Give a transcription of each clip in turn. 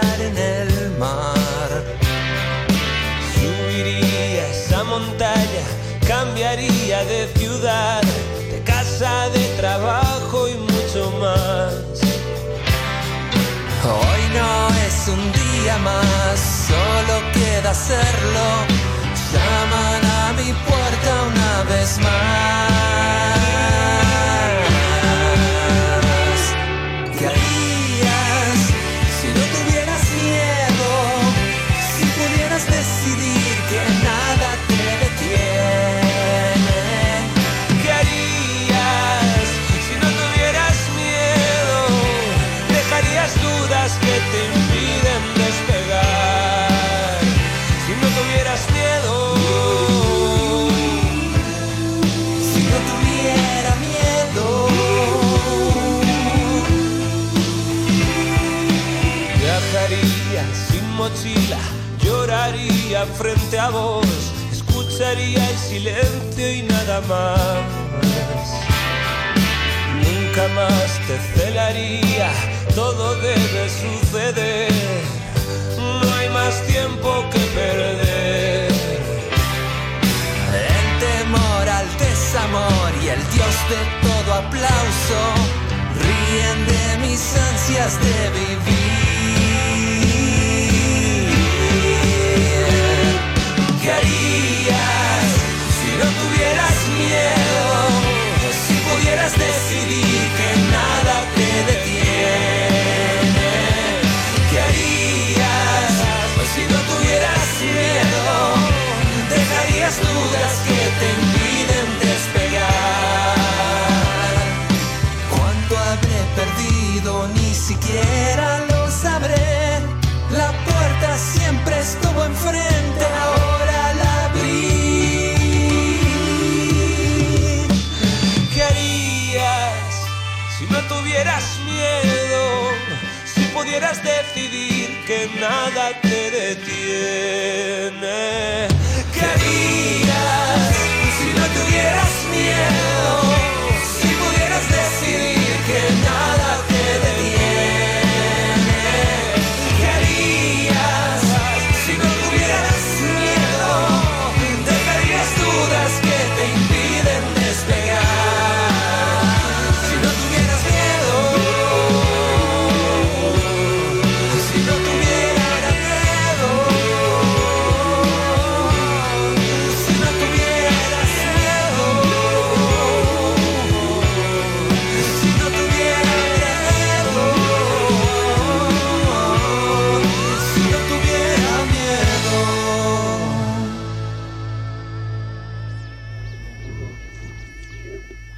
en el mar. Subiría esa montaña, cambiaría de ciudad, de casa, de trabajo y mucho más. Hoy no es un día más, solo queda hacerlo. Llaman a mi puerta una vez más. Frente a vos, escucharía el silencio y nada más. Nunca más te celaría, todo debe suceder, no hay más tiempo que perder. El temor al desamor y el Dios de todo aplauso ríen de mis ansias de vivir. Si pudieras decidir que nada te detiene. ¿Qué harías si no tuvieras miedo? Dejarías dudas que te impiden despegar. ¿Cuánto habré perdido? Ni siquiera lo decidir que nada te detiene.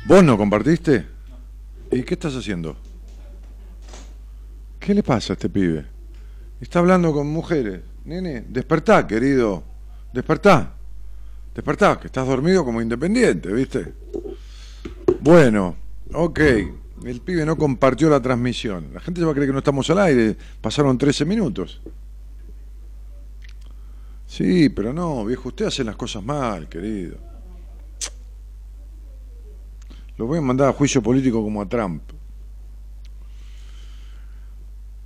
¿Vos no compartiste? ¿Y qué estás haciendo? ¿Qué le pasa a este pibe? Está hablando con mujeres. Nene, despertá, querido. Despertá. Despertá, que estás dormido como independiente, ¿viste? Bueno, ok. El pibe no compartió la transmisión. La gente se va a creer que no estamos al aire. Pasaron 13 minutos. Sí, pero no, viejo, usted hace las cosas mal, querido. Lo voy a mandar a juicio político como a Trump.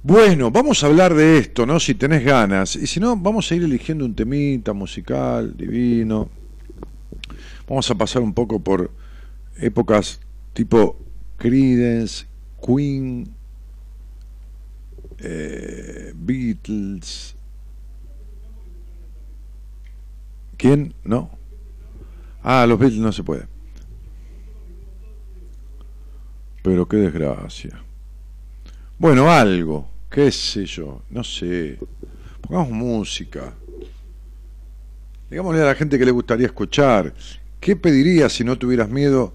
Bueno, vamos a hablar de esto, ¿no? Si tenés ganas. Y si no, vamos a ir eligiendo un temita musical, divino. Vamos a pasar un poco por épocas tipo Creedence, Queen, Eh, Beatles. ¿Quién? No. Ah, los Beatles no se puede. Pero qué desgracia. Bueno, algo, qué sé yo, no sé. Pongamos música. Digámosle a la gente que le gustaría escuchar. ¿Qué pedirías si no tuvieras miedo?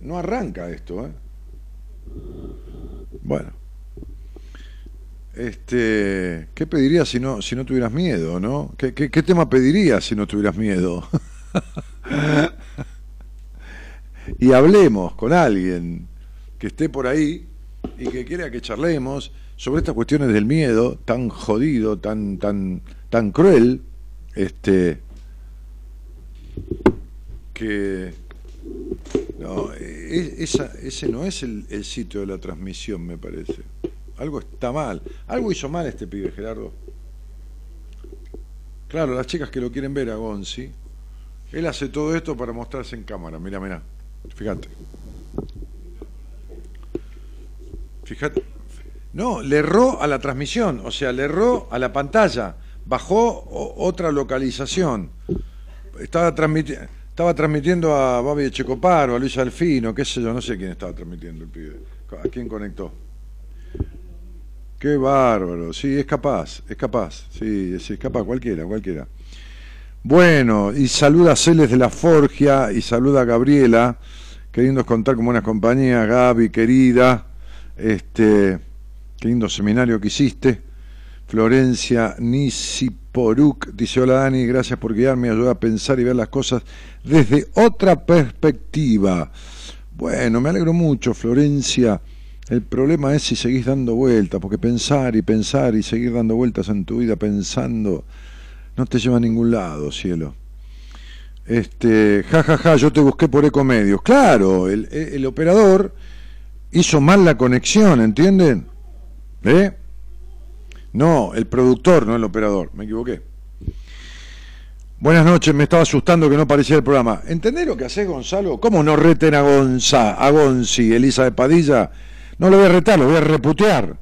No arranca esto, ¿eh? Bueno. Este, ¿qué pedirías si no, si no tuvieras miedo, no? ¿Qué, qué, qué tema pedirías si no tuvieras miedo? y hablemos con alguien que esté por ahí y que quiera que charlemos sobre estas cuestiones del miedo tan jodido, tan, tan, tan cruel, este, que no, e, ese no es el, el, sitio de la transmisión, me parece. Algo está mal. Algo hizo mal este pibe, Gerardo. Claro, las chicas que lo quieren ver a Gonzi, él hace todo esto para mostrarse en cámara. Mira, mira. Fíjate. Fíjate. No, le erró a la transmisión, o sea, le erró a la pantalla. Bajó otra localización. Estaba transmitiendo estaba transmitiendo a Babi Checoparo, a Luis Alfino, qué sé yo, no sé quién estaba transmitiendo el pibe. ¿A quién conectó? Qué bárbaro, sí, es capaz, es capaz, sí, es, capaz, cualquiera, cualquiera. Bueno, y saluda a Celes de la Forgia, y saluda a Gabriela, queriendo contar con buenas compañías, Gaby, querida, este, qué lindo seminario que hiciste. Florencia Nisiporuk dice: Hola Dani, gracias por guiarme, ayuda a pensar y ver las cosas desde otra perspectiva. Bueno, me alegro mucho, Florencia. El problema es si seguís dando vueltas, porque pensar y pensar y seguir dando vueltas en tu vida pensando no te lleva a ningún lado, cielo. Este, ja, ja, ja, yo te busqué por Ecomedios. Claro, el, el operador hizo mal la conexión, ¿entienden? ¿Eh? No, el productor, no el operador. Me equivoqué. Buenas noches, me estaba asustando que no apareciera el programa. ¿Entendés lo que haces, Gonzalo? ¿Cómo no reten a Gonza, a Gonzi, Elisa de Padilla? No lo voy a retar, lo voy a reputear.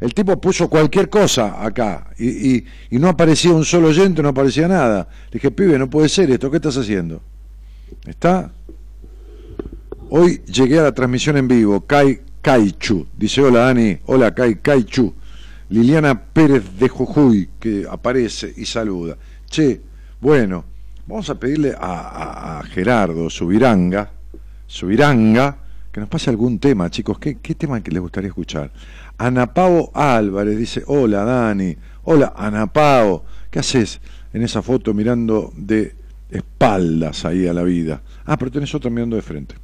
El tipo puso cualquier cosa acá y, y, y no aparecía un solo oyente, no aparecía nada. Le dije, pibe, no puede ser esto, ¿qué estás haciendo? ¿Está? Hoy llegué a la transmisión en vivo, Kai Kaichu. Dice, hola Dani, hola Kai Kaichu. Liliana Pérez de Jujuy, que aparece y saluda. Che, bueno, vamos a pedirle a, Gerardo Subiranga, Subiranga, que nos pase algún tema, chicos. ¿Qué, qué tema que les gustaría escuchar? Anapao Álvarez dice, hola Dani, hola Anapao, ¿qué haces en esa foto mirando de espaldas ahí a la vida? Ah, pero tenés otra mirando de frente.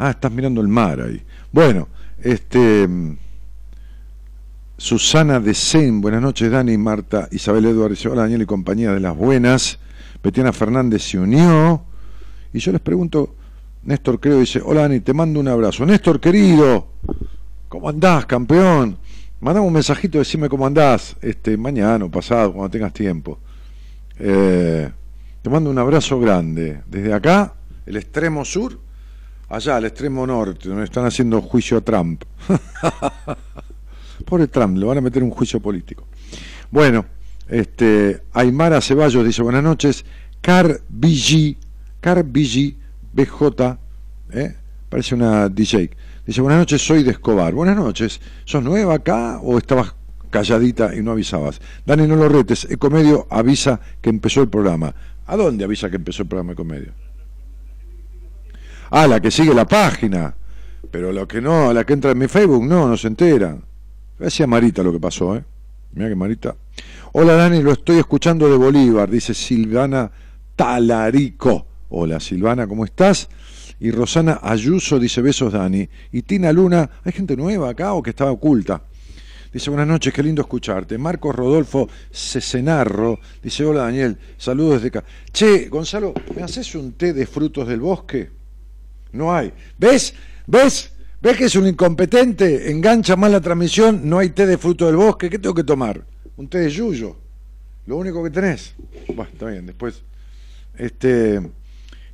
Ah, estás mirando el mar ahí. Bueno, este Susana de Sen, buenas noches Dani, Marta, Isabel Eduardo, hola Daniel y compañía de las buenas. Betiana Fernández se unió. Y yo les pregunto, Néstor creo, dice, hola Dani, te mando un abrazo. Néstor querido, ¿cómo andás, campeón? Mandame un mensajito, decime cómo andás, este, mañana o pasado, cuando tengas tiempo. Eh, te mando un abrazo grande. Desde acá, el extremo sur, allá, al extremo norte, donde están haciendo juicio a Trump. Pobre Trump, le van a meter un juicio político. Bueno, este, Aymara Ceballos dice buenas noches. Car BG, Car BG, BJ, ¿eh? parece una DJ. Dice buenas noches, soy de Escobar. Buenas noches, ¿sos nueva acá o estabas calladita y no avisabas? Dani, no lo retes, Ecomedio avisa que empezó el programa. ¿A dónde avisa que empezó el programa Ecomedio? Ah, la que sigue la página. Pero lo que no, la que entra en mi Facebook, no, no se enteran. Gracias Marita lo que pasó, ¿eh? Mira que Marita. Hola Dani, lo estoy escuchando de Bolívar, dice Silvana Talarico. Hola Silvana, ¿cómo estás? Y Rosana Ayuso dice besos Dani. Y Tina Luna, ¿hay gente nueva acá o que estaba oculta? Dice buenas noches, qué lindo escucharte. Marcos Rodolfo Cesenarro dice hola Daniel, saludos desde acá. Che, Gonzalo, ¿me haces un té de frutos del bosque? No hay. ¿Ves? ¿Ves? ¿Ves que es un incompetente? Engancha mal la transmisión, no hay té de fruto del bosque, ¿qué tengo que tomar? Un té de yuyo. Lo único que tenés. Bueno, está bien, después. Este.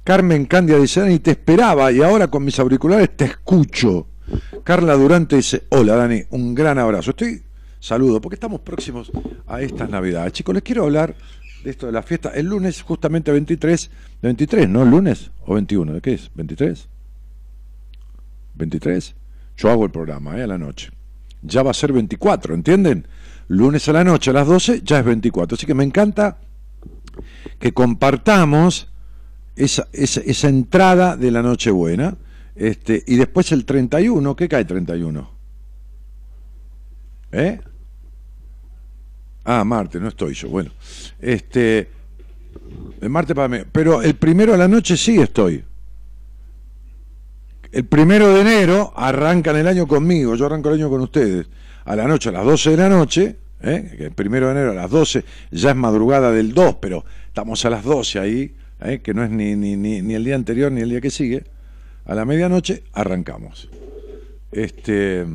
Carmen Candia dice, y te esperaba y ahora con mis auriculares te escucho. Carla Durante dice, hola Dani, un gran abrazo. Estoy, saludo, porque estamos próximos a estas navidades. Chicos, les quiero hablar de esto de la fiesta. El lunes, justamente 23, de 23, ¿no? ¿El lunes o 21? ¿De qué es? ¿23? ¿23? Yo hago el programa, ¿eh? A la noche. Ya va a ser 24, ¿entienden? Lunes a la noche, a las 12, ya es 24. Así que me encanta que compartamos esa, esa, esa entrada de la Nochebuena este, y después el 31, ¿qué cae 31? ¿Eh? Ah, Marte, no estoy yo. Bueno, este, el Marte para mí. Pero el primero a la noche sí estoy. El primero de enero arrancan el año conmigo, yo arranco el año con ustedes. A la noche, a las 12 de la noche, ¿eh? el primero de enero a las 12, ya es madrugada del 2, pero estamos a las 12 ahí, ¿eh? que no es ni, ni, ni, ni el día anterior ni el día que sigue a la medianoche arrancamos. Este,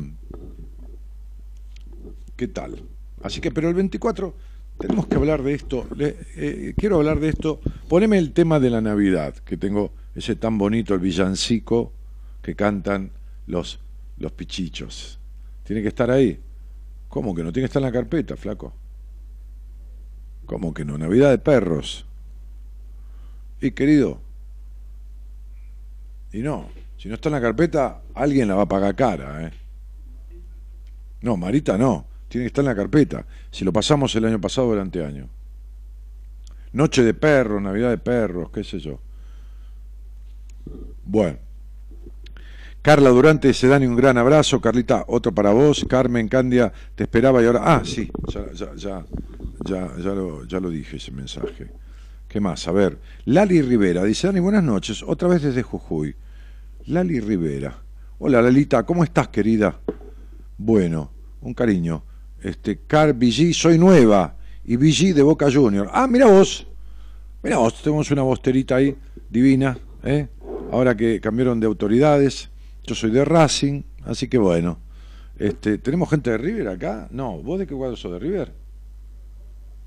¿Qué tal? Así que, pero el 24 tenemos que hablar de esto. Eh, quiero hablar de esto. Poneme el tema de la Navidad, que tengo ese tan bonito, el villancico que cantan los, los pichichos. Tiene que estar ahí. ¿Cómo que no? Tiene que estar en la carpeta, flaco. ¿Cómo que no? Navidad de perros. Y querido, y no, si no está en la carpeta, alguien la va a pagar cara. ¿eh? No, Marita no, tiene que estar en la carpeta. Si lo pasamos el año pasado o el anteaño. Noche de perros, Navidad de perros, qué sé yo. Bueno. Carla Durante se Dani, un gran abrazo. Carlita, otro para vos. Carmen Candia, te esperaba y ahora. Ah, sí, ya, ya, ya, ya, ya, lo, ya lo dije ese mensaje. ¿Qué más? A ver. Lali Rivera dice, Dani, buenas noches. Otra vez desde Jujuy. Lali Rivera. Hola, Lalita, ¿cómo estás, querida? Bueno, un cariño. Este, Car BG, soy nueva. Y BG de Boca Junior. Ah, mira vos. Mira vos, tenemos una bosterita ahí, divina. ¿eh? Ahora que cambiaron de autoridades. Yo soy de Racing, así que bueno. Este, ¿Tenemos gente de River acá? No, ¿vos de qué cuadro sos de River?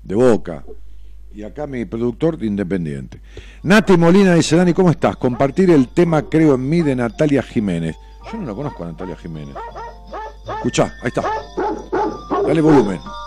De Boca y acá mi productor de Independiente. Nati Molina dice, Dani, ¿cómo estás? Compartir el tema Creo en mí de Natalia Jiménez. Yo no lo conozco a Natalia Jiménez. Escuchá, ahí está. Dale volumen.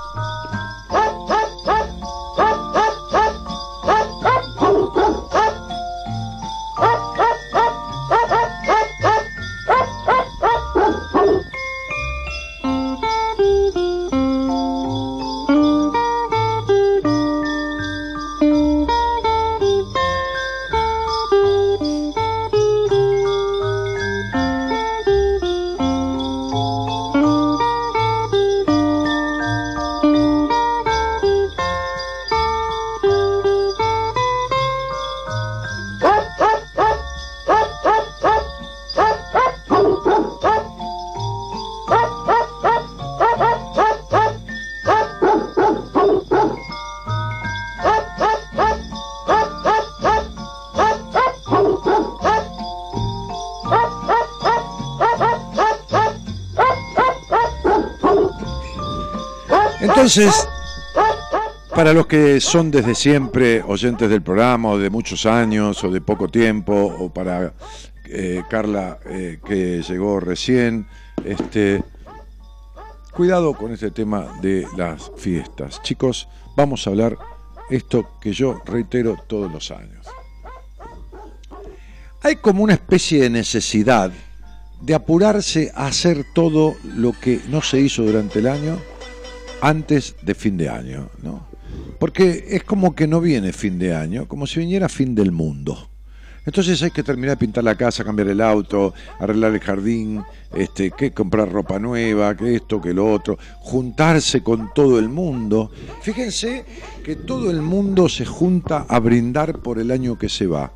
Entonces, para los que son desde siempre oyentes del programa, o de muchos años, o de poco tiempo, o para eh, Carla eh, que llegó recién, este, cuidado con este tema de las fiestas. Chicos, vamos a hablar esto que yo reitero todos los años. Hay como una especie de necesidad de apurarse a hacer todo lo que no se hizo durante el año antes de fin de año, ¿no? Porque es como que no viene fin de año, como si viniera fin del mundo. Entonces hay que terminar de pintar la casa, cambiar el auto, arreglar el jardín, este, que comprar ropa nueva, que esto, que lo otro, juntarse con todo el mundo. Fíjense que todo el mundo se junta a brindar por el año que se va.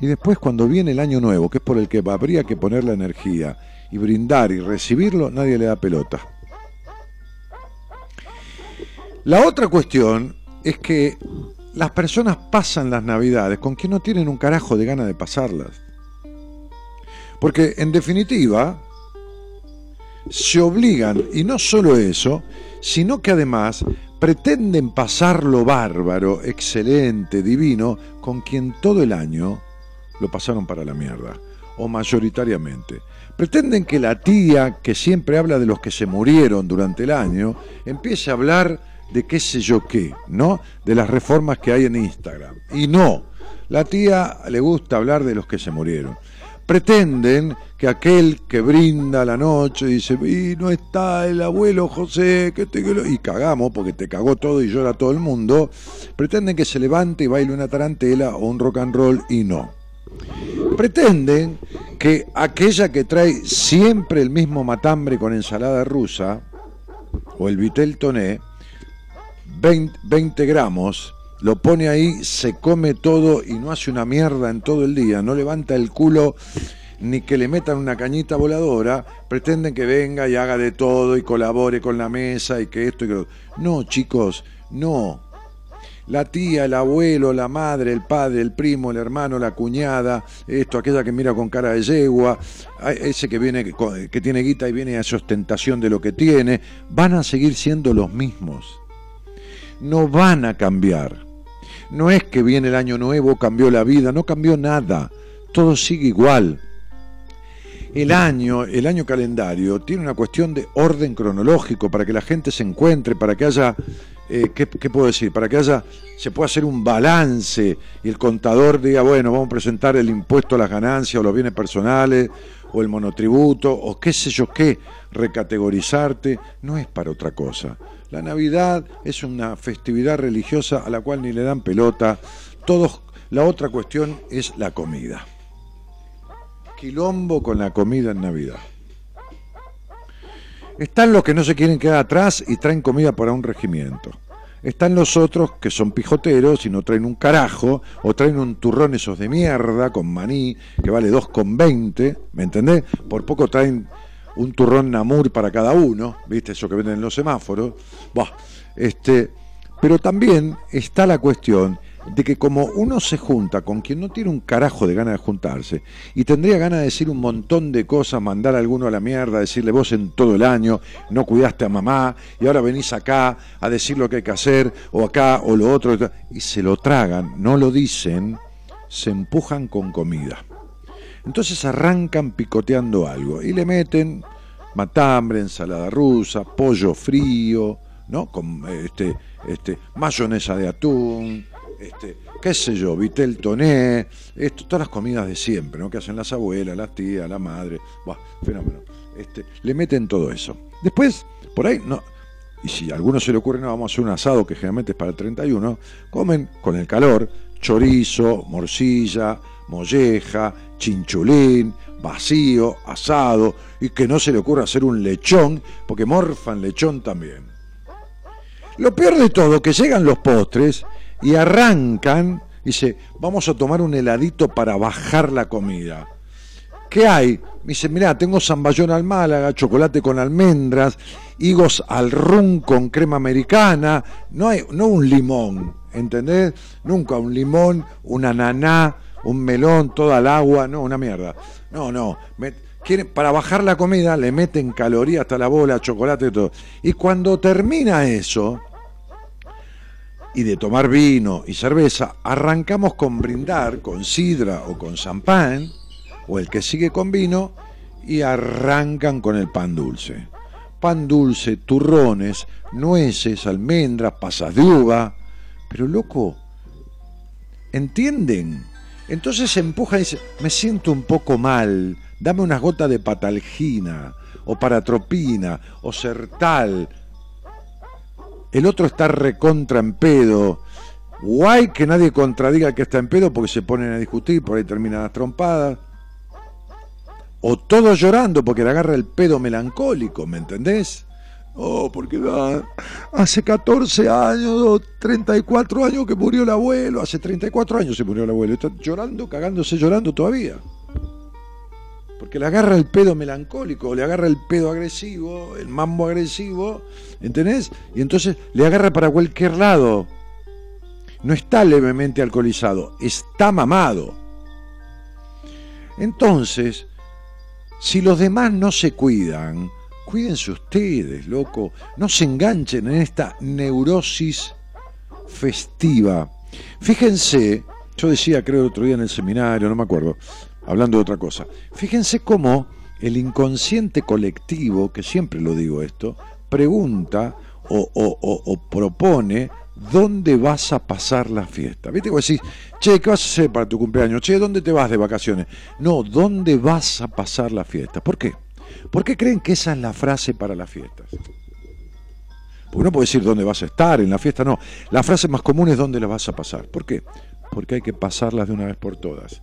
Y después cuando viene el año nuevo, que es por el que habría que poner la energía y brindar y recibirlo, nadie le da pelota. La otra cuestión es que las personas pasan las navidades con quien no tienen un carajo de gana de pasarlas. Porque en definitiva se obligan, y no solo eso, sino que además pretenden pasarlo bárbaro, excelente, divino, con quien todo el año lo pasaron para la mierda, o mayoritariamente. Pretenden que la tía, que siempre habla de los que se murieron durante el año, empiece a hablar de qué sé yo qué, ¿no? De las reformas que hay en Instagram. Y no, la tía le gusta hablar de los que se murieron. Pretenden que aquel que brinda la noche dice, y no está el abuelo José, que te... y cagamos porque te cagó todo y llora todo el mundo, pretenden que se levante y baile una tarantela o un rock and roll y no. Pretenden que aquella que trae siempre el mismo matambre con ensalada rusa, o el vitel toné, 20, gramos, lo pone ahí, se come todo y no hace una mierda en todo el día, no levanta el culo ni que le metan una cañita voladora, pretenden que venga y haga de todo y colabore con la mesa y que esto y que lo No, chicos, no. La tía, el abuelo, la madre, el padre, el primo, el hermano, la cuñada, esto, aquella que mira con cara de yegua, ese que viene que tiene guita y viene a ostentación de lo que tiene, van a seguir siendo los mismos no van a cambiar. No es que viene el año nuevo, cambió la vida, no cambió nada, todo sigue igual. El año, el año calendario, tiene una cuestión de orden cronológico para que la gente se encuentre, para que haya, eh, ¿qué, ¿qué, puedo decir? Para que haya, se pueda hacer un balance y el contador diga, bueno, vamos a presentar el impuesto a las ganancias o los bienes personales o el monotributo o qué sé yo qué, recategorizarte, no es para otra cosa. La Navidad es una festividad religiosa a la cual ni le dan pelota. Todos, la otra cuestión es la comida. Quilombo con la comida en Navidad. Están los que no se quieren quedar atrás y traen comida para un regimiento. Están los otros que son pijoteros y no traen un carajo, o traen un turrón esos de mierda con maní, que vale 2,20, ¿me entendés? Por poco traen un turrón Namur para cada uno, ¿viste? Eso que venden en los semáforos. este, pero también está la cuestión de que como uno se junta con quien no tiene un carajo de ganas de juntarse y tendría ganas de decir un montón de cosas, mandar a alguno a la mierda, decirle vos en todo el año no cuidaste a mamá y ahora venís acá a decir lo que hay que hacer o acá o lo otro y se lo tragan, no lo dicen, se empujan con comida. Entonces arrancan picoteando algo y le meten matambre, ensalada rusa, pollo frío, ¿no? Con este, este, mayonesa de atún, este, qué sé yo, vitel toné, esto, todas las comidas de siempre, ¿no? Que hacen las abuelas, las tías, la madre, Buah, fenómeno. Este, le meten todo eso. Después, por ahí, no, y si a alguno se le ocurre, no, vamos a hacer un asado que generalmente es para el 31, comen con el calor chorizo, morcilla, molleja, chinchulín, vacío, asado, y que no se le ocurra hacer un lechón, porque morfan lechón también. Lo peor de todo, que llegan los postres y arrancan, dice, vamos a tomar un heladito para bajar la comida. ¿Qué hay? Me dice, mirá, tengo zamballón al Málaga, chocolate con almendras, higos al rum con crema americana, no hay, no un limón, ¿entendés? Nunca un limón, una ananá, un melón, toda el agua, no, una mierda. No, no. para bajar la comida le meten calorías hasta la bola, chocolate y todo. Y cuando termina eso, y de tomar vino y cerveza, arrancamos con brindar, con sidra o con champán, o el que sigue con vino, y arrancan con el pan dulce. Pan dulce, turrones, nueces, almendras, pasas de uva. Pero loco, ¿entienden? Entonces se empuja y dice, me siento un poco mal, dame unas gotas de patalgina, o paratropina, o sertal. El otro está recontra en pedo. Guay que nadie contradiga que está en pedo porque se ponen a discutir, por ahí terminan las trompadas. O todos llorando porque le agarra el pedo melancólico, ¿me entendés? Oh, porque hace 14 años, 34 años que murió el abuelo, hace 34 años se murió el abuelo, está llorando, cagándose llorando todavía. Porque le agarra el pedo melancólico, le agarra el pedo agresivo, el mambo agresivo, ¿entendés? Y entonces le agarra para cualquier lado. No está levemente alcoholizado, está mamado. Entonces, si los demás no se cuidan, cuídense ustedes, loco, no se enganchen en esta neurosis festiva. Fíjense, yo decía creo el otro día en el seminario, no me acuerdo, hablando de otra cosa, fíjense cómo el inconsciente colectivo, que siempre lo digo esto, pregunta o, propone dónde vas a pasar la fiesta. ¿Viste? Vos decís, che, ¿qué vas a hacer para tu cumpleaños? Che, ¿dónde te vas de vacaciones? No, ¿dónde vas a pasar la fiesta? ¿Por qué? ¿Por qué creen que esa es la frase para las fiestas? Porque uno puede decir dónde vas a estar en la fiesta, no. La frase más común es dónde la vas a pasar. ¿Por qué? Porque hay que pasarlas de una vez por todas.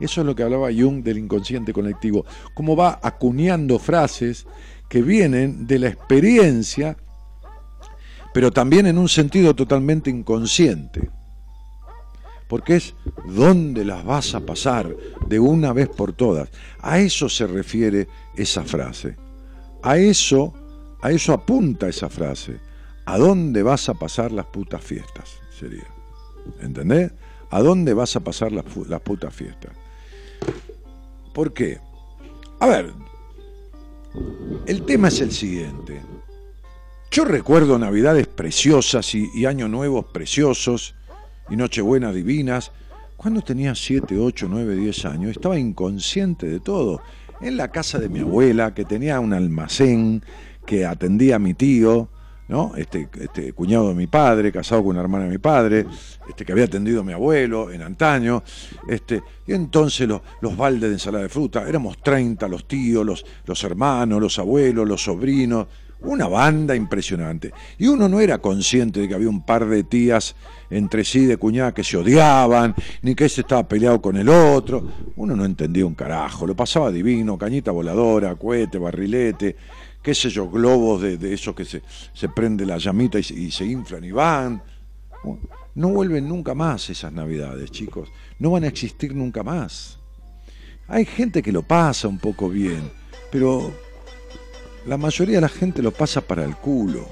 Eso es lo que hablaba Jung del inconsciente colectivo, cómo va acuñando frases que vienen de la experiencia, pero también en un sentido totalmente inconsciente. Porque es dónde las vas a pasar de una vez por todas. A eso se refiere esa frase. A eso, a eso apunta esa frase. ¿A dónde vas a pasar las putas fiestas? Sería. ¿Entendés? ¿A dónde vas a pasar las, las putas fiestas? ¿Por qué? A ver, el tema es el siguiente. Yo recuerdo navidades preciosas y, años nuevos preciosos y nochebuenas divinas. Cuando tenía 7, 8, 9, 10 años, estaba inconsciente de todo. En la casa de mi abuela, que tenía un almacén, que atendía a mi tío, ¿no? Este, este, cuñado de mi padre, casado con una hermana de mi padre, este, que había atendido a mi abuelo en antaño, este, y entonces los, los baldes de ensalada de fruta, éramos 30 los tíos, los, los hermanos, los abuelos, los sobrinos, una banda impresionante. Y uno no era consciente de que había un par de tías entre sí de cuñada que se odiaban, ni que ese estaba peleado con el otro. Uno no entendía un carajo, lo pasaba divino, cañita voladora, cohete, barrilete, qué sé yo, globos de, de esos que se, se prende la llamita y, y se inflan y van. No vuelven nunca más esas navidades, chicos. No van a existir nunca más. Hay gente que lo pasa un poco bien, pero la mayoría de la gente lo pasa para el culo.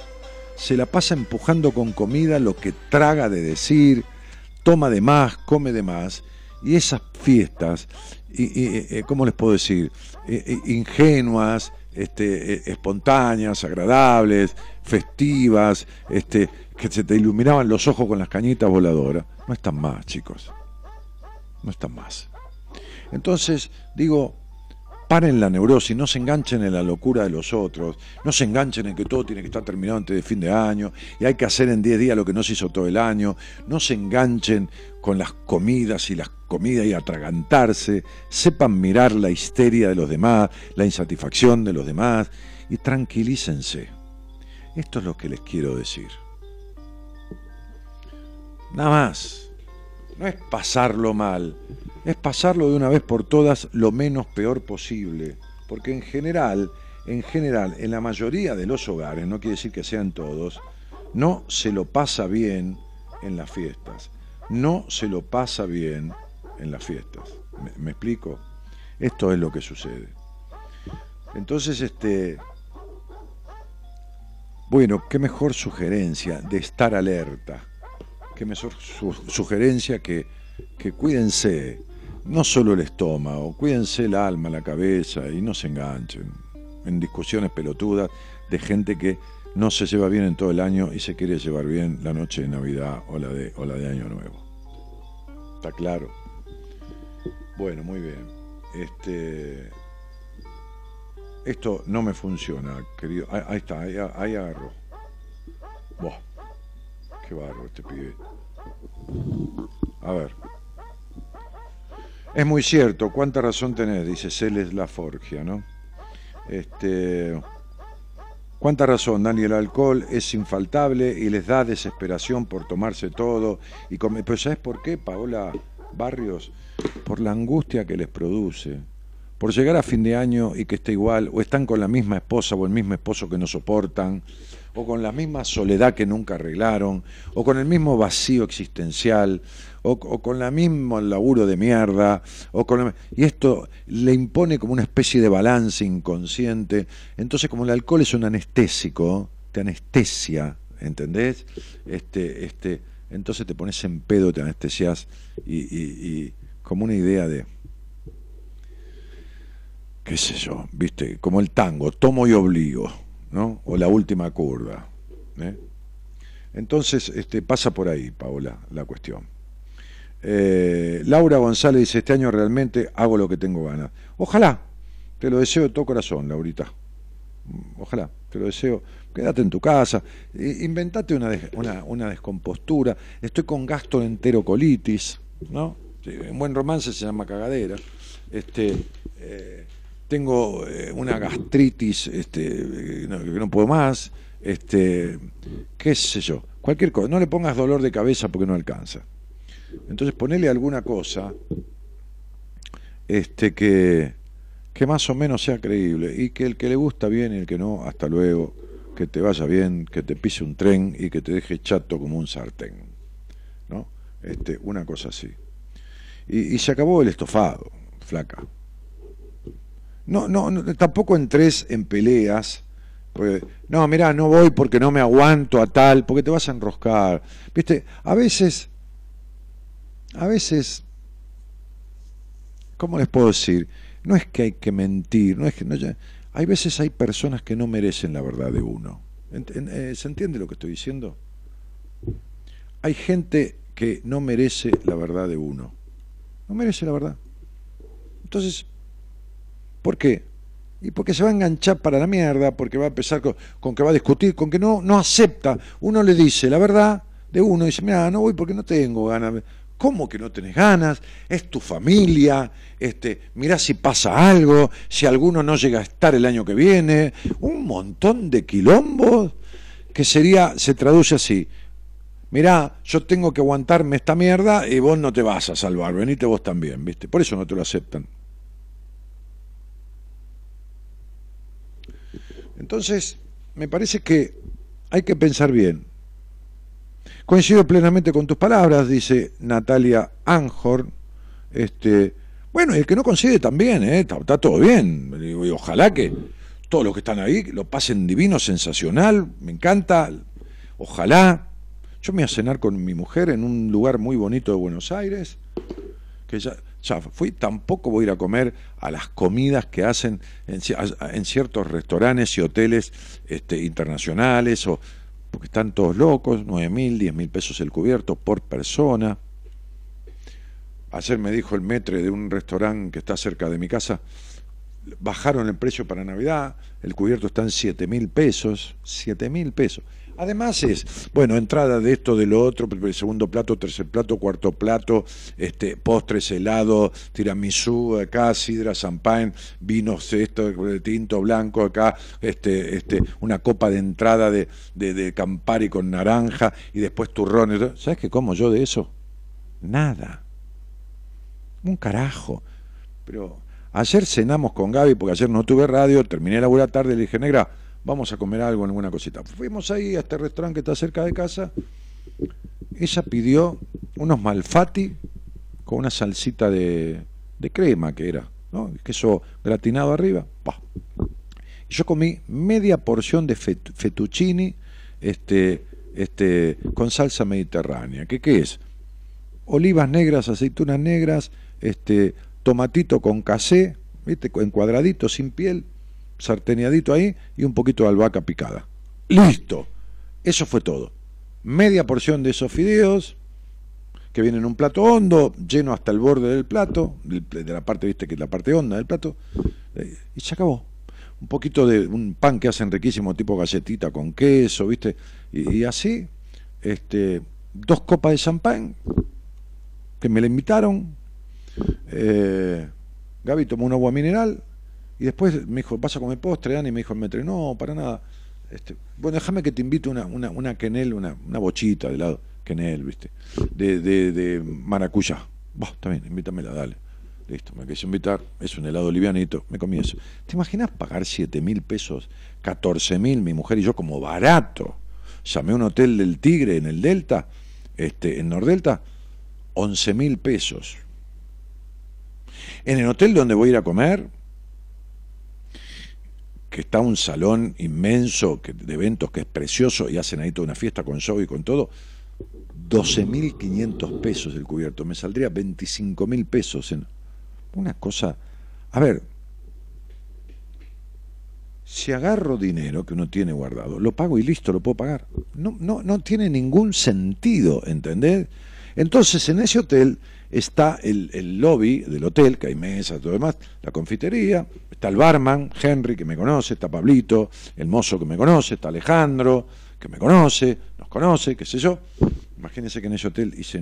Se la pasa empujando con comida lo que traga de decir, toma de más, come de más. Y esas fiestas, y, eh, ¿cómo les puedo decir? ingenuas, este, espontáneas, agradables, festivas, este, que se te iluminaban los ojos con las cañitas voladoras, no están más, chicos. No están más. Entonces, digo, paren la neurosis, no se enganchen en la locura de los otros, no se enganchen en que todo tiene que estar terminado antes de fin de año y hay que hacer en 10 días lo que no se hizo todo el año, no se enganchen con las comidas y las comidas y atragantarse, sepan mirar la histeria de los demás, la insatisfacción de los demás y tranquilícense. Esto es lo que les quiero decir. Nada más. No es pasarlo mal, es pasarlo de una vez por todas lo menos peor posible, porque en general, en general, en la mayoría de los hogares, no quiere decir que sean todos, no se lo pasa bien en las fiestas, no se lo pasa bien en las fiestas. ¿Me, explico? Esto es lo que sucede. Entonces, este, bueno, qué mejor sugerencia de estar alerta, qué mejor sugerencia que, que cuídense, no solo el estómago, cuídense el alma, la cabeza y no se enganchen en discusiones pelotudas de gente que no se lleva bien en todo el año y se quiere llevar bien la noche de Navidad o la de, o la de Año Nuevo. ¿Está claro? Bueno, muy bien. Este, esto no me funciona, querido. Ahí, está, ahí, ahí agarró. Buah, qué barro este pibe. A ver. Es muy cierto, cuánta razón tenés, dice Celes La Forgia, ¿no? Este, cuánta razón, Dani, el alcohol es infaltable y les da desesperación por tomarse todo. Y comer. Pero ¿sabes por qué, Paola Barrios? Por la angustia que les produce. Por llegar a fin de año y que esté igual, o están con la misma esposa o el mismo esposo que no soportan, o con la misma soledad que nunca arreglaron, o con el mismo vacío existencial, o, con la mismo laburo de mierda, o con y esto le impone como una especie de balance inconsciente. Entonces, como el alcohol es un anestésico, te anestesia, ¿entendés? Este, este, entonces te pones en pedo, te anestesias y, y como una idea de qué sé yo, viste, como el tango, tomo y obligo, ¿no? O la última curva. ¿eh? Entonces, este, pasa por ahí, Paola, la cuestión. Eh, Laura González dice, este año realmente hago lo que tengo ganas. Ojalá, Te lo deseo de todo corazón, Laurita. Ojalá, te lo deseo. Quédate en tu casa, inventate una, una, descompostura. Estoy con gastroenterocolitis, ¿no? un buen romance se llama cagadera. Este, eh, tengo eh, una gastritis este, que no, puedo más, este, qué sé yo, cualquier cosa. No le pongas dolor de cabeza porque no alcanza. Entonces ponele alguna cosa este, que, que más o menos sea creíble y que el que le gusta bien y el que no, hasta luego, que te vaya bien, que te pise un tren y que te deje chato como un sartén. ¿no? Este, una cosa así. Y, se acabó el estofado, flaca. No, no, tampoco entres en peleas. no, mira, no voy porque no me aguanto a tal, porque te vas a enroscar. Viste, a veces, a veces, ¿cómo les puedo decir? No es que hay que mentir, no es que no, hay veces hay personas que no merecen la verdad de uno. Eh, ¿Se entiende lo que estoy diciendo? Hay gente que no merece la verdad de uno. No merece la verdad. Entonces, ¿por qué? Y porque se va a enganchar para la mierda, porque va a empezar con, que va a discutir, con que no, no acepta. Uno le dice la verdad de uno y dice, mira, no voy porque no tengo ganas. ¿Cómo que no tenés ganas? Es tu familia, este, mirá si pasa algo, si alguno no llega a estar el año que viene, un montón de quilombos que sería, se traduce así, mirá, yo tengo que aguantarme esta mierda y vos no te vas a salvar, venite vos también, ¿viste? Por eso no te lo aceptan. Entonces, me parece que hay que pensar bien. Coincido plenamente con tus palabras, dice Natalia Anjorn. Este, bueno, el que no coincide también, ¿eh? está, todo bien. Ojalá que todos los que están ahí lo pasen divino, sensacional, me encanta. Ojalá. Yo me voy a cenar con mi mujer en un lugar muy bonito de Buenos Aires, que ya, ya fui, tampoco voy a ir a comer a las comidas que hacen en, ciertos restaurantes y hoteles este, internacionales, o, porque están todos locos, nueve mil, diez mil pesos el cubierto por persona. Ayer me dijo el metre de un restaurante que está cerca de mi casa, bajaron el precio para Navidad, el cubierto está en siete mil pesos, siete mil pesos. Además es, bueno, entrada de esto, de lo otro, segundo plato, tercer plato, cuarto plato, este, postres, helado, tiramisú, acá, sidra, champagne, vinos, esto, tinto, blanco, acá, este, este, una copa de entrada de, de, Campari con naranja y después turrones. ¿Sabes qué como yo de eso? Nada. Un carajo. Pero ayer cenamos con Gaby, porque ayer no tuve radio, terminé la buena tarde le dije, negra, vamos a comer algo, alguna cosita. Fuimos ahí a este restaurante que está cerca de casa. Ella pidió unos malfati con una salsita de, crema que era, ¿no? queso gratinado arriba. Y yo comí media porción de fettuccini este, este, con salsa mediterránea. ¿Qué, ¿Qué es? Olivas negras, aceitunas negras, este, tomatito con casé, ¿viste? en cuadradito, sin piel, sarteneadito ahí y un poquito de albahaca picada. Listo. Eso fue todo. Media porción de esos fideos que vienen en un plato hondo, lleno hasta el borde del plato, de la parte, viste, que es la parte honda del plato, eh, y se acabó. Un poquito de un pan que hacen riquísimo, tipo galletita con queso, viste, y, así, este, dos copas de champán que me la invitaron. Eh, Gaby tomó un agua mineral, y después me dijo, ¿vas a comer postre, Dani? Y me dijo el metro, no, para nada. Este, bueno, déjame que te invite una, una, una quenel, una, una bochita de helado, quenel, ¿viste? De, de, de maracuyá. Vos también, invítamela, dale. Listo, me quise invitar, es un helado livianito, me comí eso. ¿Te imaginas pagar 7 mil pesos, 14 mil, mi mujer y yo como barato? Llamé a un hotel del Tigre en el Delta, este, en Nordelta, 11 mil pesos. En el hotel donde voy a ir a comer, que está un salón inmenso de eventos que es precioso y hacen ahí toda una fiesta con show y con todo, 12.500 pesos el cubierto, me saldría 25.000 pesos en una cosa. A ver, si agarro dinero que uno tiene guardado, lo pago y listo, lo puedo pagar. No, no, no tiene ningún sentido, ¿entendés? Entonces, en ese hotel está el, el lobby del hotel, que hay mesas, todo demás, la confitería, está el barman, Henry, que me conoce, está Pablito, el mozo que me conoce, está Alejandro, que me conoce, nos conoce, qué sé yo. Imagínense que en ese hotel hice,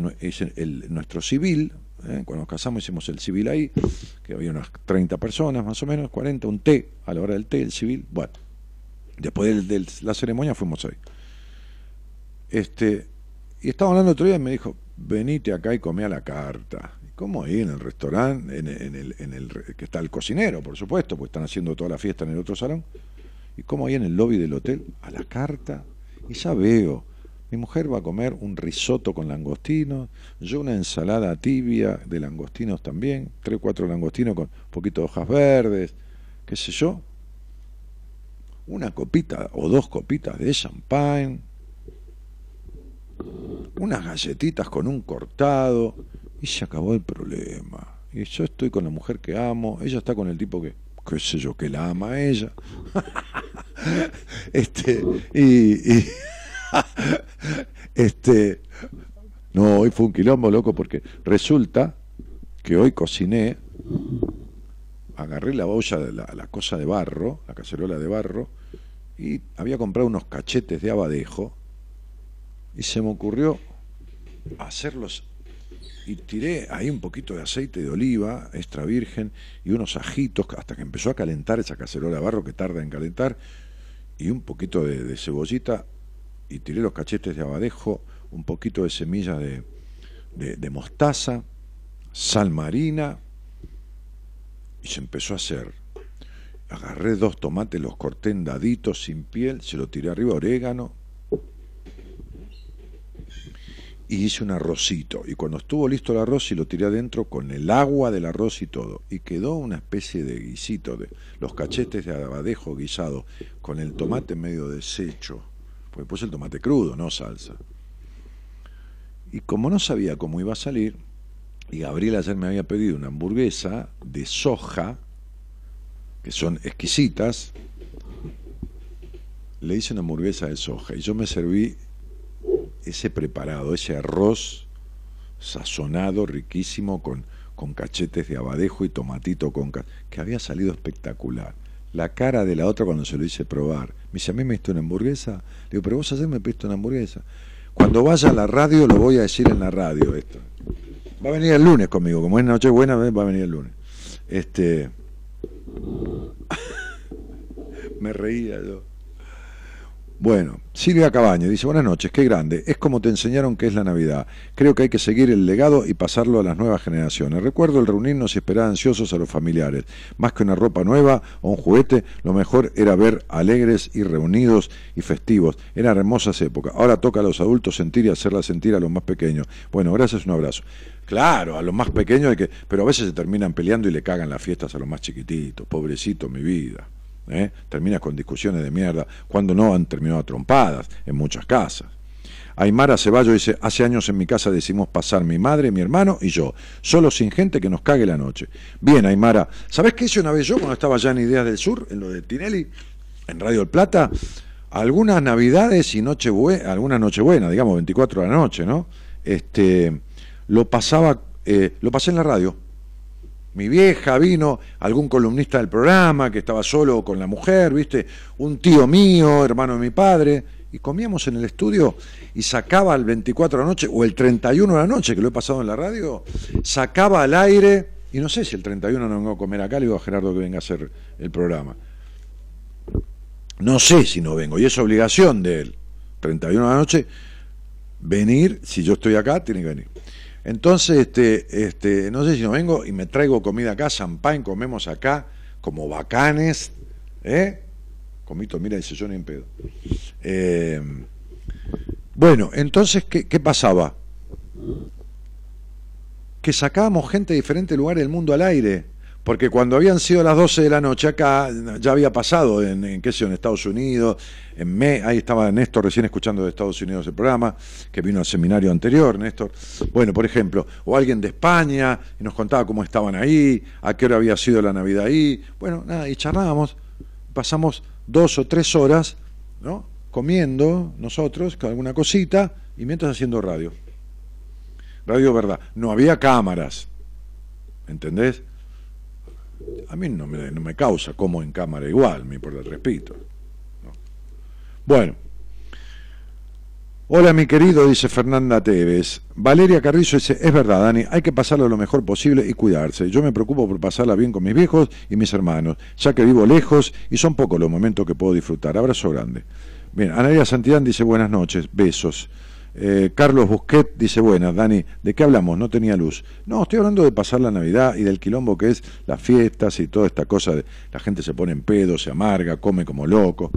el- nuestro civil, ¿eh? cuando nos casamos hicimos el civil ahí, que había unas 30 personas más o menos, 40, un té, a la hora del té, el civil, bueno. Después de la ceremonia fuimos ahí. Este, y estaba hablando otro día y me dijo, venite acá y come a la carta. ¿Y ¿Cómo ahí en el restaurante, en, en el, en el que está el cocinero, por supuesto, porque están haciendo toda la fiesta en el otro salón? ¿Y cómo ahí en el lobby del hotel? A la carta. Y ya veo, mi mujer va a comer un risotto con langostinos, yo una ensalada tibia de langostinos también, tres o cuatro langostinos con poquito de hojas verdes, qué sé yo. Una copita o dos copitas de champán, unas galletitas con un cortado y se acabó el problema. Y yo estoy con la mujer que amo, ella está con el tipo que, qué sé yo, que la ama a ella. este, y, este, no, hoy fue un quilombo loco porque resulta que hoy cociné, agarré la olla, la, la cosa de barro, la cacerola de barro, y había comprado unos cachetes de abadejo y se me ocurrió hacerlos y tiré ahí un poquito de aceite de oliva extra virgen y unos ajitos hasta que empezó a calentar esa cacerola de barro que tarda en calentar y un poquito de, cebollita y tiré los cachetes de abadejo un poquito de semilla de- de mostaza sal marina y se empezó a hacer. Agarré dos tomates los corté en daditos sin piel se lo tiré arriba orégano y hice un arrocito. Y cuando estuvo listo el arroz, y lo tiré adentro con el agua del arroz y todo. Y quedó una especie de guisito, de los cachetes de abadejo guisado, con el tomate medio deshecho. Pues puse el tomate crudo, no salsa. Y como no sabía cómo iba a salir, y Gabriel ayer me había pedido una hamburguesa de soja, que son exquisitas, le hice una hamburguesa de soja. Y yo me serví ese preparado, ese arroz sazonado, riquísimo, con, con cachetes de abadejo y tomatito con que había salido espectacular. La cara de la otra cuando se lo hice probar. Me dice, a mí me diste una hamburguesa. Le digo, pero vos ayer me pediste una hamburguesa. Cuando vaya a la radio lo voy a decir en la radio esto. Va a venir el lunes conmigo, como es Nochebuena, va a venir el lunes. Este me reía yo. Bueno, Silvia Cabaño dice, buenas noches, qué grande, es como te enseñaron que es la Navidad. Creo que hay que seguir el legado y pasarlo a las nuevas generaciones. Recuerdo el reunirnos y esperar ansiosos a los familiares. Más que una ropa nueva o un juguete, lo mejor era ver alegres y reunidos y festivos. Eran hermosas épocas. Ahora toca a los adultos sentir y hacerla sentir a los más pequeños. Bueno, gracias, un abrazo. Claro, a los más pequeños hay que... Pero a veces se terminan peleando y le cagan las fiestas a los más chiquititos. Pobrecito, mi vida. ¿Eh? terminas con discusiones de mierda, cuando no han terminado trompadas en muchas casas. Aymara Ceballos dice, hace años en mi casa decimos pasar mi madre, mi hermano y yo, solo sin gente que nos cague la noche. Bien, Aymara, ¿sabés qué hice una vez yo cuando estaba ya en Ideas del Sur, en lo de Tinelli, en Radio El Plata? Algunas navidades y nochebuena, alguna nochebuena, digamos 24 de la noche, ¿no? Este, lo pasaba, eh, lo pasé en la radio. Mi vieja vino, algún columnista del programa que estaba solo con la mujer, ¿viste? Un tío mío, hermano de mi padre, y comíamos en el estudio y sacaba el 24 de la noche o el 31 de la noche, que lo he pasado en la radio, sacaba al aire, y no sé si el 31 no vengo a comer acá, le digo a Gerardo que venga a hacer el programa. No sé si no vengo, y es obligación de él, 31 de la noche, venir, si yo estoy acá, tiene que venir. Entonces, este, este, no sé si no vengo y me traigo comida acá, champán, comemos acá, como bacanes, ¿eh? Comito, mira, dice yo ni en pedo. Eh, bueno, entonces, ¿qué, ¿qué pasaba? Que sacábamos gente de diferentes lugares del mundo al aire. Porque cuando habían sido las 12 de la noche acá, ya había pasado en, qué sé en Estados Unidos, en Me, ahí estaba Néstor recién escuchando de Estados Unidos el programa, que vino al seminario anterior, Néstor. Bueno, por ejemplo, o alguien de España y nos contaba cómo estaban ahí, a qué hora había sido la Navidad ahí. Bueno, nada, y charlábamos, pasamos dos o tres horas, ¿no? Comiendo nosotros con alguna cosita y mientras haciendo radio. Radio Verdad. No había cámaras. ¿Entendés? A mí no me, no me causa como en cámara igual, me importa, repito. Bueno. Hola mi querido, dice Fernanda Tevez. Valeria Carrizo dice, es verdad, Dani, hay que pasarlo lo mejor posible y cuidarse. Yo me preocupo por pasarla bien con mis viejos y mis hermanos, ya que vivo lejos y son pocos los momentos que puedo disfrutar. Abrazo grande. Bien, Anaria Santillán dice buenas noches, besos. Eh, Carlos Busquet dice, buenas, Dani, ¿de qué hablamos? No tenía luz. No, estoy hablando de pasar la Navidad y del quilombo que es las fiestas y toda esta cosa de la gente se pone en pedo, se amarga, come como loco.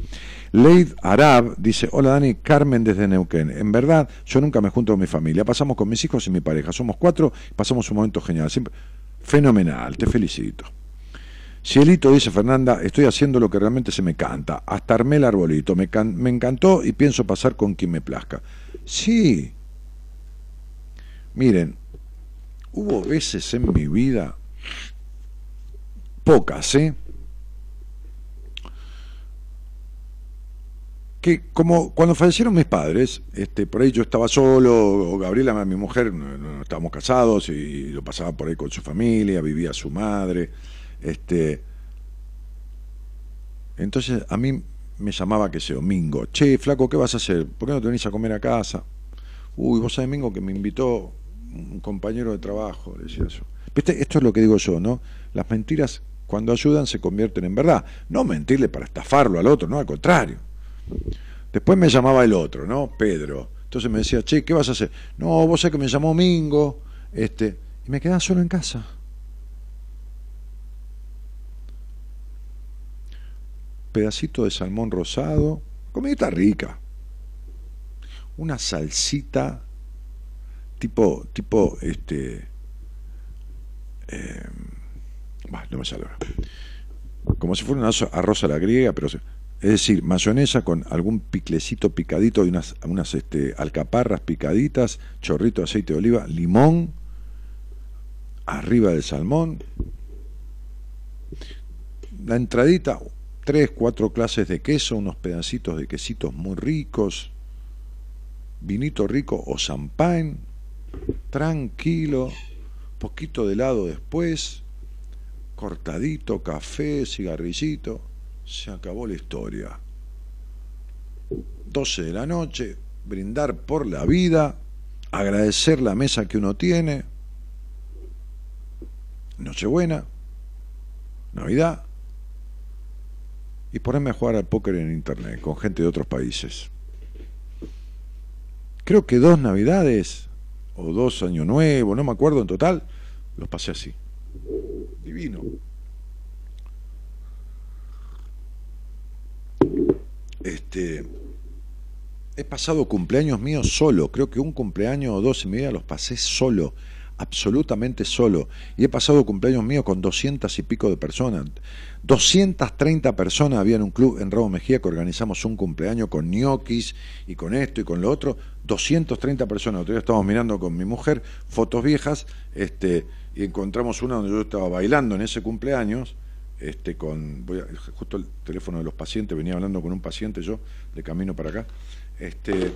Leid Arab dice, hola Dani, Carmen desde Neuquén. En verdad, yo nunca me junto con mi familia, pasamos con mis hijos y mi pareja, somos cuatro, pasamos un momento genial, siempre fenomenal, te felicito. Cielito, dice Fernanda, estoy haciendo lo que realmente se me canta. Hasta armé el arbolito. Me, me encantó y pienso pasar con quien me plazca. Sí. Miren, hubo veces en mi vida, pocas, ¿eh? que como cuando fallecieron mis padres, este, por ahí yo estaba solo, o Gabriela, mi mujer, no, estábamos casados y, lo pasaba por ahí con su familia, vivía su madre, este, entonces a mí me llamaba que sea Mingo, che, flaco, ¿qué vas a hacer? ¿Por qué no te venís a comer a casa? Uy, vos sabés, Mingo, que me invitó un compañero de trabajo, decía eso. ¿Viste? Esto es lo que digo yo, ¿no? Las mentiras, cuando ayudan, se convierten en verdad. No mentirle para estafarlo al otro, no, al contrario. Después me llamaba el otro, ¿no? Pedro. Entonces me decía, che, ¿qué vas a hacer? No, vos sabés que me llamó Mingo, este, y me quedaba solo en casa. Pedacito de salmón rosado, comidita rica, una salsita tipo, tipo, este, eh, no me sale como si fuera un arroz a la griega, pero es decir, mayonesa con algún piclecito picadito y unas, unas este, alcaparras picaditas, chorrito de aceite de oliva, limón, arriba del salmón, la entradita, tres, cuatro clases de queso, unos pedacitos de quesitos muy ricos, vinito rico o champagne, tranquilo, poquito de helado después, cortadito, café, cigarrillito, se acabó la historia. 12 de la noche, brindar por la vida, agradecer la mesa que uno tiene, Nochebuena, Navidad, y ponerme a jugar al póker en internet con gente de otros países. Creo que dos navidades o dos años nuevos, no me acuerdo en total, los pasé así. Divino. Este, he pasado cumpleaños míos solo, creo que un cumpleaños o dos y media los pasé solo absolutamente solo. Y he pasado cumpleaños míos con doscientas y pico de personas. 230 personas había en un club en Rabo Mejía que organizamos un cumpleaños con ñoquis y con esto y con lo otro. 230 personas. Otro día estábamos mirando con mi mujer fotos viejas este, y encontramos una donde yo estaba bailando en ese cumpleaños. Este, con voy a, justo el teléfono de los pacientes, venía hablando con un paciente yo de camino para acá, este,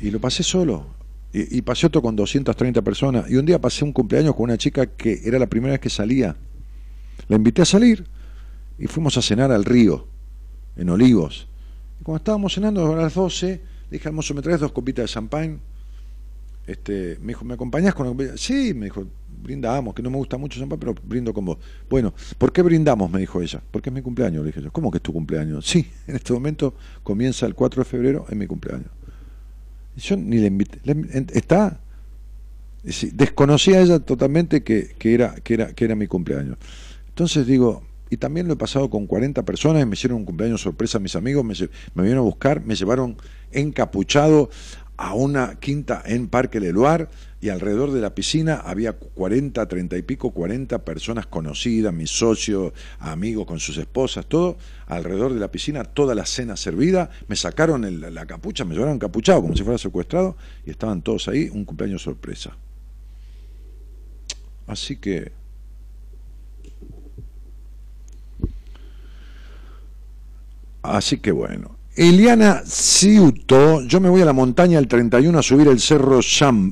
y lo pasé solo, y, pasé otro con 230 personas. Y un día pasé un cumpleaños con una chica que era la primera vez que salía. La invité a salir y fuimos a cenar al río, en Olivos. Y cuando estábamos cenando a las 12, le dije al mozo, ¿me traes dos copitas de champagne? Este, me dijo, ¿me acompañás con una copita? Sí, me dijo, brindamos, que no me gusta mucho champagne, pero brindo con vos. Bueno, ¿por qué brindamos? Me dijo ella. Porque es mi cumpleaños, le dije yo. ¿Cómo que es tu cumpleaños? Sí, en este momento comienza el 4 de febrero, es mi cumpleaños. Yo ni le invité. está. Desconocía ella totalmente que, era, que, era, que era mi cumpleaños. Entonces digo, y también lo he pasado con 40 personas y me hicieron un cumpleaños sorpresa mis amigos, me, me vinieron a buscar, me llevaron encapuchado a una quinta en Parque Leluar y alrededor de la piscina había 40, 30 y pico, 40 personas conocidas, mis socios, amigos con sus esposas, todo alrededor de la piscina, toda la cena servida, me sacaron la capucha, me llevaron encapuchado como si fuera secuestrado y estaban todos ahí, un cumpleaños sorpresa. Así que... Así que bueno, Eliana Ciuto, yo me voy a la montaña el 31 a subir el cerro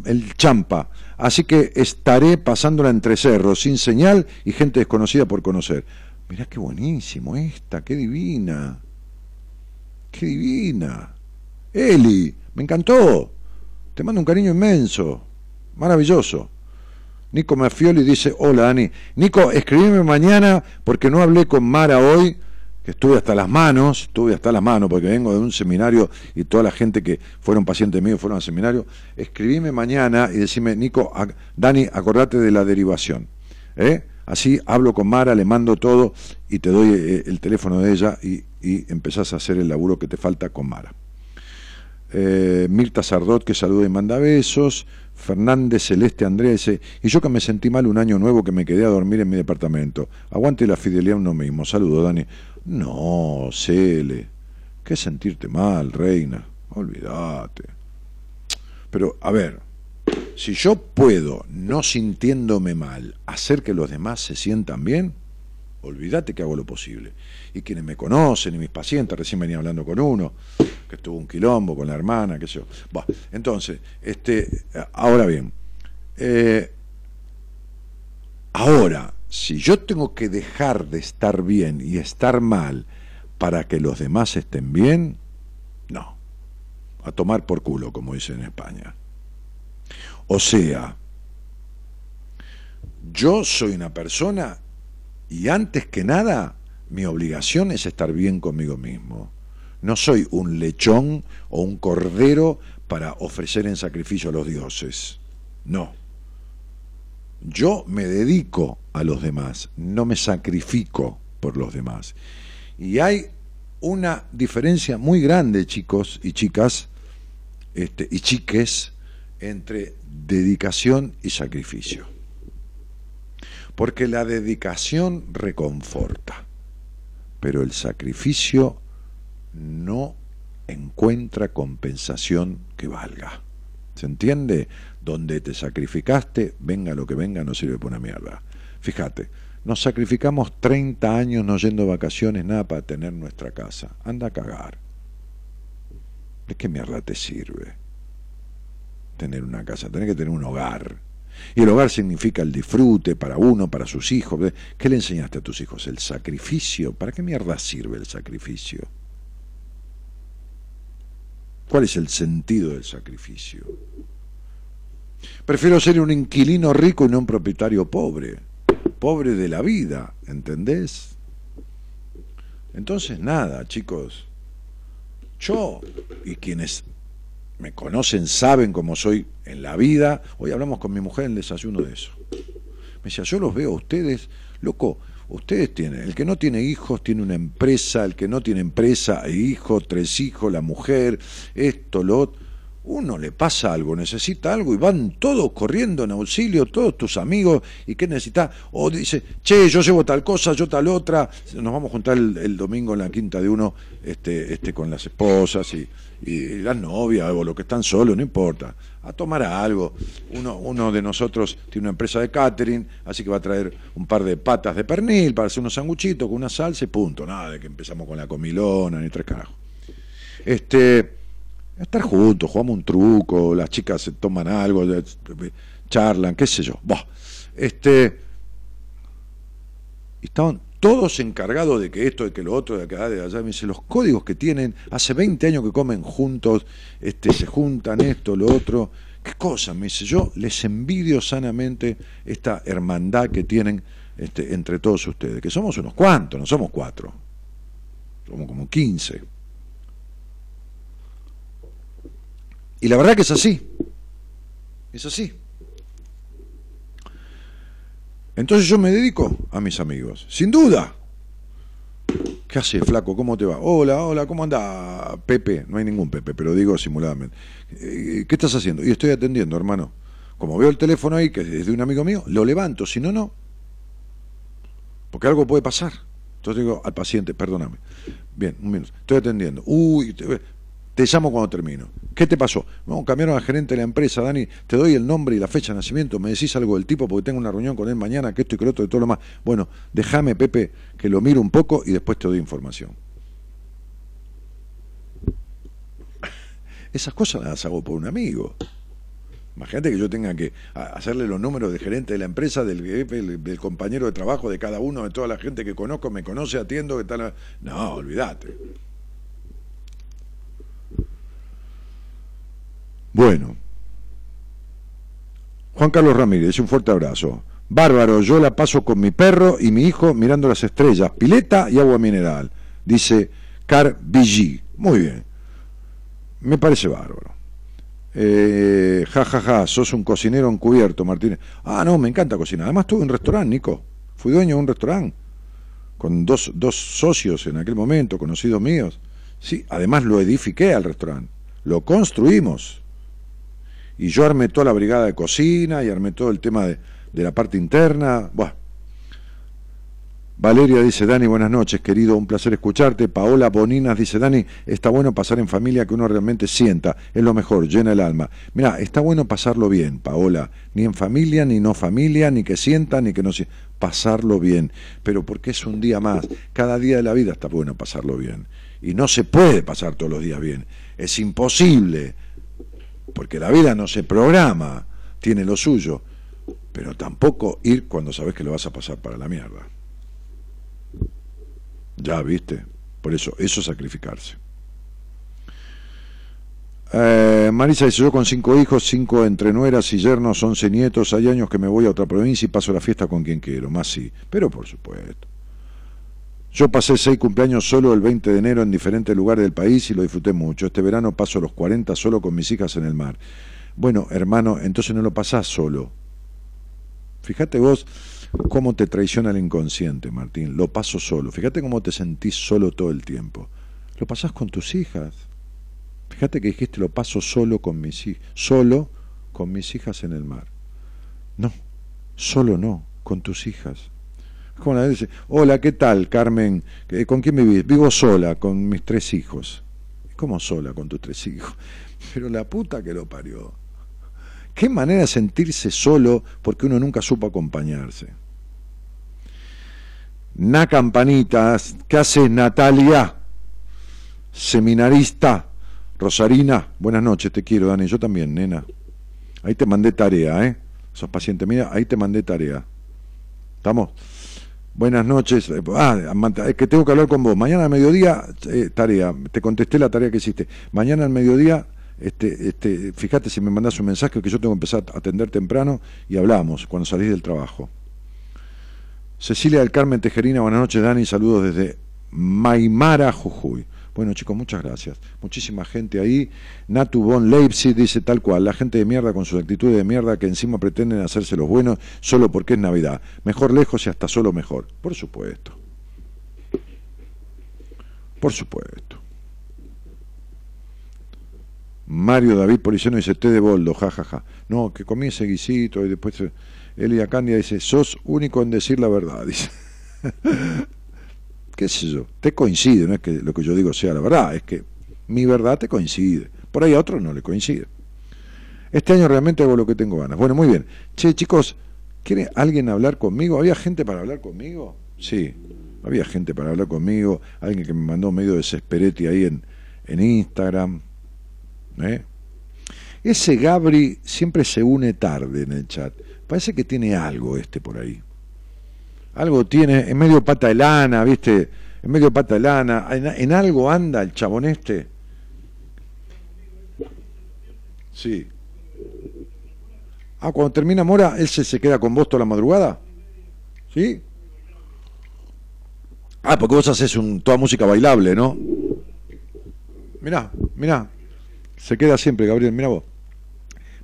el Champa. así que estaré pasándola entre cerros, sin señal y gente desconocida por conocer. Mirá qué buenísimo esta, qué divina. Qué divina. Eli, me encantó. Te mando un cariño inmenso. Maravilloso. Nico Mafioli dice, hola Dani. Nico, escribime mañana porque no hablé con Mara hoy, estuve hasta las manos, estuve hasta las manos porque vengo de un seminario y toda la gente que fueron pacientes míos fueron al seminario. Escribime mañana y decime, Nico, Dani, acordate de la derivación. ¿eh? Así hablo con Mara, le mando todo y te doy eh, el teléfono de ella y, y empezás a hacer el laburo que te falta con Mara. Eh, Mirta Sardot que saluda y manda besos, Fernández Celeste Andrés, y yo que me sentí mal un año nuevo que me quedé a dormir en mi departamento. Aguante la fidelidad uno mismo. Saludo, Dani. No, Cele. ¿Qué sentirte mal, reina? Olvídate. Pero, a ver, si yo puedo, no sintiéndome mal, hacer que los demás se sientan bien, olvídate que hago lo posible. Y quienes me conocen y mis pacientes, recién venía hablando con uno, que tuvo un quilombo con la hermana, qué sé yo. entonces, este, ahora bien, eh, ahora, si yo tengo que dejar de estar bien y estar mal para que los demás estén bien, no. A tomar por culo, como dicen en España. O sea, yo soy una persona y antes que nada, mi obligación es estar bien conmigo mismo. No soy un lechón o un cordero para ofrecer en sacrificio a los dioses. No. Yo me dedico a los demás, no me sacrifico por los demás. Y hay una diferencia muy grande, chicos y chicas, este, y chiques, entre dedicación y sacrificio. Porque la dedicación reconforta, pero el sacrificio no encuentra compensación que valga. ¿Se entiende? Donde te sacrificaste, venga lo que venga, no sirve para una mierda. Fíjate, nos sacrificamos 30 años no yendo de vacaciones, nada para tener nuestra casa. Anda a cagar. ¿De qué mierda te sirve tener una casa? Tener que tener un hogar. Y el hogar significa el disfrute para uno, para sus hijos. ¿Qué le enseñaste a tus hijos? El sacrificio. ¿Para qué mierda sirve el sacrificio? ¿Cuál es el sentido del sacrificio? Prefiero ser un inquilino rico y no un propietario pobre, pobre de la vida, ¿entendés? Entonces, nada, chicos, yo y quienes me conocen saben cómo soy en la vida, hoy hablamos con mi mujer en el desayuno de eso. Me decía, yo los veo a ustedes, loco, Ustedes tienen, el que no tiene hijos tiene una empresa, el que no tiene empresa, hay hijos, tres hijos, la mujer, esto, lo otro. Uno le pasa algo, necesita algo y van todos corriendo en auxilio, todos tus amigos, ¿y qué necesitas? O dice, che, yo llevo tal cosa, yo tal otra, nos vamos a juntar el, domingo en la quinta de uno este, este, con las esposas y, y las novias o los que están solos, no importa a tomar algo. Uno, uno de nosotros tiene una empresa de catering, así que va a traer un par de patas de pernil para hacer unos sanguchitos con una salsa y punto. Nada de que empezamos con la comilona ni tres carajos. Este, estar juntos, jugamos un truco, las chicas se toman algo, charlan, qué sé yo. este, estaban todos encargados de que esto, de que lo otro, de acá, de allá. Me dice, los códigos que tienen, hace 20 años que comen juntos, este, se juntan esto, lo otro. ¿Qué cosa? Me dice, yo les envidio sanamente esta hermandad que tienen este, entre todos ustedes, que somos unos cuantos, no somos cuatro, somos como 15. Y la verdad que es así, es así. Entonces yo me dedico a mis amigos, sin duda. ¿Qué hace, flaco? ¿Cómo te va? Hola, hola, ¿cómo anda Pepe? No hay ningún Pepe, pero digo simuladamente. Eh, ¿Qué estás haciendo? Y estoy atendiendo, hermano. Como veo el teléfono ahí, que es de un amigo mío, lo levanto, si no, no. Porque algo puede pasar. Entonces digo al paciente, perdóname. Bien, un minuto. Estoy atendiendo. Uy, te llamo cuando termino. ¿Qué te pasó? No, cambiaron al gerente de la empresa, Dani, te doy el nombre y la fecha de nacimiento, me decís algo del tipo porque tengo una reunión con él mañana, que esto y que lo otro y todo lo más. Bueno, déjame, Pepe, que lo miro un poco y después te doy información. Esas cosas las hago por un amigo. Imagínate que yo tenga que hacerle los números de gerente de la empresa, del del, compañero de trabajo, de cada uno, de toda la gente que conozco, me conoce, atiendo, que tal. No, olvídate. Bueno. Juan Carlos Ramírez, un fuerte abrazo. Bárbaro, yo la paso con mi perro y mi hijo mirando las estrellas, pileta y agua mineral. Dice Car Vigi. Muy bien. Me parece bárbaro. Eh, ja, ja, ja, sos un cocinero encubierto, Martínez. Ah, no, me encanta cocinar. Además estuve en un restaurante, Nico. Fui dueño de un restaurante con dos, dos socios en aquel momento, conocidos míos. Sí, además lo edifiqué al restaurante. Lo construimos. Y yo armé toda la brigada de cocina y armé todo el tema de, de la parte interna. Bueno, Valeria dice, Dani, buenas noches, querido, un placer escucharte. Paola Boninas dice, Dani, está bueno pasar en familia que uno realmente sienta, es lo mejor, llena el alma. Mira, está bueno pasarlo bien, Paola, ni en familia, ni no familia, ni que sienta, ni que no sienta, pasarlo bien, pero porque es un día más, cada día de la vida está bueno pasarlo bien. Y no se puede pasar todos los días bien, es imposible, porque la vida no se programa, tiene lo suyo, pero tampoco ir cuando sabes que lo vas a pasar para la mierda. Ya, viste. Por eso, eso es sacrificarse. Eh, Marisa dice, yo con cinco hijos, cinco entre nueras y yernos, once nietos, hay años que me voy a otra provincia y paso la fiesta con quien quiero, más sí, pero por supuesto. Yo pasé seis cumpleaños solo el 20 de enero en diferentes lugares del país y lo disfruté mucho. Este verano paso los 40 solo con mis hijas en el mar. Bueno, hermano, entonces no lo pasás solo. Fíjate vos cómo te traiciona el inconsciente, Martín. Lo paso solo. Fíjate cómo te sentís solo todo el tiempo. Lo pasás con tus hijas. Fíjate que dijiste lo paso solo con mis hijas. Solo con mis hijas en el mar. No, solo no, con tus hijas. Hola, ¿qué tal, Carmen? ¿Con quién vivís? Vivo sola, con mis tres hijos. ¿Cómo sola con tus tres hijos? Pero la puta que lo parió. Qué manera sentirse solo porque uno nunca supo acompañarse. Na Campanitas, ¿qué haces Natalia? Seminarista, Rosarina, buenas noches, te quiero, Dani, yo también, nena. Ahí te mandé tarea, ¿eh? Sos paciente, mira, ahí te mandé tarea. ¿Estamos? Buenas noches. Ah, es que tengo que hablar con vos. Mañana al mediodía, eh, tarea. Te contesté la tarea que hiciste. Mañana al mediodía este, este, fíjate si me mandas un mensaje que yo tengo que empezar a atender temprano y hablamos cuando salís del trabajo. Cecilia del Carmen Tejerina, buenas noches Dani, saludos desde Maimara, Jujuy. Bueno chicos, muchas gracias. Muchísima gente ahí. Natu von Leipzig dice tal cual, la gente de mierda con sus actitudes de mierda que encima pretenden hacerse los buenos solo porque es Navidad. Mejor lejos y hasta solo mejor. Por supuesto. Por supuesto. Mario David Policiano dice té de boldo, jajaja. No, que comí ese guisito y después Elia Candia dice, sos único en decir la verdad, dice. ¿Qué sé yo? Te coincide, no es que lo que yo digo sea la verdad, es que mi verdad te coincide. Por ahí a otros no le coincide. Este año realmente hago lo que tengo ganas. Bueno, muy bien. Che, chicos, ¿quiere alguien hablar conmigo? ¿Había gente para hablar conmigo? Sí, había gente para hablar conmigo. Alguien que me mandó medio desesperete ahí en, en Instagram. ¿eh? Ese Gabri siempre se une tarde en el chat. Parece que tiene algo este por ahí. Algo tiene, en medio pata de lana, ¿viste? En medio pata de lana. En, algo anda el chabón este. Sí. Ah, cuando termina Mora, él se, se queda con vos toda la madrugada. ¿Sí? Ah, porque vos haces un, toda música bailable, ¿no? Mirá, mirá, se queda siempre, Gabriel, mira vos.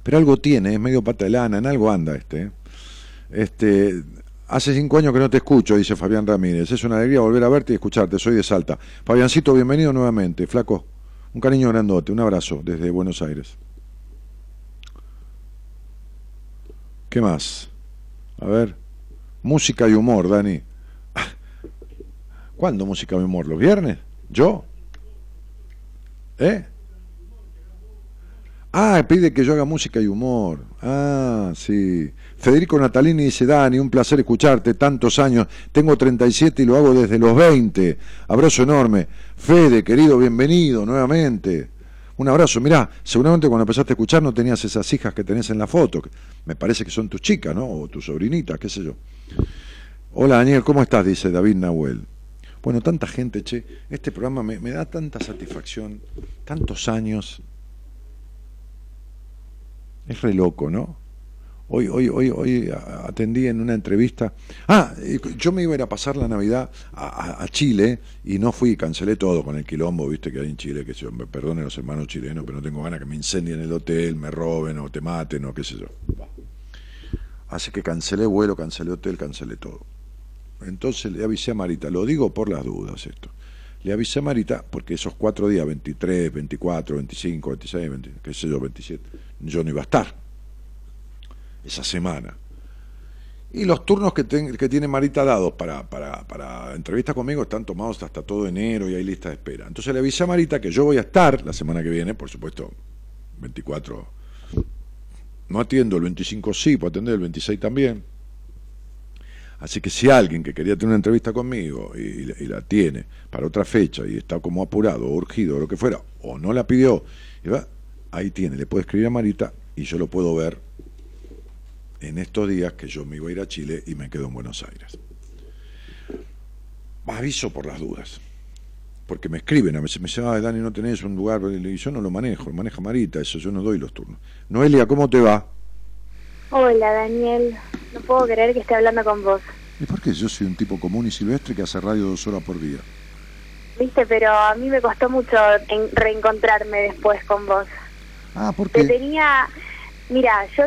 Pero algo tiene, es medio pata de lana, en algo anda este. ¿eh? Este, hace cinco años que no te escucho, dice Fabián Ramírez. Es una alegría volver a verte y escucharte, soy de Salta. Fabiancito, bienvenido nuevamente, flaco. Un cariño grandote, un abrazo desde Buenos Aires. ¿Qué más? A ver. Música y humor, Dani. ¿Cuándo música y humor? ¿Los viernes? ¿Yo? ¿Eh? Ah, pide que yo haga música y humor. Ah, sí. Federico Natalini dice, Dani, un placer escucharte tantos años. Tengo 37 y lo hago desde los 20. Abrazo enorme. Fede, querido, bienvenido nuevamente. Un abrazo. Mirá, seguramente cuando empezaste a escuchar no tenías esas hijas que tenés en la foto. Me parece que son tus chicas, ¿no? O tus sobrinitas, qué sé yo. Hola Daniel, ¿cómo estás? Dice David Nahuel. Bueno, tanta gente, che. Este programa me, me da tanta satisfacción. Tantos años. Es re loco, ¿no? Hoy, hoy, hoy, hoy atendí en una entrevista. Ah, yo me iba a ir a pasar la Navidad a, a- a Chile y no fui, cancelé todo con el quilombo, viste, que hay en Chile, que se me perdonen los hermanos chilenos, pero no tengo ganas que me incendien el hotel, me roben o te maten o qué sé yo. Así que cancelé vuelo, cancelé hotel, cancelé todo. Entonces le avisé a Marita, lo digo por las dudas esto. Le avisé a Marita porque esos cuatro días, 23, 24, 25, 26, 20, qué sé yo, 27, yo no iba a estar esa semana. Y los turnos que, ten- que tiene Marita dados para, para, para entrevistas conmigo están tomados hasta todo enero y hay lista de espera. Entonces le avisé a Marita que yo voy a estar la semana que viene, por supuesto, 24. No atiendo, el 25 sí, puedo atender el 26 también. Así que si alguien que quería tener una entrevista conmigo y, la- y la tiene para otra fecha y está como apurado o urgido o lo que fuera, o no la pidió, ahí tiene, le puede escribir a Marita y yo lo puedo ver en estos días que yo me iba a ir a Chile y me quedo en Buenos Aires. Aviso por las dudas. Porque me escriben, a veces me dicen, ah, Dani, no tenés un lugar, y yo no lo manejo, lo maneja Marita, eso yo no doy los turnos. Noelia, ¿cómo te va? Hola Daniel, no puedo creer que esté hablando con vos. ¿Y por qué? Yo soy un tipo común y silvestre que hace radio dos horas por día. Viste, pero a mí me costó mucho en- reencontrarme después con vos. Ah, ¿por Te qué? tenía, mira, yo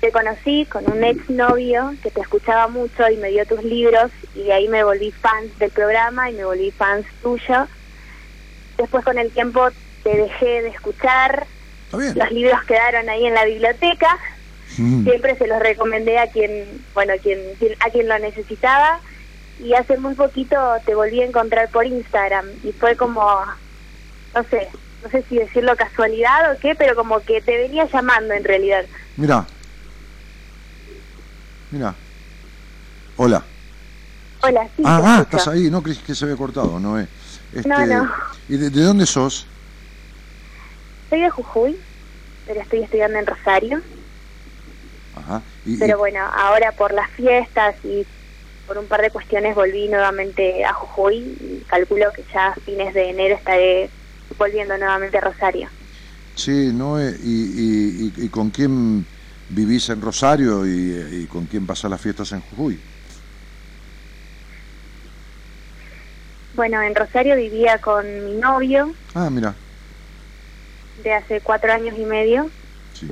te conocí con un ex novio que te escuchaba mucho y me dio tus libros y de ahí me volví fan del programa y me volví fans tuyo. Después con el tiempo te dejé de escuchar, los libros quedaron ahí en la biblioteca Mm. siempre se los recomendé a quien bueno quien, quien- a quien lo necesitaba y hace muy poquito te volví a encontrar por Instagram y fue como no sé no sé si decirlo casualidad o qué pero como que te venía llamando en realidad Mira. Mira. Hola. hola sí ah, ah, estás ahí. No crees que se había cortado, no es. No, no. ¿Y de, de dónde sos? soy de Jujuy pero estoy estudiando en Rosario Ajá. Y, y- pero bueno ahora por las fiestas y por un par de cuestiones volví nuevamente a Jujuy y calculo que ya a fines de enero estaré volviendo nuevamente a Rosario sí, no. Y, y, y- y con quién vivís en Rosario y, y con quién pasás las fiestas en Jujuy? Bueno, en Rosario vivía con mi novio Ah, mira. de hace cuatro años y medio. Sí.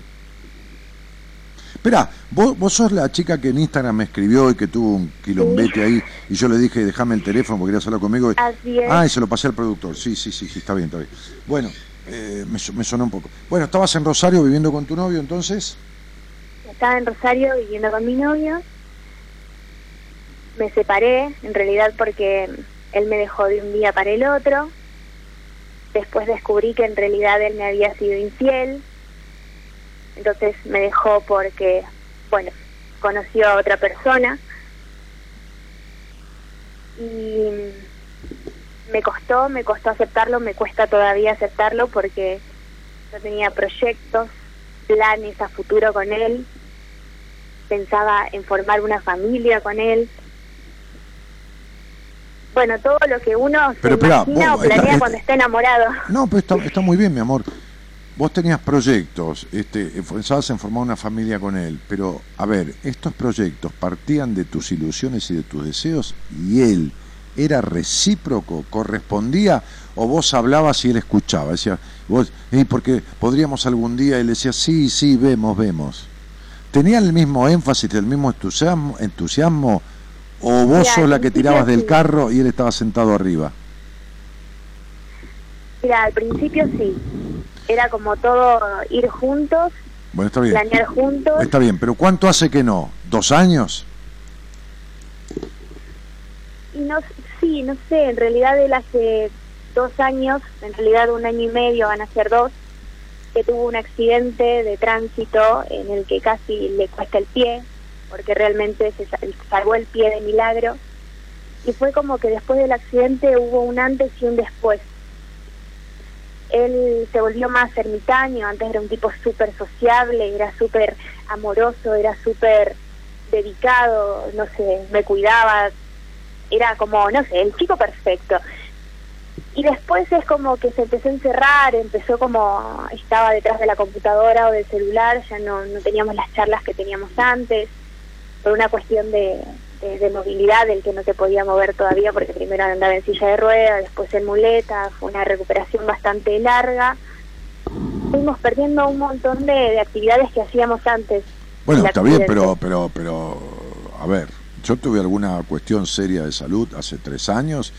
Espera, ¿vos, vos sos la chica que en Instagram me escribió y que tuvo un quilombete ahí y yo le dije, déjame el teléfono porque quería hablar conmigo. Así es. Ah, y se lo pasé al productor. Sí, sí, sí, sí, está bien, está bien. Bueno, eh, me, me sonó un poco. Bueno, ¿estabas en Rosario viviendo con tu novio entonces? Estaba en Rosario viviendo con mi novio. Me separé, en realidad porque él me dejó de un día para el otro. Después descubrí que en realidad él me había sido infiel. Entonces me dejó porque, bueno, conoció a otra persona. Y me costó, me costó aceptarlo, me cuesta todavía aceptarlo porque yo tenía proyectos, planes a futuro con él, pensaba en formar una familia con él. Bueno, todo lo que uno Pero se imagina vos- o planea esta- cuando está enamorado. No, pero está, está muy bien, mi amor. Vos tenías proyectos, este, pensabas en formar una familia con él, pero a ver, estos proyectos partían de tus ilusiones y de tus deseos y él era recíproco, correspondía o vos hablabas y él escuchaba, decía, vos, "Eh, porque podríamos algún día, y él decía, sí, sí, vemos, vemos. ¿Tenía el mismo énfasis, el mismo entusiasmo, entusiasmo o vos Mira, sos la que tirabas del sí. carro y él estaba sentado arriba? Mira, al principio sí. Era como todo ir juntos, Bueno, está bien. planear juntos. Está bien, pero ¿cuánto hace que no? ¿Dos años? Y no, sí, no sé, en realidad él hace dos años, en realidad un año y medio, van a ser dos, que tuvo un accidente de tránsito en el que casi le cuesta el pie, porque realmente se sa- salvó el pie de milagro. Y fue como que después del accidente hubo un antes y un después. él se volvió más ermitaño, antes era un tipo súper sociable, era súper amoroso, era súper dedicado, no sé, me cuidaba, era como, no sé, el chico perfecto. Y después es como que se empezó a encerrar, empezó como, estaba detrás de la computadora o del celular, ya no, no teníamos las charlas que teníamos antes, por una cuestión de, de, movilidad, del que no se podía mover todavía, porque primero andaba en silla de ruedas, después en muleta, fue una recuperación bastante larga. Fuimos perdiendo un montón de, de actividades que hacíamos antes. Bueno, está bien, pero, pero, pero, a ver, yo tuve alguna cuestión seria de salud hace tres años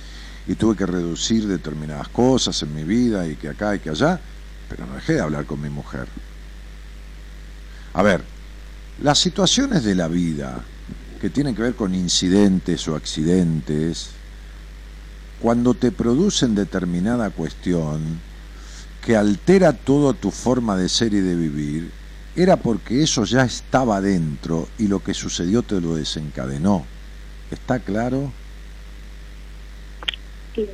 y tuve que reducir determinadas cosas en mi vida y que acá y que allá, pero no dejé de hablar con mi mujer. A ver, las situaciones de la vida que tienen que ver con incidentes o accidentes, cuando te producen determinada cuestión que altera toda tu forma de ser y de vivir, era porque eso ya estaba dentro y lo que sucedió te lo desencadenó. ¿Está claro? Sí.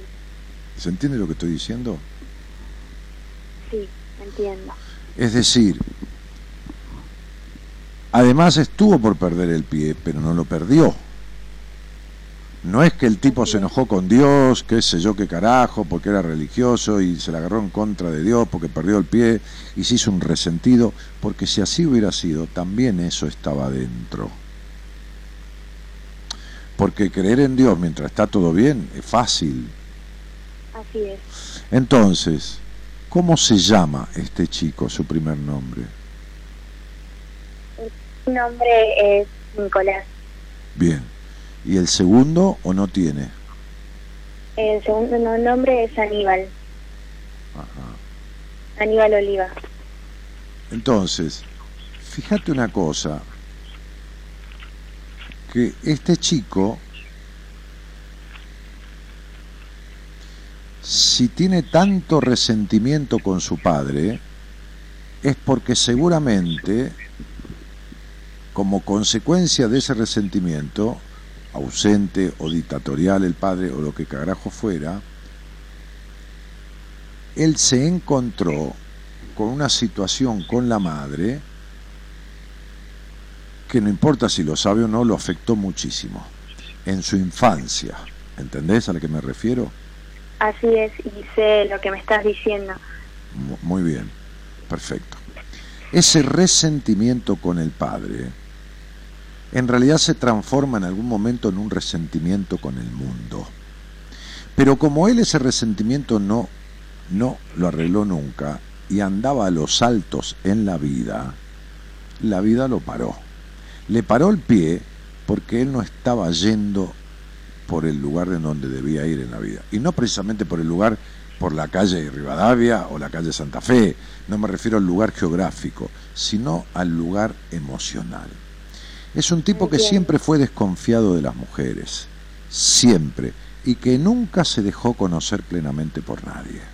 ¿Se entiende lo que estoy diciendo? Sí, entiendo. Es decir, además estuvo por perder el pie, pero no lo perdió. No es que el tipo se enojó con Dios, qué sé yo qué carajo, porque era religioso y se la agarró en contra de Dios porque perdió el pie y se hizo un resentido, porque si así hubiera sido, también eso estaba dentro. Porque creer en Dios mientras está todo bien es fácil. Así es. Entonces, ¿cómo se llama este chico, su primer nombre? El nombre es Nicolás. Bien. ¿Y el segundo o no tiene? El segundo nombre es Aníbal. Aníbal Oliva. Entonces, fíjate una cosa, que este chico, si tiene tanto resentimiento con su padre, es porque seguramente, como consecuencia de ese resentimiento, ausente o dictatorial el padre o lo que carajo fuera, él se encontró con una situación con la madre que no importa si lo sabe o no, lo afectó muchísimo en su infancia. ¿Entendés a lo que me refiero? Así es, y sé lo que me estás diciendo. Muy bien, perfecto. Ese resentimiento con el padre en realidad se transforma en algún momento en un resentimiento con el mundo. Pero como él ese resentimiento no, no lo arregló nunca y andaba a los saltos en la vida, la vida lo paró. Le paró el pie porque él no estaba yendo por el lugar en donde debía ir en la vida. Y no precisamente por el lugar, por la calle Rivadavia o la calle Santa Fe, no me refiero al lugar geográfico, sino al lugar emocional. Es un tipo que siempre fue desconfiado de las mujeres, siempre, y que nunca se dejó conocer plenamente por nadie.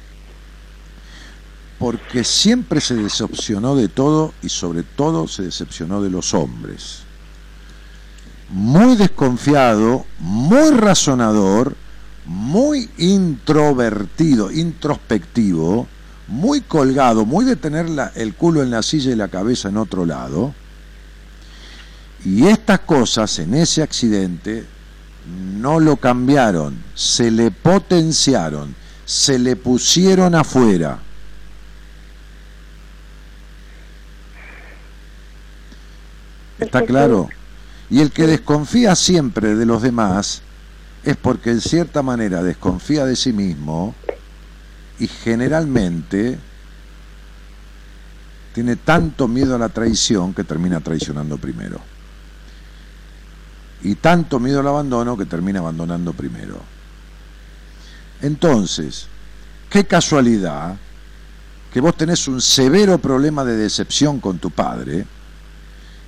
Porque siempre se decepcionó de todo y sobre todo se decepcionó de los hombres. Muy desconfiado, muy razonador, muy introvertido, introspectivo, muy colgado, muy de tener el culo en la silla y la cabeza en otro lado y estas cosas en ese accidente no lo cambiaron, se le potenciaron, se le pusieron afuera. ¿Está claro? Y el que desconfía siempre de los demás es porque en cierta manera desconfía de sí mismo y generalmente tiene tanto miedo a la traición que termina traicionando primero y tanto miedo al abandono que termina abandonando primero. Entonces, qué casualidad que vos tenés un severo problema de decepción con tu padre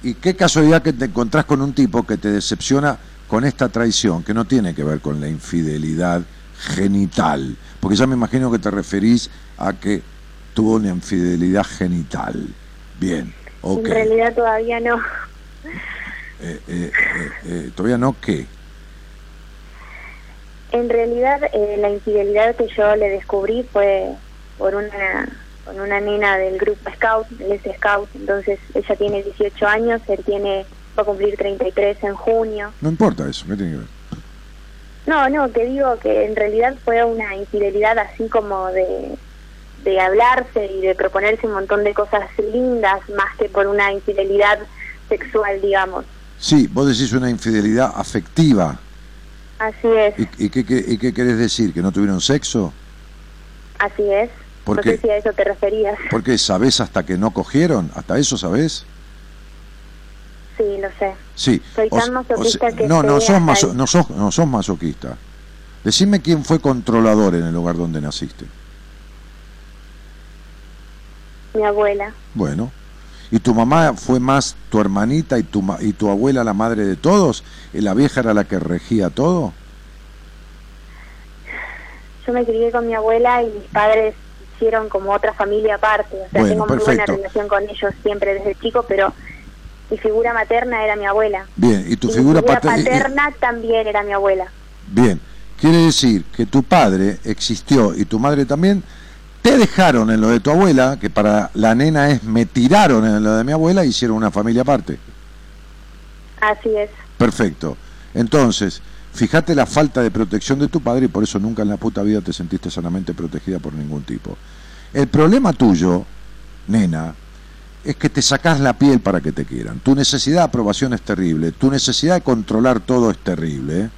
y qué casualidad que te encontrás con un tipo que te decepciona con esta traición que no tiene que ver con la infidelidad genital, porque ya me imagino que te referís a que tuvo una infidelidad genital. Bien, ok. En realidad todavía no. Eh, eh, eh, todavía no qué. En realidad la infidelidad que yo le descubrí fue por una con una nena del grupo Scout, él es Scout, entonces ella tiene 18 años, él tiene va a cumplir 33 en junio. No importa eso, ¿qué tiene que ver? No, no, te digo que en realidad fue una infidelidad así como de, de hablarse y de proponerse un montón de cosas lindas, más que por una infidelidad sexual, digamos. Sí, vos decís una infidelidad afectiva. Así es, ¿Y, y qué, qué- y qué querés decir? ¿Que no tuvieron sexo? así es. ¿Por no qué? sé si a eso te referías. Porque sabés hasta que no cogieron, hasta eso sabés. Sí, lo sé. Sí. Soy tan masoquista que no, no sos, maso- no, sos, no sos masoquista. Decime quién fue controlador en el lugar donde naciste. Mi abuela. Bueno. ¿Y tu mamá fue más tu hermanita y tu, y tu abuela la madre de todos? ¿Y ¿La vieja era la que regía todo? Yo me crié con mi abuela y mis padres hicieron como otra familia aparte. O sea, Bueno, tengo muy buena relación con ellos siempre desde chico, pero mi figura materna era mi abuela. Bien, y tu Y figura mi figura y- paterna también era mi abuela. Bien, quiere decir que tu padre existió y tu madre también, te dejaron en lo de tu abuela, que para la nena es me tiraron en lo de mi abuela, hicieron una familia aparte. Así es. Perfecto. Entonces, fíjate la falta de protección de tu padre y por eso nunca en la puta vida te sentiste sanamente protegida por ningún tipo. El problema tuyo, nena, es que te sacás la piel para que te quieran. Tu necesidad de aprobación es terrible, tu necesidad de controlar todo es terrible. ¿eh?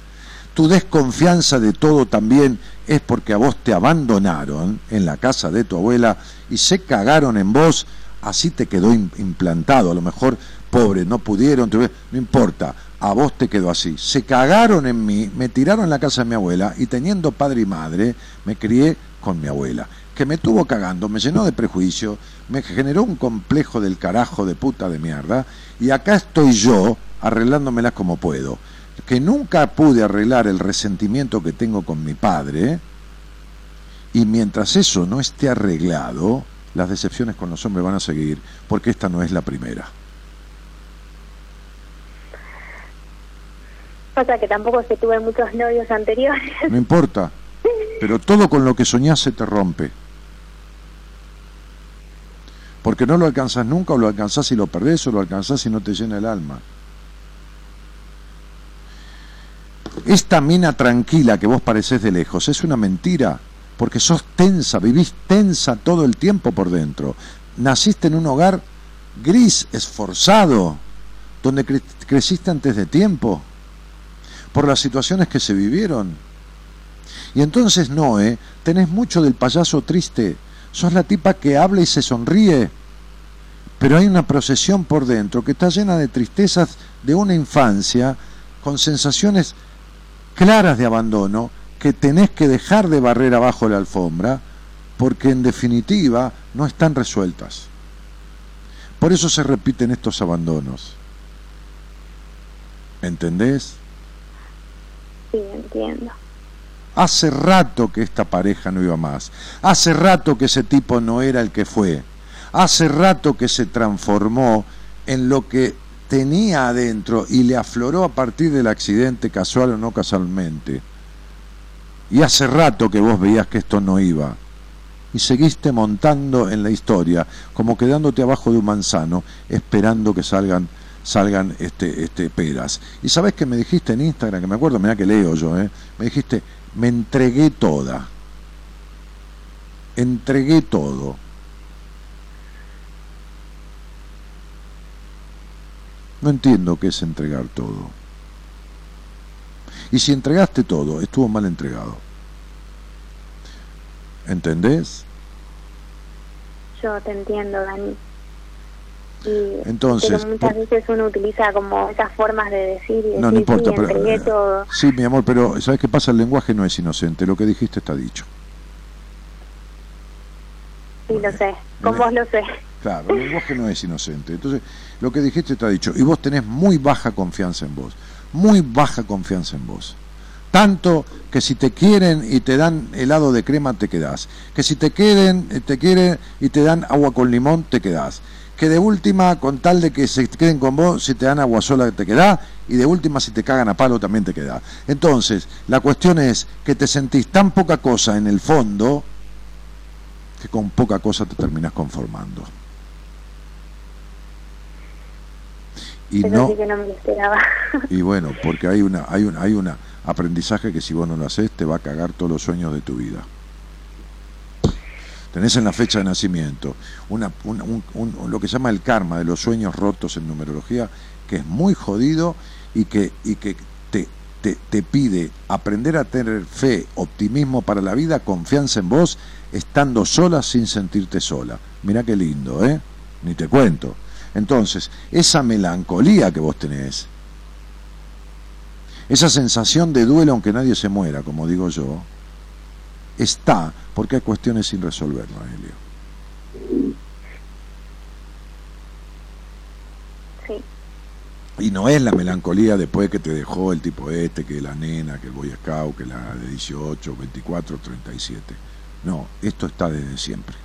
Tu desconfianza de todo también es porque a vos te abandonaron en la casa de tu abuela y se cagaron en vos, así te quedó im- implantado. A lo mejor, pobre, no pudieron, no importa, a vos te quedó así. Se cagaron en mí, me tiraron en la casa de mi abuela y teniendo padre y madre, me crié con mi abuela, que me tuvo cagando, me llenó de prejuicio, me generó un complejo del carajo de puta de mierda, y acá estoy yo arreglándomelas como puedo que nunca pude arreglar el resentimiento que tengo con mi padre, y mientras eso no esté arreglado, las decepciones con los hombres van a seguir, porque esta no es la primera. Pasa que tampoco muchos novios anteriores. No importa, pero todo con lo que soñás se te rompe. Porque no lo alcanzás nunca, o lo alcanzás y lo perdés, o lo alcanzás y no te llena el alma. Esta mina tranquila que vos parecés de lejos es una mentira, porque sos tensa, vivís tensa todo el tiempo por dentro. Naciste en un hogar gris, esforzado, donde cre- creciste antes de tiempo, por las situaciones que se vivieron. Y entonces, Noé, tenés mucho del payaso triste, sos la tipa que habla y se sonríe, pero hay una procesión por dentro que está llena de tristezas de una infancia con sensaciones claras de abandono que tenés que dejar de barrer abajo la alfombra porque en definitiva no están resueltas. Por eso se repiten estos abandonos. ¿Entendés? Entiendo. Hace rato que esta pareja no iba más. Hace rato que ese tipo no era el que fue. Hace rato que se transformó en lo que tenía adentro y le afloró a partir del accidente, casual o no casualmente. Y hace rato que vos veías que esto no iba. Y seguiste montando en la historia, como quedándote abajo de un manzano, esperando que salgan salgan este, este peras. Y sabes que me dijiste en Instagram, que me acuerdo, mira que leo yo, ¿eh? me dijiste, me entregué toda. Entregué todo. No entiendo qué es entregar todo. Y si entregaste todo, estuvo mal entregado. ¿Entendés? Yo te entiendo, Dani. Y, Entonces, pero muchas veces uno utiliza como esas formas de decir y No, no decir, importa, sí, pero... eh, todo. Sí, mi amor, pero ¿sabes qué pasa? El lenguaje no es inocente. Lo que dijiste está dicho. Sí, lo sé. Con eh, vos lo sé. Claro, el lenguaje no es inocente. Entonces, lo que dijiste está dicho. Y vos tenés muy baja confianza en vos. Muy baja confianza en vos. Tanto que si te quieren y te dan helado de crema, te quedás. Que si te quieren, eh, te quieren y te dan agua con limón, te quedás. Que de última, con tal de que se queden con vos, si te dan agua sola, te quedás. Y de última, si te cagan a palo, también te quedás. Entonces, la cuestión es que te sentís tan poca cosa en el fondo que con poca cosa te terminas conformando. Y no, sí que no me lo esperaba. Y bueno, porque hay una, hay una, hay una aprendizaje que si vos no lo haces te va a cagar todos los sueños de tu vida. Tenés en la fecha de nacimiento una, lo que se llama el karma de los sueños rotos en numerología, que es muy jodido y que, y que te, te, te pide aprender a tener fe, optimismo para la vida, confianza en vos, estando sola sin sentirte sola. Mirá qué lindo, ¿eh? Ni te cuento. Entonces, esa melancolía que vos tenés, esa sensación de duelo aunque nadie se muera, como digo yo, está porque hay cuestiones sin resolver, Noelio. Sí. Y no es la melancolía después que te dejó el tipo este, que la nena, que el Boy Scout, que la de 18, 24, 37. No, esto está desde siempre.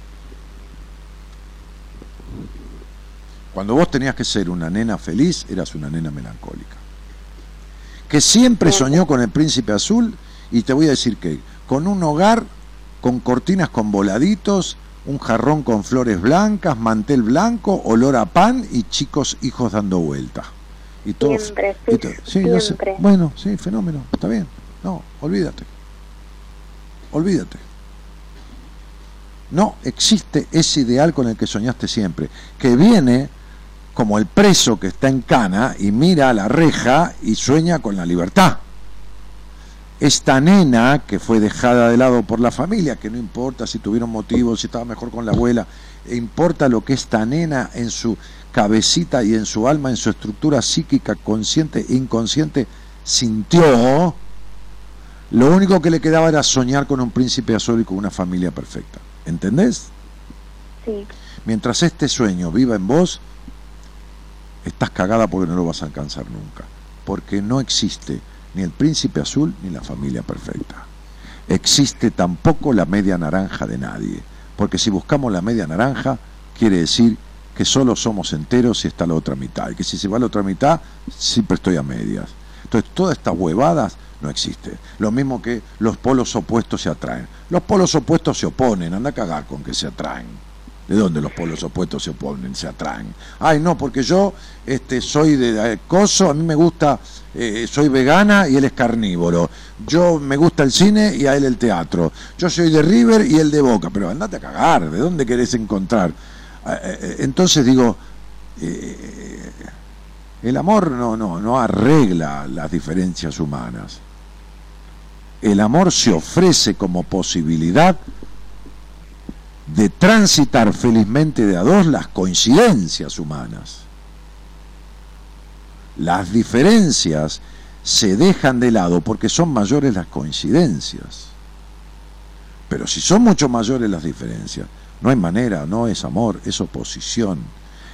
Cuando vos tenías que ser una nena feliz, eras una nena melancólica. Que siempre soñó con el príncipe azul, y te voy a decir que con un hogar con cortinas con voladitos, un jarrón con flores blancas, mantel blanco, olor a pan y chicos hijos dando vuelta. Y todos, siempre, sí, siempre. Bueno, sí, fenómeno, está bien. No, olvídate. Olvídate. No existe ese ideal con el que soñaste siempre, que viene como el preso que está en cana y mira a la reja y sueña con la libertad esta nena que fue dejada de lado por la familia, que no importa si tuvieron motivos, si estaba mejor con la abuela, e importa lo que esta nena en su cabecita y en su alma, en su estructura psíquica, consciente e inconsciente, sintió, lo único que le quedaba era soñar con un príncipe azul y con una familia perfecta. ¿Entendés? Sí. Mientras este sueño viva en vos, estás cagada porque no lo vas a alcanzar nunca. Porque no existe ni el príncipe azul ni la familia perfecta. Existe tampoco la media naranja de nadie, porque si buscamos la media naranja, quiere decir que solo somos enteros si está la otra mitad, y que si se va la otra mitad, siempre estoy a medias. Entonces, todas estas huevadas no existen. Lo mismo que los polos opuestos se atraen. Los polos opuestos se oponen, anda a cagar con que se atraen. ¿De dónde los polos opuestos se oponen, se atraen? Ay, no, porque yo este, soy de coso, a mí me gusta, eh, soy vegana y él es carnívoro. Yo me gusta el cine y a él el teatro. Yo soy de River y él de Boca. Pero andate a cagar, ¿de dónde querés encontrar? Eh, eh, entonces digo, el amor no, no, no arregla las diferencias humanas. El amor se ofrece como posibilidad de transitar felizmente de a dos las coincidencias humanas. Las diferencias se dejan de lado porque son mayores las coincidencias. Pero si son mucho mayores las diferencias, no hay manera, no es amor, es oposición.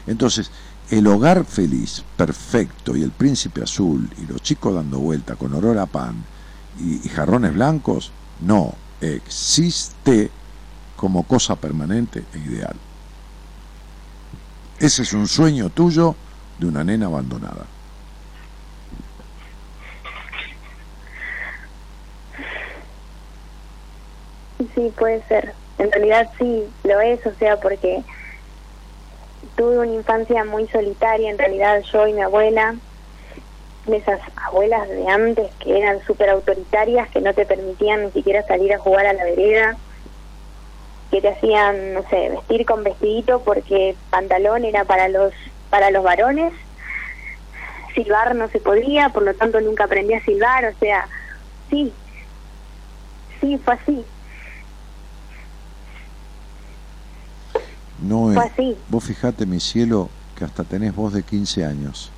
Entonces, el hogar feliz, perfecto, y el príncipe azul, y los chicos dando vuelta con olor a pan y, y jarrones blancos, no existe como cosa permanente e ideal. Ese es un sueño tuyo de una nena abandonada. Sí, puede ser. En realidad sí, lo es, o sea, porque tuve una infancia muy solitaria, en realidad yo y mi abuela, esas abuelas de antes que eran súper autoritarias, que no te permitían ni siquiera salir a jugar a la vereda, que te hacían, no sé, vestir con vestidito porque pantalón era para los para los varones, silbar no se podía, por lo tanto nunca aprendí a silbar, o sea, sí, sí, fue así. No, fue así. vos fijate, mi cielo, que hasta tenés voz de 15 años.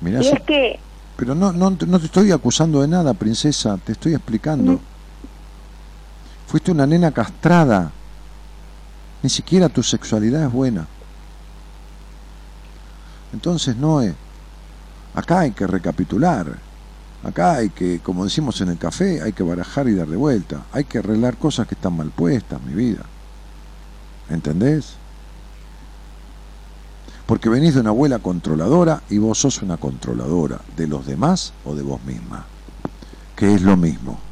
Mirá, y es que... Pero no, no, no te estoy acusando de nada, princesa, te estoy explicando. Fuiste una nena castrada. Ni siquiera tu sexualidad es buena. Entonces, Noé, acá hay que recapitular. Acá hay que, como decimos en el café, hay que barajar y dar de vuelta. Hay que arreglar cosas que están mal puestas, mi vida. ¿Entendés? Porque venís de una abuela controladora y vos sos una controladora de los demás o de vos misma, que es lo mismo.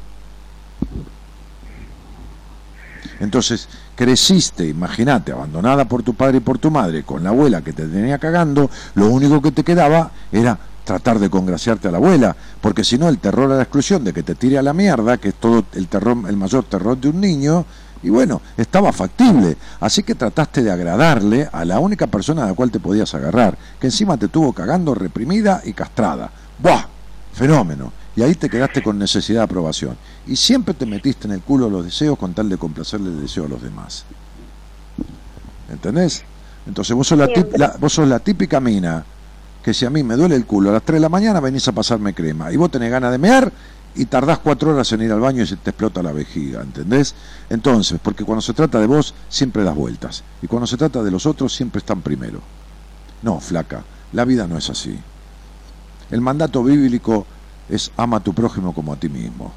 Entonces, creciste, imagínate, abandonada por tu padre y por tu madre, con la abuela que te tenía cagando, lo único que te quedaba era tratar de congraciarte a la abuela, porque si no el terror a la exclusión de que te tire a la mierda, que es todo el terror, el mayor terror de un niño, y bueno, estaba factible, así que trataste de agradarle a la única persona a la cual te podías agarrar, que encima te tuvo cagando reprimida y castrada. ¡Buah! Fenómeno. Y ahí te quedaste con necesidad de aprobación. Y siempre te metiste en el culo los deseos con tal de complacerle el deseo a los demás. ¿Entendés? Entonces vos sos la, la- vos sos la típica mina que si a mí me duele el culo a las 3 de la mañana venís a pasarme crema y vos tenés ganas de mear y tardás cuatro horas en ir al baño y se te explota la vejiga, ¿entendés? Entonces, porque cuando se trata de vos siempre das vueltas y cuando se trata de los otros siempre están primero. No, flaca, la vida no es así. El mandato bíblico es ama a tu prójimo como a ti mismo.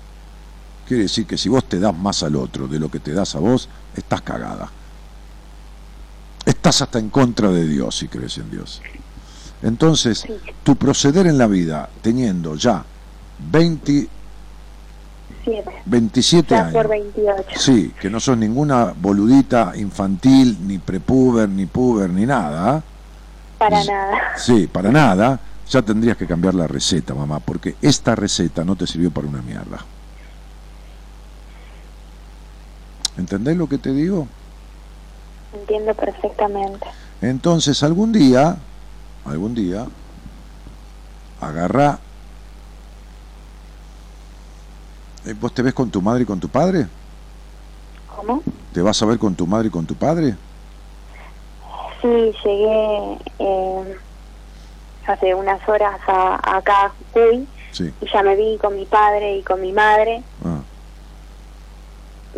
Quiere decir que si vos te das más al otro de lo que te das a vos, estás cagada. Estás hasta en contra de Dios si crees en Dios. Entonces, tu proceder en la vida, teniendo ya 20, Siete. 27 Ya por años, 28. sí, que no sos ninguna boludita infantil, ni prepuber, ni puber, ni nada, Para nada. sí, para nada, ya tendrías que cambiar la receta, mamá, porque esta receta no te sirvió para una mierda. ¿Entendés lo que te digo? Entiendo perfectamente. Entonces, algún día, algún día, agarra. Eh, ¿Vos te ves con tu madre y con tu padre? ¿Cómo? ¿Te vas a ver con tu madre y con tu padre? Sí, llegué eh, hace unas horas a, acá a Jujuy Sí. y ya me vi con mi padre y con mi madre. Ah,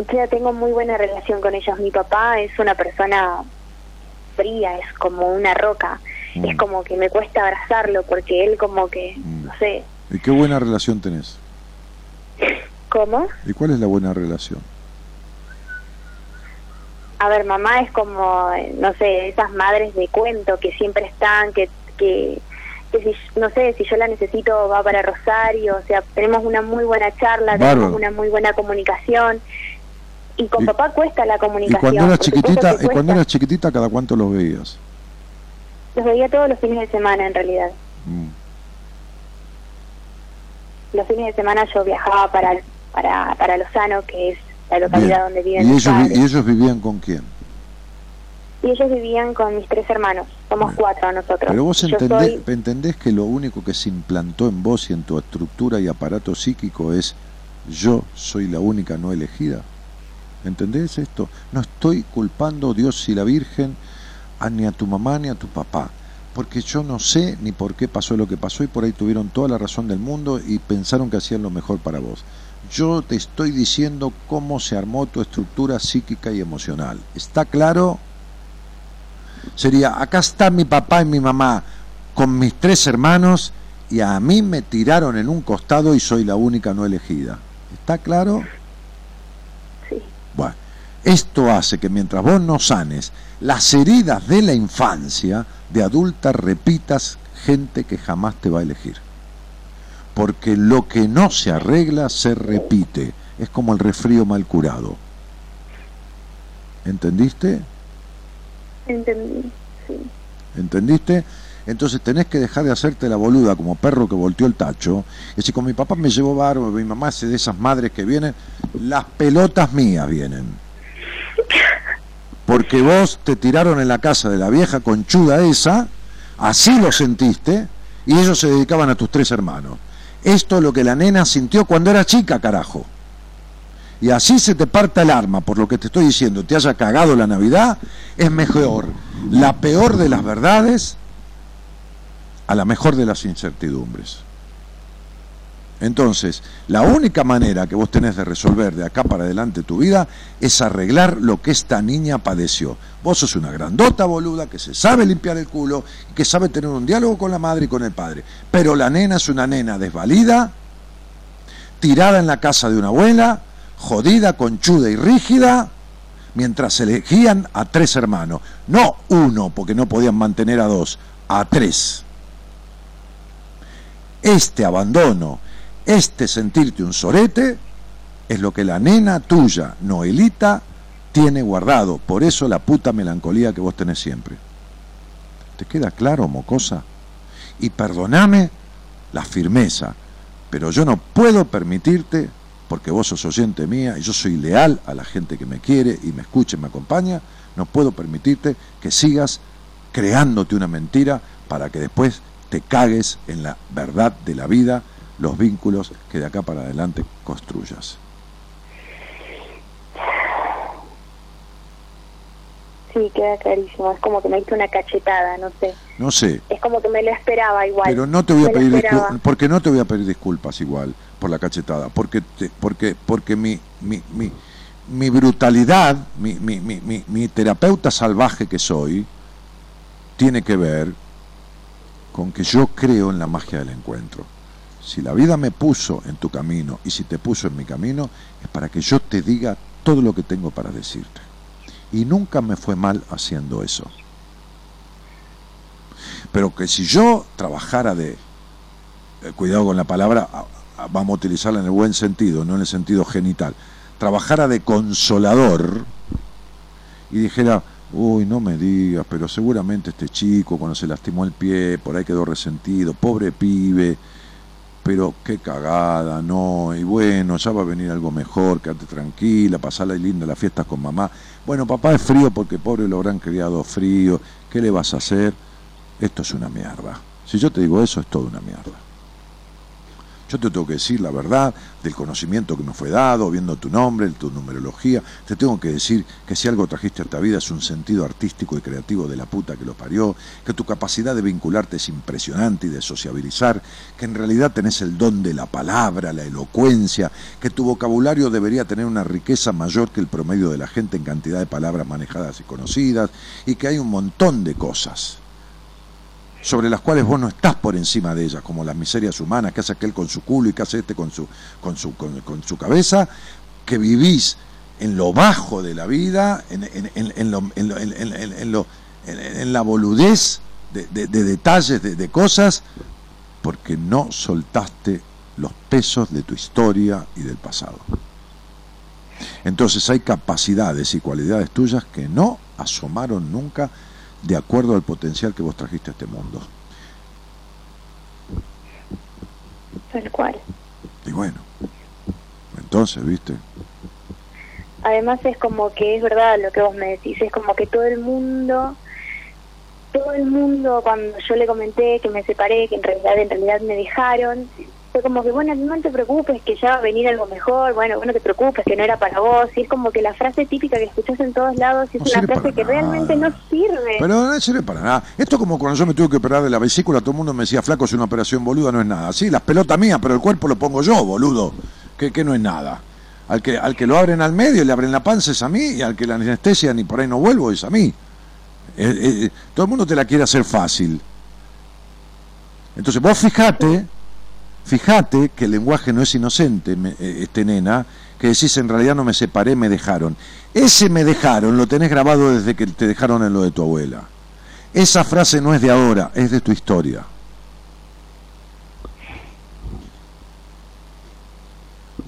O sea, tengo muy buena relación con ellos. Mi papá es una persona fría, es como una roca. Mm. Es como que me cuesta abrazarlo porque él como que, Mm. no sé, ¿Y qué buena relación tenés? ¿cómo? ¿Y cuál es la buena relación? A ver, mamá es como, eh, no sé, esas madres de cuento que siempre están, que, que, que si, no sé, si yo la necesito va para Rosario, o sea, tenemos una muy buena charla, Bárbaro. tenemos una muy buena comunicación. Y con Y- papá cuesta la ¿Y comunicación. cuando eras chiquitita, y cuando eras chiquitita, cada cuánto los veías? Los veía todos los fines de semana, en realidad. Mm. Los fines de semana yo viajaba para, para, para Lozano, que es la localidad Bien. donde viven ¿Y ellos, padres. ¿Y ellos vivían con quién? Y ellos vivían con mis tres hermanos. Somos cuatro nosotros. Pero vos entendés, soy- entendés que lo único que se implantó en vos y en tu estructura y aparato psíquico es yo soy la única no elegida. ¿Entendés esto? No estoy culpando a Dios y la Virgen a ni a tu mamá ni a tu papá, porque yo no sé ni por qué pasó lo que pasó y por ahí tuvieron toda la razón del mundo y pensaron que hacían lo mejor para vos. Yo te estoy diciendo cómo se armó tu estructura psíquica y emocional. ¿Está claro? Sería, acá está mi papá y mi mamá con mis tres hermanos y a mí me tiraron en un costado y soy la única no elegida. ¿Está claro? Sí. Bueno, esto hace que mientras vos no sanes las heridas de la infancia, de adulta repitas gente que jamás te va a elegir. Porque lo que no se arregla se repite. Es como el resfrío mal curado. ¿Entendiste? Entendí, sí. ¿Entendiste? Entonces tenés que dejar de hacerte la boluda como perro que volteó el tacho. Y decir, con mi papá me llevó barbo, mi mamá es de esas madres que vienen, las pelotas mías vienen. Porque vos te tiraron en la casa de la vieja conchuda esa, así lo sentiste, y ellos se dedicaban a tus tres hermanos. Esto es lo que la nena sintió cuando era chica, carajo. Y así se te parta el arma, por lo que te estoy diciendo, te haya cagado la Navidad, es mejor la peor de las verdades a la mejor de las incertidumbres. Entonces, la única manera que vos tenés de resolver de acá para adelante tu vida es arreglar lo que esta niña padeció. Vos sos una grandota boluda que se sabe limpiar el culo y que sabe tener un diálogo con la madre y con el padre. Pero la nena es una nena desvalida, tirada en la casa de una abuela, jodida, conchuda y rígida, mientras elegían a tres hermanos. No uno, porque no podían mantener a dos, a tres. Este abandono, este sentirte un sorete, es lo que la nena tuya, Noelita, tiene guardado. Por eso la puta melancolía que vos tenés siempre. ¿Te queda claro, mocosa? Y perdoname la firmeza, pero yo no puedo permitirte, porque vos sos oyente mía y yo soy leal a la gente que me quiere y me escucha y me acompaña, no puedo permitirte que sigas creándote una mentira para que después te cagues en la verdad de la vida, los vínculos que de acá para adelante construyas. Sí, queda clarísimo. Es como que me hizo una cachetada, no sé. No sé. Es como que me lo esperaba igual. Pero no te voy a pedir disculpas, porque no te voy a pedir disculpas igual por la cachetada, porque porque porque mi mi, mi, mi brutalidad, mi, mi terapeuta salvaje que soy, tiene que ver con que yo creo en la magia del encuentro. Si la vida me puso en tu camino y si te puso en mi camino, es para que yo te diga todo lo que tengo para decirte. Y nunca me fue mal haciendo eso. Pero que si yo trabajara de, eh, cuidado con la palabra, vamos a utilizarla en el buen sentido, no en el sentido genital, trabajara de consolador y dijera, uy, no me digas, pero seguramente este chico cuando se lastimó el pie, por ahí quedó resentido, pobre pibe, pero qué cagada, no, y bueno, ya va a venir algo mejor, quédate tranquila, pasala linda las fiestas con mamá. Bueno, papá es frío porque pobre lo habrán criado frío, ¿qué le vas a hacer? Esto es una mierda. Si yo te digo eso, es todo una mierda. Yo te tengo que decir la verdad del conocimiento que me fue dado, viendo tu nombre, tu numerología. Te tengo que decir que si algo trajiste a esta vida es un sentido artístico y creativo de la puta que lo parió, que tu capacidad de vincularte es impresionante y de sociabilizar, que en realidad tenés el don de la palabra, la elocuencia, que tu vocabulario debería tener una riqueza mayor que el promedio de la gente en cantidad de palabras manejadas y conocidas, y que hay un montón de cosas sobre las cuales vos no estás por encima de ellas, como las miserias humanas que hace aquel con su culo y que hace este con su, con su, con, su cabeza, que vivís en lo bajo de la vida, en, la boludez de, de detalles, de, de cosas, porque no soltaste los pesos de tu historia y del pasado. Entonces hay capacidades y cualidades tuyas que no asomaron nunca de acuerdo al potencial que vos trajiste a este mundo. Tal cual. Y bueno, entonces, ¿viste? Además es como que es verdad lo que vos me decís, es como que todo el mundo, todo el mundo cuando yo le comenté que me separé, que en realidad en realidad me dejaron, como que, bueno, no te preocupes, que ya va a venir algo mejor, bueno, bueno, te preocupes, que no era para vos. Y es como que la frase típica que escuchas en todos lados es una frase que realmente no sirve. Pero no sirve para nada. Esto como cuando yo me tuve que operar de la vesícula, todo el mundo me decía, flaco, es una operación boluda, no es nada. Sí, las pelotas mías, pero el cuerpo lo pongo yo, boludo, que, que no es nada. Al que, al que lo abren al medio y le abren la panza es a mí, y al que la anestesia ni por ahí no vuelvo es a mí. Eh, eh, todo el mundo te la quiere hacer fácil. Entonces vos fijate Fíjate que el lenguaje no es inocente, eh, este nena, que decís en realidad no me separé, me dejaron. Ese me dejaron lo tenés grabado desde que te dejaron en lo de tu abuela. Esa frase no es de ahora, es de tu historia.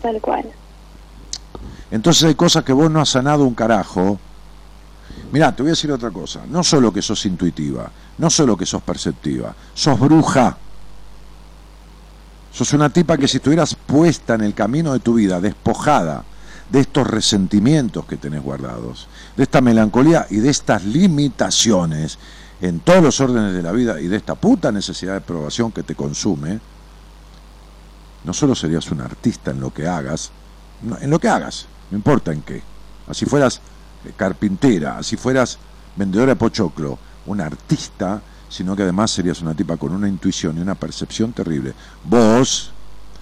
Tal cual. Entonces hay cosas que vos no has sanado un carajo. Mirá, te voy a decir otra cosa. No solo que sos intuitiva, no solo que sos perceptiva, sos bruja. Sos una tipa que si estuvieras puesta en el camino de tu vida, despojada de estos resentimientos que tenés guardados, de esta melancolía y de estas limitaciones en todos los órdenes de la vida y de esta puta necesidad de aprobación que te consume, no solo serías un artista en lo que hagas, en lo que hagas, no importa en qué, así fueras eh, carpintera, así fueras vendedora de pochoclo, un artista sino que además serías una tipa con una intuición y una percepción terrible. Vos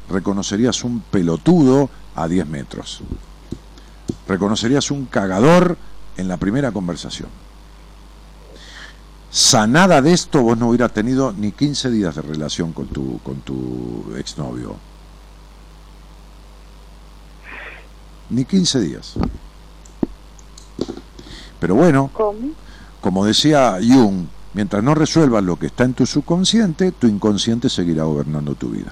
reconocerías un pelotudo a 10 metros. Reconocerías un cagador en la primera conversación. Sanada de esto, vos no hubieras tenido ni 15 días de relación con tu, con tu exnovio. Ni 15 días. Pero bueno, como decía Jung, Mientras no resuelvas lo que está en tu subconsciente, tu inconsciente seguirá gobernando tu vida.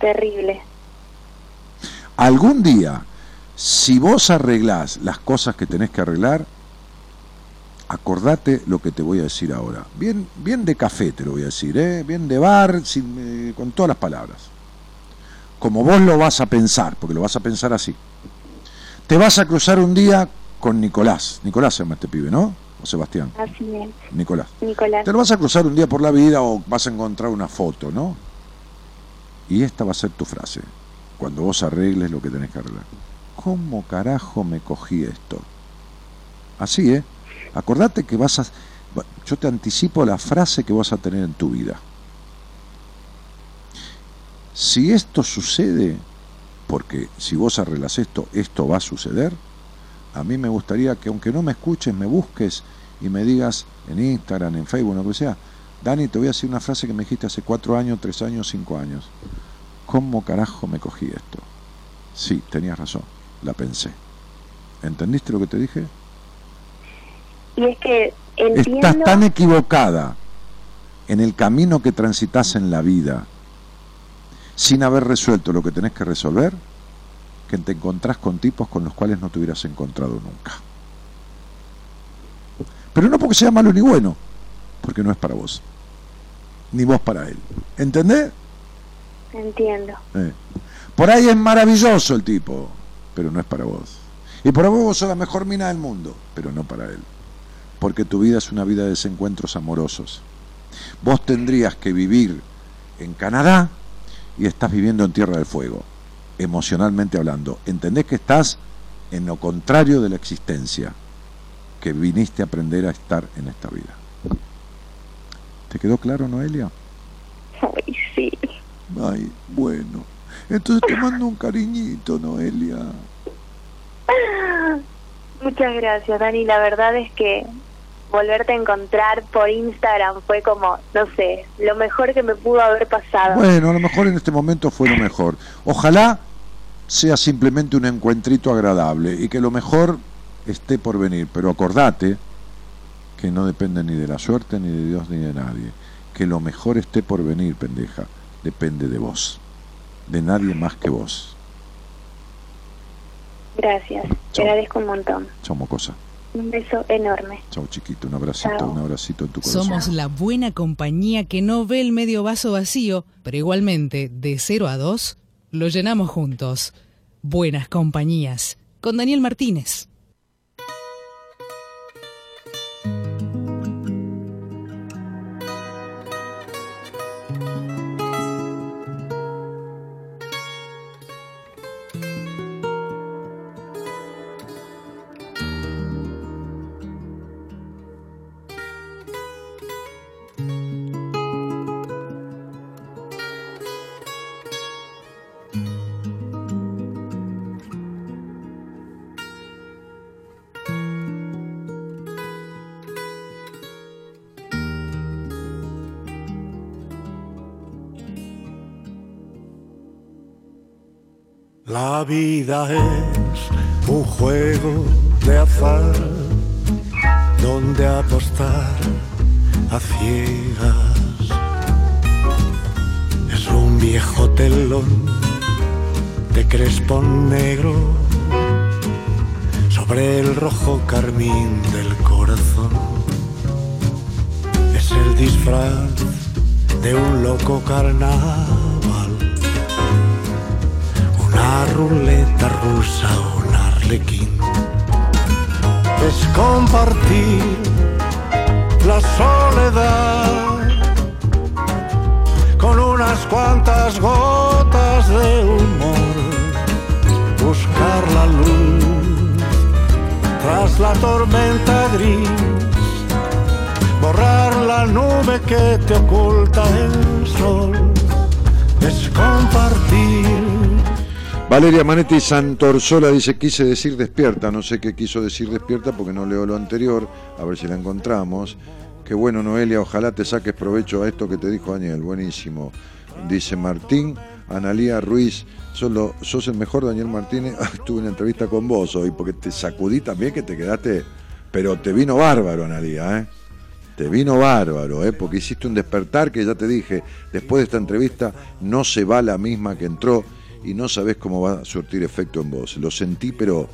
Terrible. algún día, si vos arreglás las cosas que tenés que arreglar, acordate lo que te voy a decir ahora. Bien, bien de café te lo voy a decir, ¿eh? bien de bar, sin, eh, con todas las palabras. Como vos lo vas a pensar, porque lo vas a pensar así. Te vas a cruzar un día con Nicolás. Nicolás se llama este pibe, ¿no? O Sebastián. Así es. Nicolás. Nicolás. Te lo vas a cruzar un día por la vida o vas a encontrar una foto, ¿no? Y esta va a ser tu frase, cuando vos arregles lo que tenés que arreglar. ¿Cómo carajo me cogí esto? Así, ¿eh? Acordate que vas a... Yo te anticipo la frase que vas a tener en tu vida. Si esto sucede, porque si vos arreglas esto, esto va a suceder, a mí me gustaría que aunque no me escuches, me busques y me digas en Instagram, en Facebook, lo que sea, Dani, te voy a decir una frase que me dijiste hace cuatro años, tres años, cinco años. ¿Cómo carajo me cogí esto? Sí, tenías razón, la pensé. ¿Entendiste lo que te dije? Y es que entiendo... Estás tan equivocada en el camino que transitas en la vida sin haber resuelto lo que tenés que resolver que te encontrás con tipos con los cuales no te hubieras encontrado nunca. Pero no porque sea malo ni bueno, porque no es para vos, ni vos para él. ¿Entendés? Entiendo. Eh. Por ahí es maravilloso el tipo, pero no es para vos. Y por vos vos sos la mejor mina del mundo, pero no para él. Porque tu vida es una vida de desencuentros amorosos. Vos tendrías que vivir en Canadá y estás viviendo en Tierra del Fuego emocionalmente hablando. Entendés que estás en lo contrario de la existencia, que viniste a aprender a estar en esta vida. ¿Te quedó claro, Noelia? Ay, sí. Ay, bueno. Entonces te mando un cariñito, Noelia. Muchas gracias, Dani. La verdad es que volverte a encontrar por Instagram fue como, no sé, lo mejor que me pudo haber pasado. Bueno, a lo mejor en este momento fue lo mejor. Ojalá sea simplemente un encuentrito agradable y que lo mejor esté por venir. Pero acordate que no depende ni de la suerte, ni de Dios, ni de nadie. Que lo mejor esté por venir, pendeja. Depende de vos. De nadie más que vos. Gracias. Te agradezco un montón. Chau, mocosa. Un beso enorme. Chau, chiquito. Un abracito, un abracito en tu corazón. Somos la buena compañía que no ve el medio vaso vacío, pero igualmente, de 0 a 2, lo llenamos juntos. Buenas compañías. Con Daniel Martínez. La vida es un juego de azar donde apostar a ciegas. Es un viejo telón de crespón negro sobre el rojo carmín del corazón. Es el disfraz de un loco carnal una ruleta rusa, un arlequín. Es compartir la soledad con unas cuantas gotas de humor. Buscar la luz tras la tormenta gris. Borrar la nube que te oculta el sol. Es compartir Valeria Manetti Santorsola dice, quise decir despierta, no sé qué quiso decir despierta porque no leo lo anterior, a ver si la encontramos. Qué bueno, Noelia, ojalá te saques provecho a esto que te dijo Daniel, buenísimo. Dice Martín, Analía Ruiz, solo, sos el mejor Daniel Martínez, estuve en entrevista con vos hoy porque te sacudí también que te quedaste, pero te vino bárbaro, Analía, ¿eh? Te vino bárbaro, ¿eh? porque hiciste un despertar que ya te dije, después de esta entrevista no se va la misma que entró y no sabes cómo va a surtir efecto en vos. Lo sentí, pero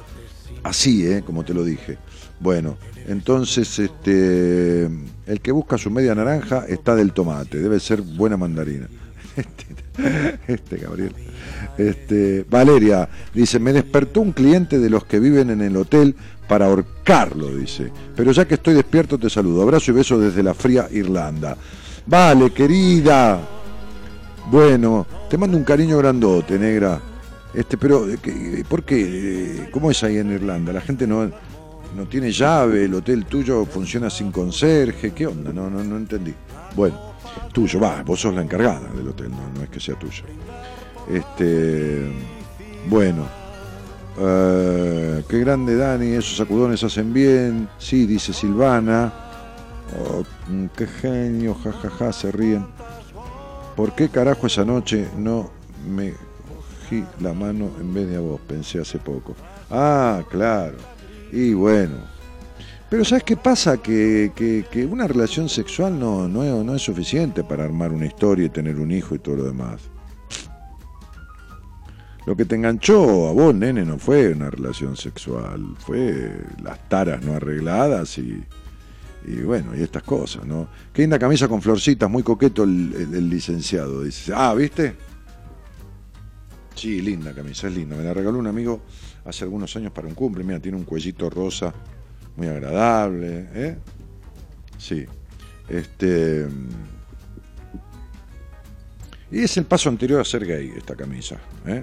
así, ¿eh? como te lo dije. Bueno, entonces este, el que busca su media naranja está del tomate, debe ser buena mandarina. Este, este Gabriel. Este, Valeria dice, me despertó un cliente de los que viven en el hotel para ahorcarlo, dice. Pero ya que estoy despierto te saludo. Abrazo y beso desde la fría Irlanda. Vale, querida. Bueno, te mando un cariño grandote, negra. Este, pero, ¿por qué? ¿Cómo es ahí en Irlanda? La gente no, no tiene llave, el hotel tuyo funciona sin conserje. ¿Qué onda? No, no, no entendí. Bueno, tuyo, va, vos sos la encargada del hotel, no, no es que sea tuyo. Este, bueno, eh, qué grande Dani, esos sacudones hacen bien. Sí, dice Silvana. Oh, qué genio, jajaja, se ríen. ¿Por qué carajo esa noche no me cogí la mano en vez de a vos? Pensé hace poco. Ah, claro. Y bueno. Pero ¿sabes qué pasa? Que, que, una relación sexual no, no, no es suficiente para armar una historia y tener un hijo y todo lo demás. Lo que te enganchó a vos, nene, no fue una relación sexual, fue las taras no arregladas y, y bueno, y estas cosas, ¿no? Qué linda camisa con florcitas, muy coqueto el, licenciado, dice. Ah, ¿viste? Sí, linda camisa, es linda. Me la regaló un amigo hace algunos años para un cumple. Mira, tiene un cuellito rosa muy agradable, ¿eh? Sí. Este. Y es el paso anterior a ser gay, esta camisa, ¿eh?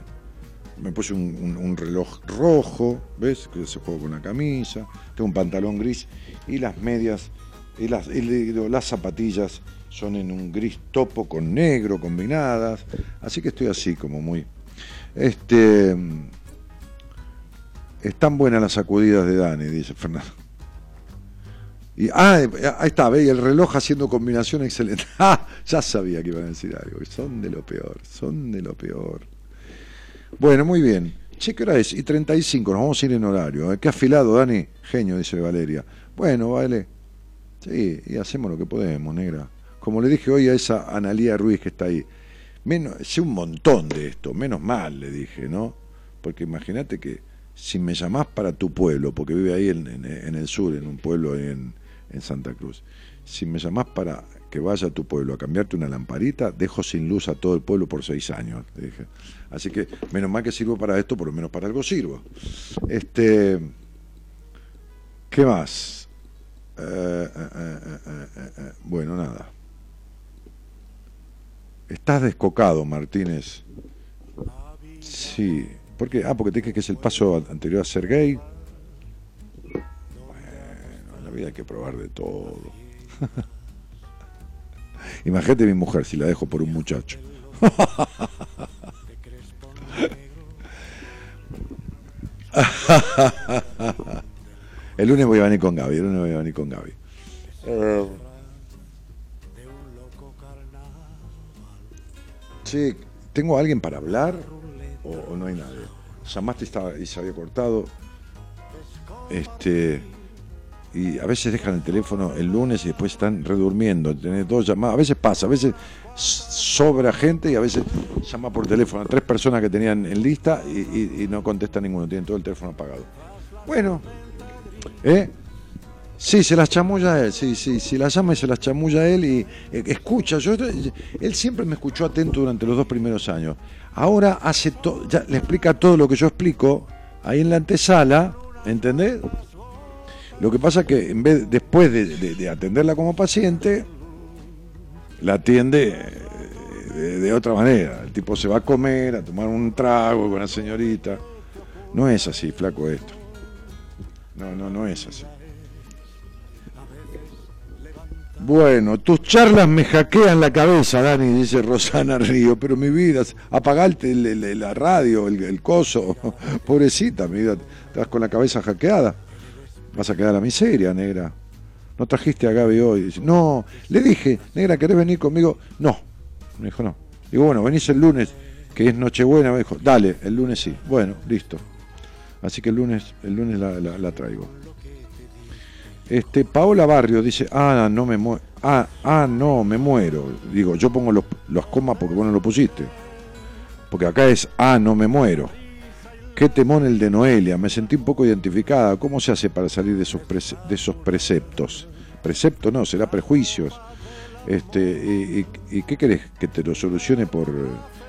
me puse un, reloj rojo, ¿ves? Que se juega con la camisa, tengo un pantalón gris y las medias, y las, las zapatillas son en un gris topo con negro combinadas, así que estoy así como muy... Este, están buenas las sacudidas de Dani, dice Fernando. Y, ah, ahí está, ve, el reloj haciendo combinación excelente. Ah, ya sabía que iban a decir algo. Son de lo peor, son de lo peor. Bueno, muy bien. Che, ¿qué hora es? Y 35, nos vamos a ir en horario. ¿eh? Qué afilado, Dani. Genio, dice Valeria. Bueno, vale. Sí, y hacemos lo que podemos, negra. Como le dije hoy a esa Analía Ruiz que está ahí. Menos, sé un montón de esto, menos mal, le dije, ¿no? Porque imagínate que si me llamás para tu pueblo, porque vive ahí en, el sur, en un pueblo en, en Santa Cruz, si me llamás para que vaya a tu pueblo a cambiarte una lamparita, dejo sin luz a todo el pueblo por seis años. Dije. Así que menos mal que sirvo para esto, por lo menos para algo sirvo. Este, ¿Qué más? Bueno, nada. Estás descocado, Martínez. Sí. ¿Por qué? Ah, porque te dije que es el paso anterior a ser gay. Bueno, en la vida hay que probar de todo. Imagínate mi mujer si la dejo por un muchacho. el lunes voy a venir con Gaby, el lunes voy a venir con Gaby. Eh, che, ¿tengo alguien para hablar o, no hay nadie? Llamaste y se había cortado. Este y a veces dejan el teléfono el lunes y después están redurmiendo, tenés dos llamadas, a veces pasa, a veces sobra gente y a veces llama por teléfono a tres personas que tenían en lista y, no contesta ninguno, tienen todo el teléfono apagado. Bueno, ¿eh? Sí, se las chamulla él, sí, sí, si la llama y se las chamulla él y eh, escucha, yo, él siempre me escuchó atento durante los dos primeros años. Ahora hace todo, ya le explica todo lo que yo explico ahí en la antesala, ¿entendés? Lo que pasa es que en vez, después de, atenderla como paciente, la atiende eh, de, otra manera. El tipo se va a comer, a tomar un trago con la señorita. No es así, flaco, esto. No, no, no es así. Bueno, tus charlas me hackean la cabeza, Dani, dice Rosana Río, pero mi vida, apagarte la radio, el, coso, pobrecita, mi vida, estás con la cabeza hackeada vas a quedar a miseria, negra. No trajiste a Gaby hoy. No, le dije, negra, ¿querés venir conmigo? No. Me dijo, no. Digo, bueno, venís el lunes, que es Nochebuena. Me dijo, dale, el lunes sí. Bueno, listo. Así que el lunes, el lunes la, traigo. Este, Paola Barrio dice, ah, no me muero. Ah, ah, no, me muero. Digo, yo pongo los, los comas porque vos no lo pusiste. porque acá es, ah, no me muero. Qué temón el de Noelia, me sentí un poco identificada. ¿Cómo se hace para salir de esos, prece- de esos preceptos? Precepto no, será prejuicios. Este, y, y- y qué querés? ¿Que te lo solucione por...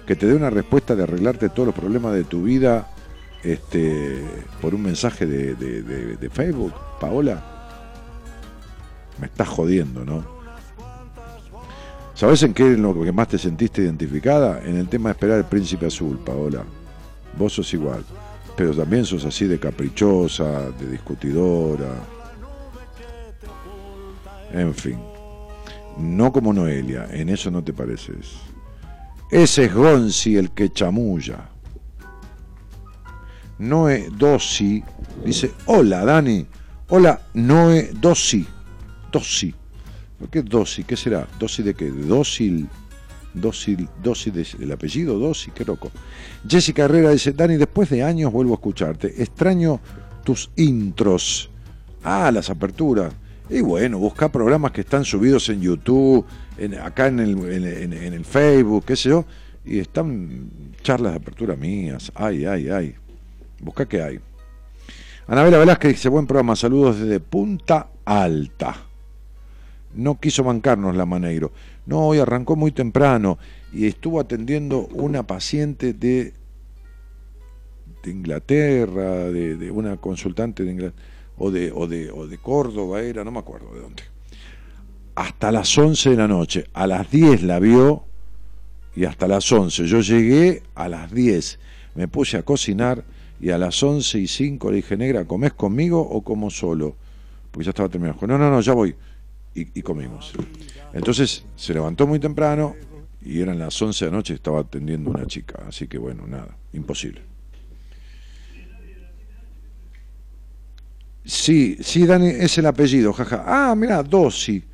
que te dé una respuesta de arreglarte todos los problemas de tu vida este, por un mensaje de, Facebook, Paola? Me estás jodiendo, ¿no? ¿Sabes en qué es lo que más te sentiste identificada? En el tema de esperar el príncipe azul, Paola. Vos sos igual. Pero también sos así de caprichosa, de discutidora. En fin. No como Noelia, en eso no te pareces. Ese es Gonzi el que chamulla. Noé Dossi dice, hola Dani, hola Noé Dossi, Dossi. ¿Por qué Dossi? ¿Qué será? ¿Dossi de qué? ¿De dócil? Dócil, dócil del apellido Dossi, qué loco. Jessica Herrera dice, Dani, después de años vuelvo a escucharte. Extraño tus intros. Ah, las aperturas. Y bueno, busca programas que están subidos en YouTube, en- acá en el, en el Facebook, qué sé yo, y están charlas de apertura mías. Ay, ay, ay. Busca qué hay. Anabela Velázquez dice, buen programa, saludos desde Punta Alta. No quiso bancarnos la Maneiro. No, hoy arrancó muy temprano y estuvo atendiendo una paciente de, Inglaterra, de, de una consultante de Inglaterra, o de, o, de, o de Córdoba era, no me acuerdo de dónde. Hasta las 11 de la noche. A las 10 la vio y hasta las 11. Yo llegué a las 10, me puse a cocinar y a las 11 y 5 le dije, negra, ¿comés conmigo o como solo? Porque ya estaba terminando. Dijo, No, no, no, ya voy. Y, comimos. Entonces se levantó muy temprano y eran las 11 de la noche y estaba atendiendo una chica. Así que bueno, nada, imposible. Sí, sí, Dani, es el apellido, jaja. Ah, mira, Dosi.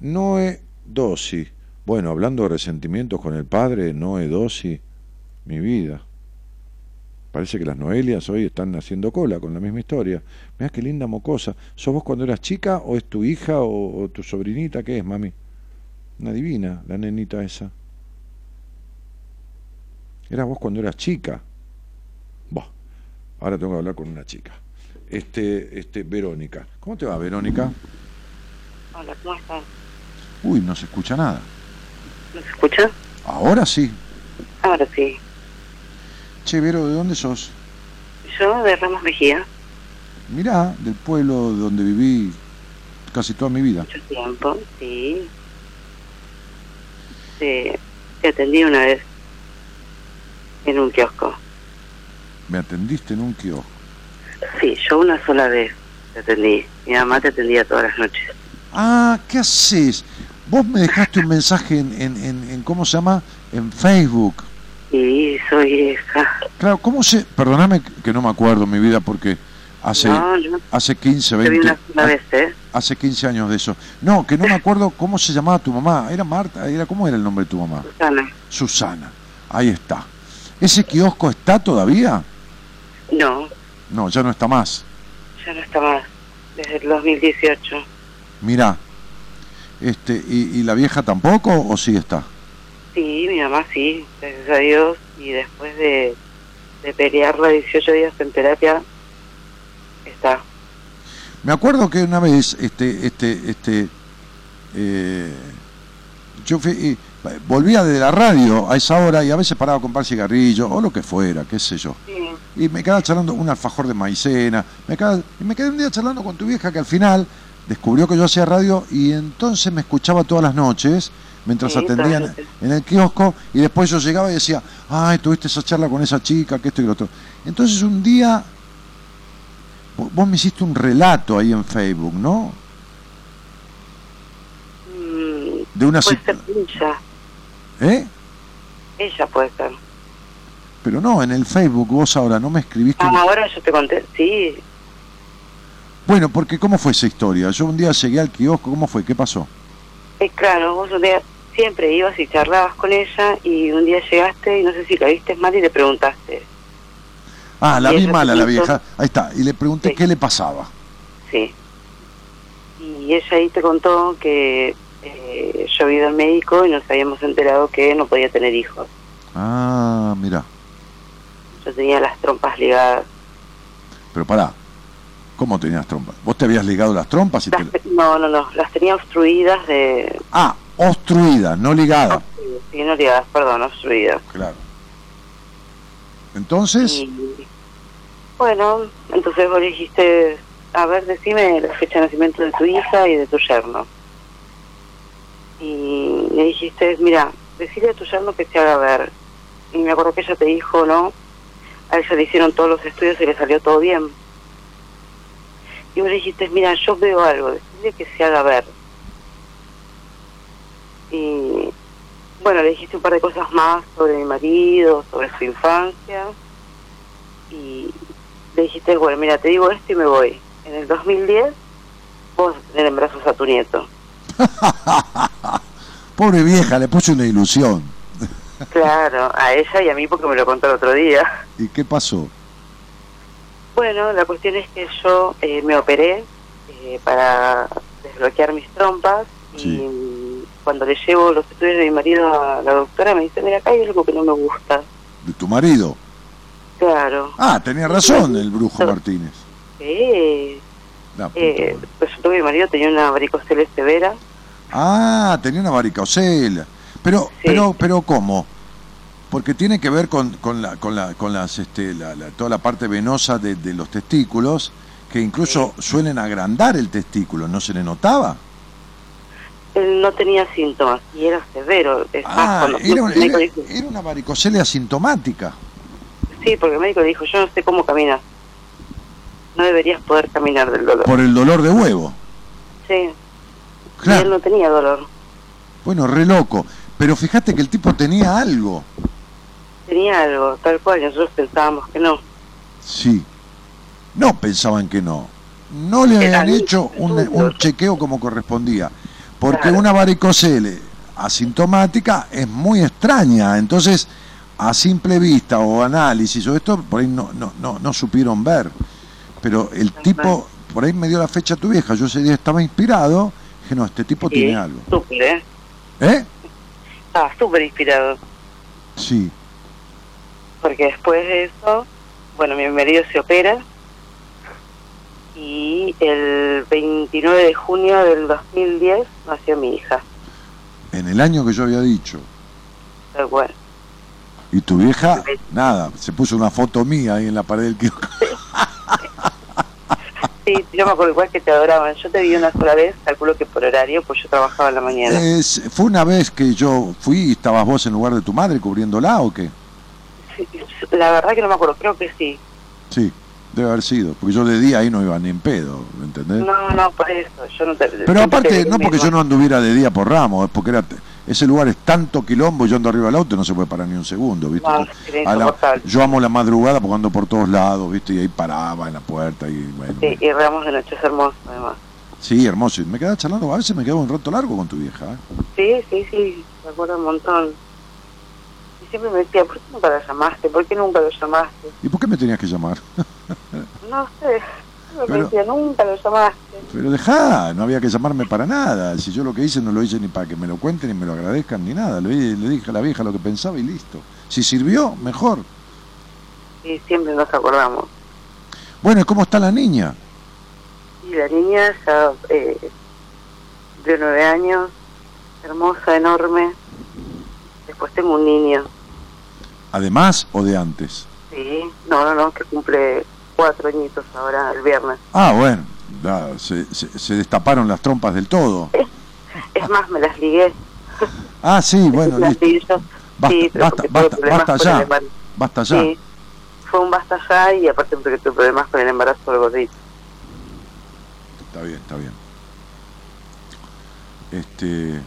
Noé Dosi. Bueno, hablando de resentimientos con el padre, Noé Dosi, mi vida. Parece que las Noelias hoy están haciendo cola con la misma historia. Mirá qué linda mocosa. ¿Sos vos cuando eras chica o es tu hija o, o tu sobrinita? ¿Qué es, mami? Una divina, la nenita esa. Eras vos cuando eras chica. Bah, ahora tengo que hablar con una chica. Este, este, Verónica. ¿Cómo te va, Verónica? Hola, ¿cómo estás? Uy, no se escucha nada. ¿No se escucha? Ahora sí. Ahora sí. Che, Vero, ¿de dónde sos? Yo de Ramos Mejía, Mirá, del pueblo donde viví casi toda mi vida. mucho tiempo, sí. Te, te atendí una vez en un kiosco. Me atendiste en un kiosco. Sí, yo una sola vez te atendí. Mi mamá te atendía todas las noches. Ah, ¿qué haces? Vos me dejaste un mensaje en, en, en, en ¿cómo se llama? En Facebook. Y soy esa. Claro, ¿cómo se...? Perdóname que no me acuerdo mi vida porque hace, No, yo hace 15, te vi 20... una sola vez, ¿eh? Hace 15 años de eso. No, que no me acuerdo cómo se llamaba tu mamá. ¿Era Marta? ¿Era ¿Cómo era el nombre de tu mamá? Susana. Susana. Ahí está. ¿Ese kiosco está todavía? No, No, ya no está más. ya no está más. Desde el 2018. Mirá. Este, ¿y, ¿Y la vieja tampoco o sí está? Sí, mi mamá sí, gracias a Dios. Y después de, de pelearla 18 días en terapia, está. Me acuerdo que una vez, este, este, este, eh, yo fui, y, volvía de la radio a esa hora y a veces paraba a comprar cigarrillos o lo que fuera, qué sé yo. Sí. Y me quedaba charlando un alfajor de maicena, me quedaba- y me quedé un día charlando con tu vieja que al final descubrió que yo hacía radio y entonces me escuchaba todas las noches mientras Sí, atendían en el kiosco y después yo llegaba y decía, ay, tuviste esa charla con esa chica, que esto y lo otro. Entonces un día vo- vos me hiciste un relato ahí en Facebook, ¿no? Mm, De una puede ser ella, ¿Eh? ella puede ser. Pero no, en el Facebook vos ahora no me escribiste. Ah, ahora yo te conté, sí, Bueno, porque ¿cómo fue esa historia? Yo un día llegué al kiosco, ¿cómo fue? ¿Qué pasó? Es claro, vos un día siempre ibas y charlabas con ella y un día llegaste y no sé si la viste mal y le preguntaste, Ah, la vi mala la vieja. Ahí está. Y le pregunté Sí. qué le pasaba. sí. Y ella ahí te contó que eh, yo había ido al médico y nos habíamos enterado que no podía tener hijos. Ah, Ah, mira. Yo tenía las trompas ligadas. Pero pará. ¿Cómo tenías trompas? ¿Vos te habías ligado las trompas y te... Las te- no, no, no, las tenía obstruidas de... Ah, obstruidas, no ligadas. Sí, no ligadas, perdón, obstruidas. Claro. Entonces, Y bueno, entonces vos le dijiste, a ver, decime la fecha de nacimiento de tu hija y de tu yerno. Y le dijiste, mira, decirle a tu yerno que se haga ver. Y me acuerdo que ella te dijo, no, a ella le hicieron todos los estudios y le salió todo bien. Y vos le dijiste, mira, yo veo algo, decirle que se haga ver. Y bueno, le dijiste un par de cosas más sobre mi marido, sobre su infancia. Y le dijiste, bueno, mira, te digo esto y me voy. En el 2010 vos tener en brazos a tu nieto. pobre vieja, le puse una ilusión. Claro, a ella y a mí porque me lo contó el otro día. ¿Y qué pasó? Bueno, la cuestión es que yo eh, me operé eh, para desbloquear mis trompas y Sí. cuando le llevo los estudios de mi marido a la doctora me dice, mira, acá hay algo que no me gusta. ¿De tu marido? Claro. Ah, tenía razón el brujo Martínez. Eh, puta eh, resultó que mi marido tenía una varicocele severa. Ah, tenía una varicocela. Pero, Sí. pero, pero ¿cómo? Porque tiene que ver con, con la, con la, con las, este, la, la- toda la parte venosa de, de los testículos, que incluso suelen agrandar el testículo, ¿no se le notaba? Él no tenía síntomas y era severo. Es Ah, era, médico era- dijo, era una varicocele asintomática. sí, porque el médico dijo, yo no sé cómo caminas. No deberías poder caminar del dolor. Por el dolor de huevo. Sí, y él Claro. no tenía dolor. Bueno, re loco. Pero fíjate que el tipo tenía algo. Tenía algo, tal cual, nosotros pensábamos que no. Sí. No pensaban que no. No le Era habían hecho un, chequeo como correspondía. Porque Claro. una varicocele asintomática es muy extraña. Entonces, a simple vista o análisis o esto, por ahí no, no, no, no supieron ver. Pero el tipo, por ahí me dio la fecha tu vieja. Yo ese día estaba inspirado. Dije, no, este tipo Sí, tiene algo. súper, ¿eh? ¿Eh? Estaba súper inspirado. Sí. Porque después de eso, bueno, mi marido se opera y el 29 de junio del 2010 nació mi hija. En el año que yo había dicho. Tal cual. Y tu vieja, nada, se puso una foto mía ahí en la pared del kiosco. Sí, yo me acuerdo igual que te adoraban. Yo te vi una sola vez, calculo que por horario, pues yo trabajaba en la mañana. Es- ¿Fue una vez que yo fui y estabas vos en lugar de tu madre cubriéndola o qué? La verdad que no me acuerdo, creo que sí. Sí, debe haber sido, porque yo de día ahí no iba ni en pedo, ¿me entendés? No, no, por eso. Yo no te, Pero aparte, no porque yo no anduviera de día por Ramos, es porque era ese lugar es tanto quilombo y yo ando arriba del auto y no se puede parar ni un segundo, ¿viste? No, era A la- yo amo la madrugada porque ando por todos lados, ¿viste? Y ahí paraba en la puerta y bueno. Sí, y Ramos de Noche es hermoso, además. Sí, hermoso. Y me quedaba charlando, a veces me quedaba un rato largo con tu vieja, ¿eh? Sí, sí, sí, me acuerdo un montón. Siempre me decía, ¿por qué nunca lo llamaste? ¿Por qué nunca lo llamaste? ¿Y por qué me tenías que llamar? No sé, me Pero- decía, nunca lo llamaste. Pero dejá, no había que llamarme para nada. Si yo lo que hice no lo hice ni para que me lo cuenten, ni me lo agradezcan, ni nada. Le, le dije a la vieja lo que pensaba y listo. Si sirvió, mejor. Y siempre nos acordamos. Bueno, ¿y cómo está la niña? Y la niña ya eh, de nueve años, hermosa, enorme. Después tengo un niño, ¿Además o de antes? sí, no, no, no, que cumple cuatro añitos ahora, el viernes. Ah, bueno, se, se- se destaparon las trompas del todo. Es más, me las ligué. Ah, sí, bueno, las listo. Basta, Sí, ya. Basta ya. Sí, fue un basta ya y aparte porque tuve problemas con el embarazo del gordito. Está bien, está bien. Este,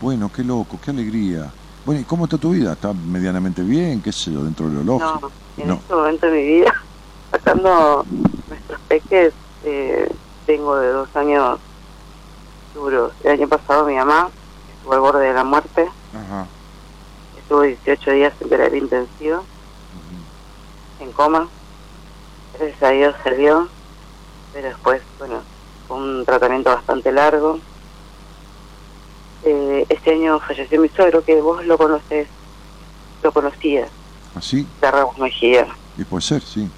bueno, qué loco, qué alegría. Bueno, ¿y cómo está tu vida? ¿Está medianamente bien? ¿Qué sé yo, dentro de lo lógico? No, en No. este momento de mi vida, sacando nuestros peques, eh, tengo de dos años duros. El año pasado mi mamá estuvo al borde de la muerte, Ajá. estuvo 18 días en terapia intensiva, en coma. Gracias a Dios salió, pero después, bueno, fue un tratamiento bastante largo. Eh, este año falleció mi suegro, que vos lo conocés. lo conocía, ¿Así? de Ramos Mejía. Y puede ser, sí.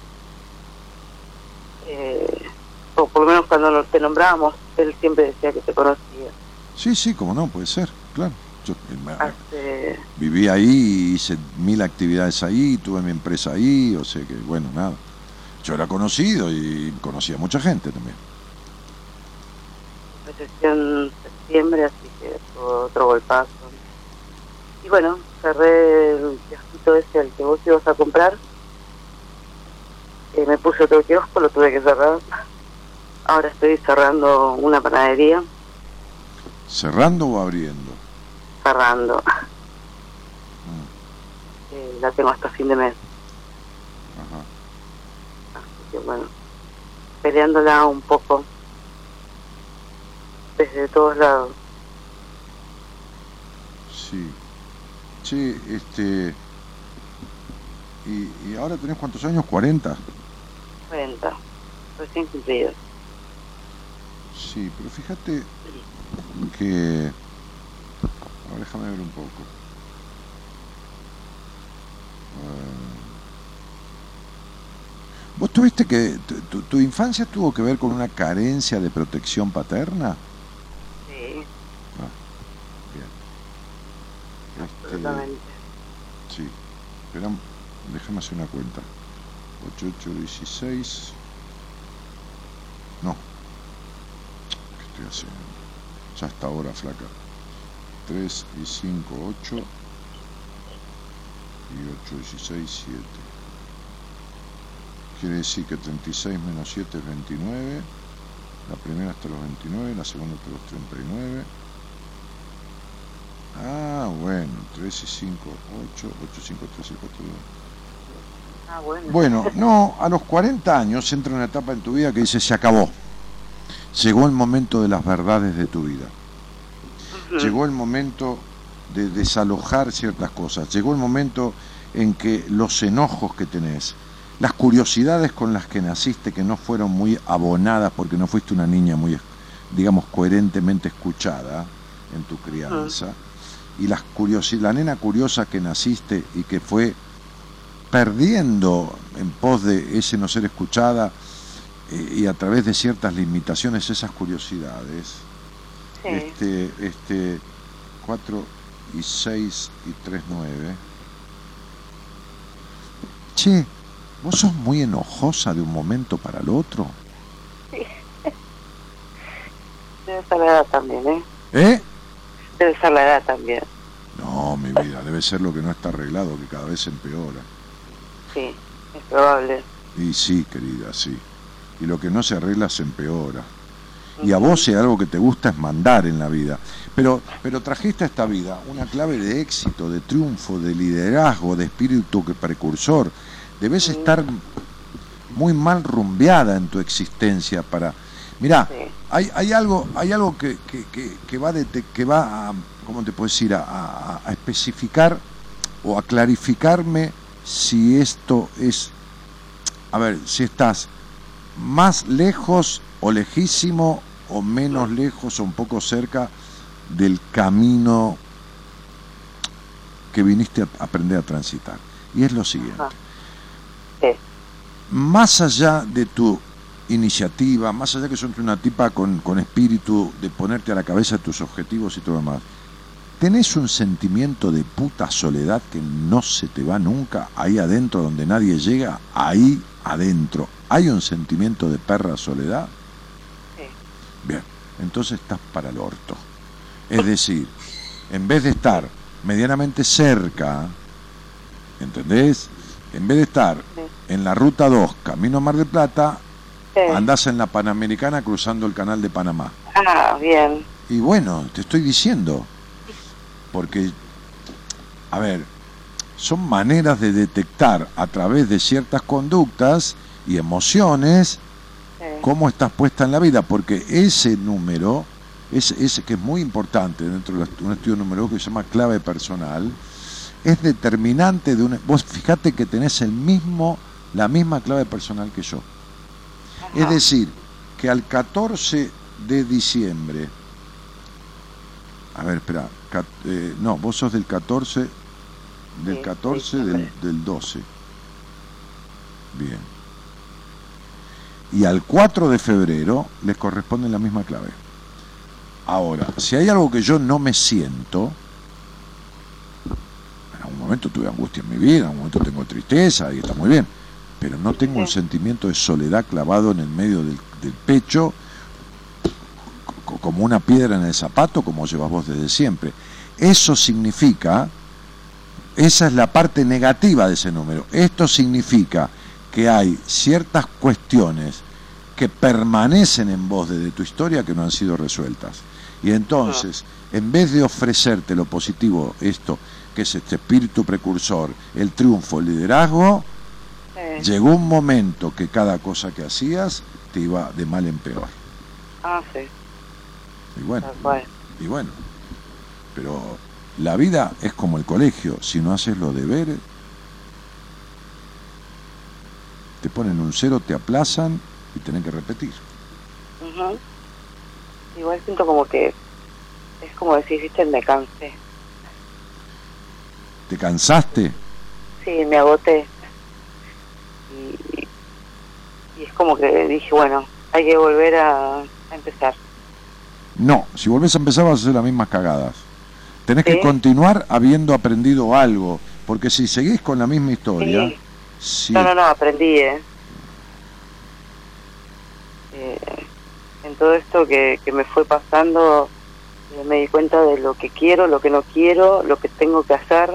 Eh, o por lo menos cuando te nombrábamos, él siempre decía que te conocía. Sí, sí, como no, puede ser, claro. Yo eh, Hace, viví ahí, hice mil actividades ahí, tuve mi empresa ahí, o sea que, bueno, nada. Yo era conocido y conocía a mucha gente también. falleció en septiembre, así que fue otro golpazo. Y bueno, cerré el kiosquito ese al que vos ibas a comprar. Eh, me puse otro kiosco, lo tuve que cerrar. Ahora estoy cerrando una panadería, ¿Cerrando o abriendo? cerrando. Mm, Eh, la tengo hasta fin de mes, ajá. así que bueno, peleándola un poco desde todos lados. Sí. Sí, este... ¿Y, y ahora tenés cuántos años? ¿40? 40, recién cumplido. Sí, pero fíjate que... A ver, déjame ver un poco. Ah. ¿Vos tuviste que... tu- tu, tu infancia tuvo que ver con una carencia de protección paterna? Sí, Bien. Absolutamente. sí. Espera, déjame hacer una cuenta. 8, 8, 16... No. ¿Qué estoy haciendo? Ya hasta ahora, flaca. 3 y 5, 8. Y 8, 16, 7. Quiere decir que 36 menos 7 es 29. La primera hasta los 29, la segunda hasta los 39. Ah, bueno, 3 y 5, 8, 8, 5, 3 y 4, 2. Ah, bueno. Bueno, no, a los 40 años entra una etapa en tu vida que dice se acabó. Llegó el momento de las verdades de tu vida. Llegó el momento de desalojar ciertas cosas. Llegó el momento en que los enojos que tenés, las curiosidades con las que naciste que no fueron muy abonadas porque no fuiste una niña muy, digamos, coherentemente escuchada en tu crianza, y las curiosi- la nena curiosa que naciste y que fue perdiendo en pos de ese no ser escuchada eh, y a través de ciertas limitaciones esas curiosidades. Sí. Este, este 4 y 6 y 3, 9. Che, vos sos muy enojosa de un momento para el otro. Debe ser la edad también, ¿eh? ¿Eh? Debe ser la edad también. No, mi vida, debe ser lo que no está arreglado, que cada vez empeora. Sí, es probable. Y sí, querida, sí. Y lo que no se arregla se empeora. Y a vos si algo que te gusta es mandar en la vida. Pero, pero trajiste a esta vida una clave de éxito, de triunfo, de liderazgo, de espíritu que precursor. Debes estar muy mal rumbeada en tu existencia para... Mirá, Sí. hay, hay algo, hay algo que, que, que, que va, de, que va a, ¿cómo te puedo decir? A, a- a especificar o a clarificarme si esto es, a ver, si estás más lejos o lejísimo o menos lejos o un poco cerca del camino que viniste a aprender a transitar. Y es lo siguiente. Sí. Más allá de tu iniciativa, más allá que sos una tipa con, con espíritu de ponerte a la cabeza tus objetivos y todo lo demás, ¿tenés un sentimiento de puta soledad que no se te va nunca ahí adentro donde nadie llega? Ahí adentro. ¿Hay un sentimiento de perra soledad? Sí. Bien, entonces estás para el orto. Es decir, en vez de estar medianamente cerca, ¿entendés? En vez de estar en la ruta 2, camino Mar del Plata, Sí. andás en la Panamericana cruzando el canal de Panamá. Ah, bien. Y bueno, te estoy diciendo, porque, a ver, son maneras de detectar a través de ciertas conductas y emociones Sí. cómo estás puesta en la vida, porque ese número, ese, ese que es muy importante dentro de un estudio numerológico que se llama clave personal, es determinante de una... Vos fíjate que tenés el mismo, la misma clave personal que yo. Es decir, que al 14 de diciembre, a ver, espera, cat- eh, no, vos sos del 14 del Sí, 14 de del, del 12. Bien. Y al 4 de febrero les corresponde la misma clave. Ahora, si hay algo que yo no me siento, en algún momento tuve angustia en mi vida, en algún momento tengo tristeza y está muy bien, pero no tengo un sentimiento de soledad clavado en el medio del, del pecho co- como una piedra en el zapato, como llevas vos desde siempre. Eso significa, esa es la parte negativa de ese número, esto significa que hay ciertas cuestiones que permanecen en vos desde tu historia que no han sido resueltas. Y entonces, en vez de ofrecerte lo positivo, esto, que es este espíritu precursor, el triunfo, el liderazgo, Sí. llegó un momento que cada cosa que hacías te iba de mal en peor. Ah, sí, Y bueno, y bueno, pero la vida es como el colegio, si no haces los deberes, te ponen un cero, te aplazan y tenés que repetir. Ujú. Igual siento como que es como decir, viste, me cansé. ¿Te cansaste? Sí, me agoté. Y, y es como que dije, bueno, hay que volver a, a empezar. No, si volvés a empezar vas a hacer las mismas cagadas. Tenés que continuar habiendo aprendido algo, porque si seguís con la misma historia, Sí. si- No, no, no, aprendí, ¿eh? Eh, en todo esto que, que me fue pasando, eh, me di cuenta de lo que quiero, lo que no quiero, lo que tengo que hacer.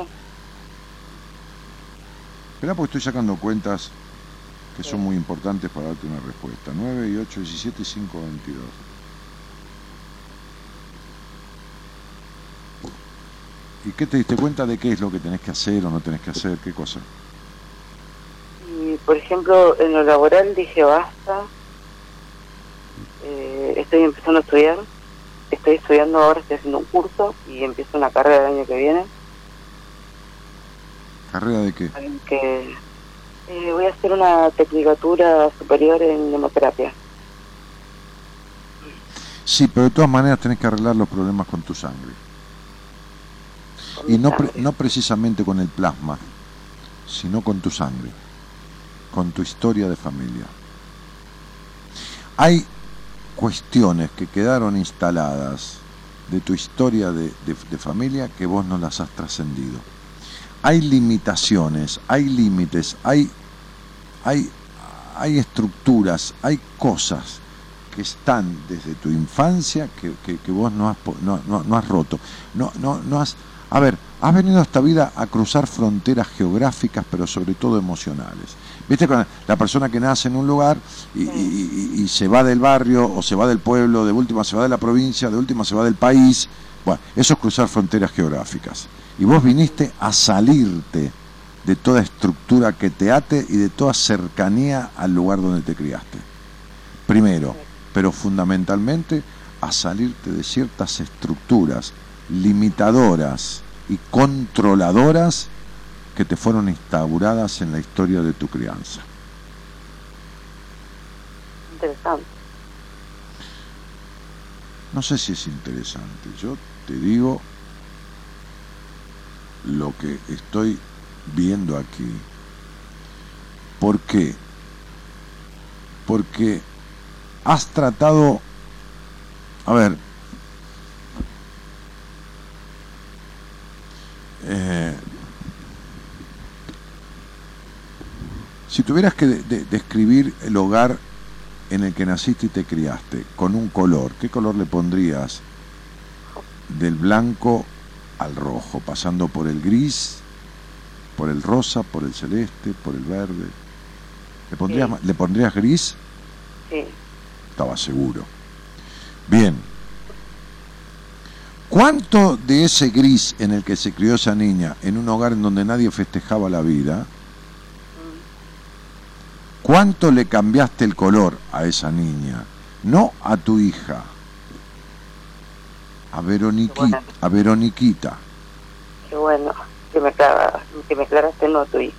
Esperá porque estoy sacando cuentas que son muy importantes para darte una respuesta. 9 y 8, 17 y 5, 22. ¿Y qué te diste cuenta de qué es lo que tenés que hacer o no tenés que hacer? ¿Qué cosa? Y, por ejemplo, en lo laboral dije, basta. Eh, estoy empezando a estudiar. Estoy estudiando ahora, estoy haciendo un curso y empiezo una carrera el año que viene. ¿Carrera de qué? que eh, voy a hacer una tecnicatura superior en hemoterapia. Sí, pero de todas maneras tenés que arreglar los problemas con tu sangre. con Y no, pre- no precisamente con el plasma, sino con tu sangre, con tu historia de familia. Hay cuestiones que quedaron instaladas de tu historia de, de- de familia que vos no las has trascendido. Hay limitaciones, hay límites, hay, hay, hay estructuras, hay cosas que están desde tu infancia que, que- que vos no has, no, no- no has roto. No, no, no has, a ver, has venido a esta vida a cruzar fronteras geográficas, pero sobre todo emocionales. Viste, con la persona que nace en un lugar y, y- y- y se va del barrio o se va del pueblo, de última se va de la provincia, de última se va del país. Bueno, eso es cruzar fronteras geográficas. Y vos viniste a salirte de toda estructura que te ate y de toda cercanía al lugar donde te criaste. Primero, pero fundamentalmente a salirte de ciertas estructuras limitadoras y controladoras que te fueron instauradas en la historia de tu crianza. Interesante. No sé si es interesante, yo te digo lo que estoy viendo aquí. ¿Por qué? Porque has tratado, a ver, eh, si tuvieras que de- de- describir el hogar en el que naciste y te criaste con un color, ¿qué color le pondrías del blanco al rojo, pasando por el gris, por el rosa, por el celeste, por el verde? ¿Le pondrías, Sí. ¿le pondrías gris? Sí. Estaba seguro. Bien. ¿Cuánto de ese gris en el que se crió esa niña en un hogar en donde nadie festejaba la vida, cuánto le cambiaste el color a esa niña? No a tu hija, a Veroniquita, a Veroniquita. Qué bueno que me, aclara- que me aclaraste no tu hijo.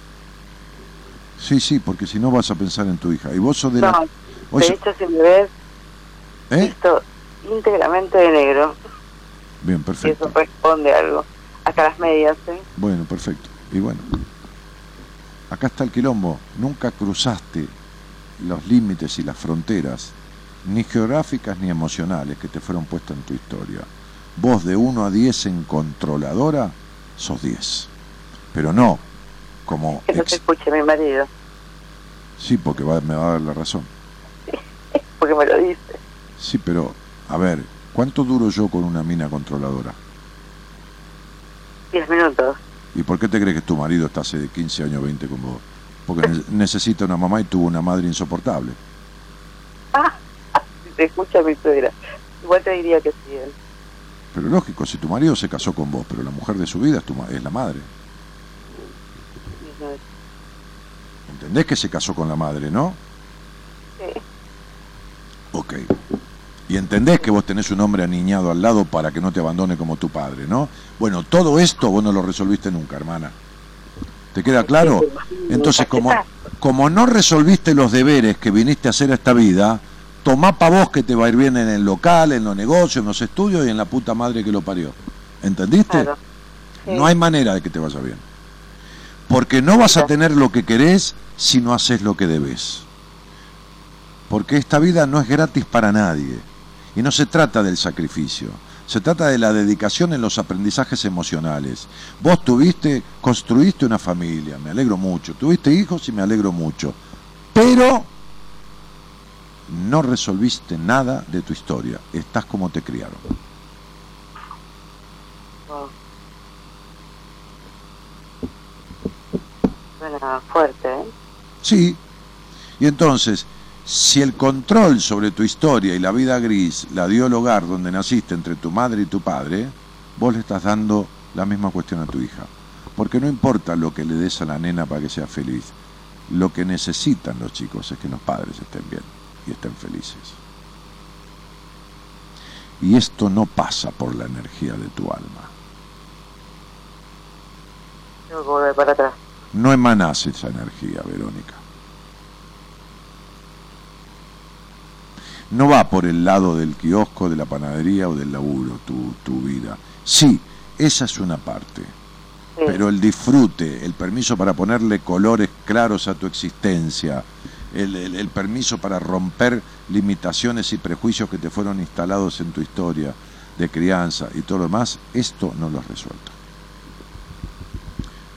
Sí, sí, porque si no vas a pensar en tu hija. Y vos sos de la... Vos de hecho, si me ves ¿Eh? visto íntegramente de negro, Bien, perfecto. eso responde a algo. Hasta las medias, ¿eh? Bueno, perfecto. Y bueno, acá está el quilombo. Nunca cruzaste los límites y las fronteras, ni geográficas ni emocionales, que te fueron puestas en tu historia. Vos de 1 a 10 en controladora, sos 10. Pero no como... Que no te escuche mi marido, Sí, porque va- me va a dar la razón. porque me lo dice. Sí, pero, a ver, ¿cuánto duro yo con una mina controladora? 10 minutos. ¿Y por qué te crees que tu marido está hace 15 años, 20 con vos? Porque ne- necesita una mamá y tuvo una madre insoportable. Si te escucha mi suegra. Igual te diría que sí, él. Pero lógico, si tu marido se casó con vos, pero la mujer de su vida es, tu es la madre. ¿Entendés que se casó con la madre, no? Sí. Ok. Y entendés que vos tenés un hombre aniñado al lado para que no te abandone como tu padre, ¿no? Bueno, todo esto vos no lo resolviste nunca, hermana. ¿Te queda claro? Entonces, como, como no resolviste los deberes que viniste a hacer a esta vida, tomá pa' vos que te va a ir bien en el local, en los negocios, en los estudios y en la puta madre que lo parió. ¿Entendiste? Claro. Sí. No hay manera de que te vaya bien. Porque no vas a tener lo que querés si no haces lo que debes. Porque esta vida no es gratis para nadie. Y no se trata del sacrificio. Se trata de la dedicación en los aprendizajes emocionales. Vos tuviste, construiste una familia, me alegro mucho. Tuviste hijos y me alegro mucho. Pero no resolviste nada de tu historia. Estás como te criaron. Oh. Fuerte, ¿eh? Sí. Y entonces, si el control sobre tu historia y la vida gris la dio el hogar donde naciste entre tu madre y tu padre, vos le estás dando la misma cuestión a tu hija. Porque no importa lo que le des a la nena para que sea feliz. Lo que necesitan los chicos es que los padres estén bien y estén felices. Y esto no pasa por la energía de tu alma. Volver para atrás. No emanás esa energía, Verónica. No va por el lado del kiosco, de la panadería o del laburo tu, tu vida. Sí, esa es una parte. Sí. Pero el disfrute, el permiso para ponerle colores claros a tu existencia, el, permiso para romper limitaciones y prejuicios que te fueron instalados en tu historia de crianza y todo lo demás, esto no lo has resuelto.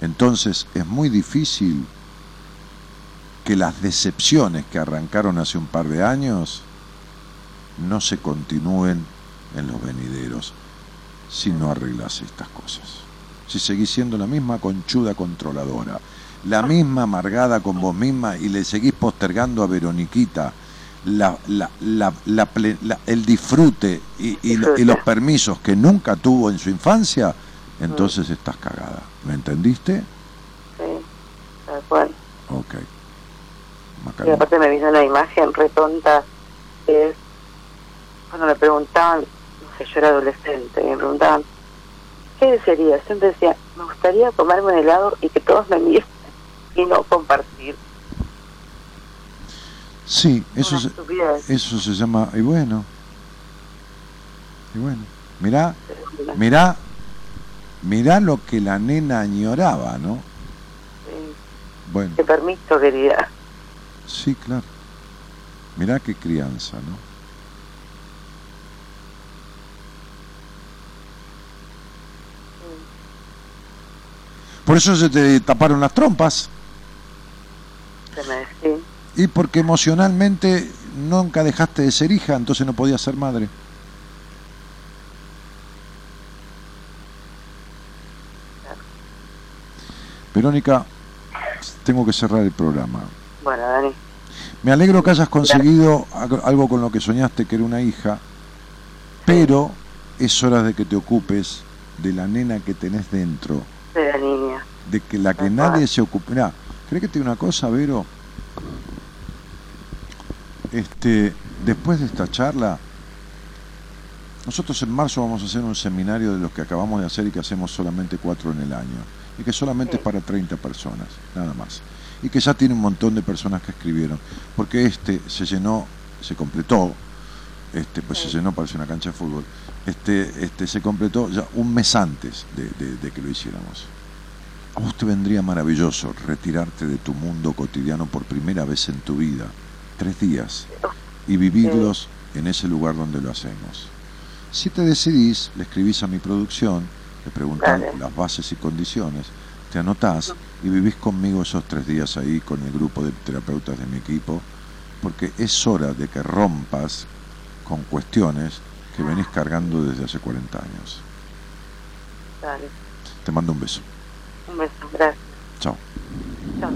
Entonces es muy difícil que las decepciones que arrancaron hace un par de años no se continúen en los venideros si no arreglas estas cosas. Si seguís siendo la misma conchuda controladora, la misma amargada con vos misma y le seguís postergando a Veroniquita la, la- la- la la- el disfrute y, y y los permisos que nunca tuvo en su infancia, entonces estás cagada. ¿Me entendiste? Sí, tal cual. Ok. Y Macarena. aparte me vino una imagen retonta que es cuando me preguntaban, no sé, yo era adolescente, y me preguntaban, ¿qué desearías? Siempre decía, me gustaría comerme un helado y que todos me miren y no compartir. Sí, eso se, eso se llama... Y bueno. Y bueno. Mirá, mirá, mirá lo que la nena añoraba, ¿no? Sí, Bueno, Te permiso, querida. sí, claro. Mirá qué crianza, ¿no? Por eso se te taparon las trompas. Me. Y porque emocionalmente nunca dejaste de ser hija, entonces no podías ser madre. Verónica, tengo que cerrar el programa. Bueno, Dani, Me alegro que hayas conseguido algo- algo con lo que soñaste, que era una hija, pero es hora de que te ocupes de la nena que tenés dentro, de la niña. de que la que nadie se ocupe. ¿Crees que te digo una cosa, Vero? Este, después de esta charla, nosotros en marzo vamos a hacer un seminario de los que acabamos de hacer y que hacemos solamente cuatro en el año. Y que solamente es para 30 personas, nada más. Y que ya tiene un montón de personas que escribieron. Porque este se llenó, se completó, este, pues se llenó, parece una cancha de fútbol. Este, este se completó ya un mes antes de, de- de que lo hiciéramos. A vos te vendría maravilloso retirarte de tu mundo cotidiano por primera vez en tu vida, tres días, y vivirlos en ese lugar donde lo hacemos. Si te decidís, le escribís a mi producción, le preguntás Dale. las bases y condiciones, te anotás y vivís conmigo esos tres días ahí con el grupo de terapeutas de mi equipo, porque es hora de que rompas con cuestiones que venís cargando desde hace 40 años. Dale. Te mando un beso. Un beso, gracias. Chao. Chao.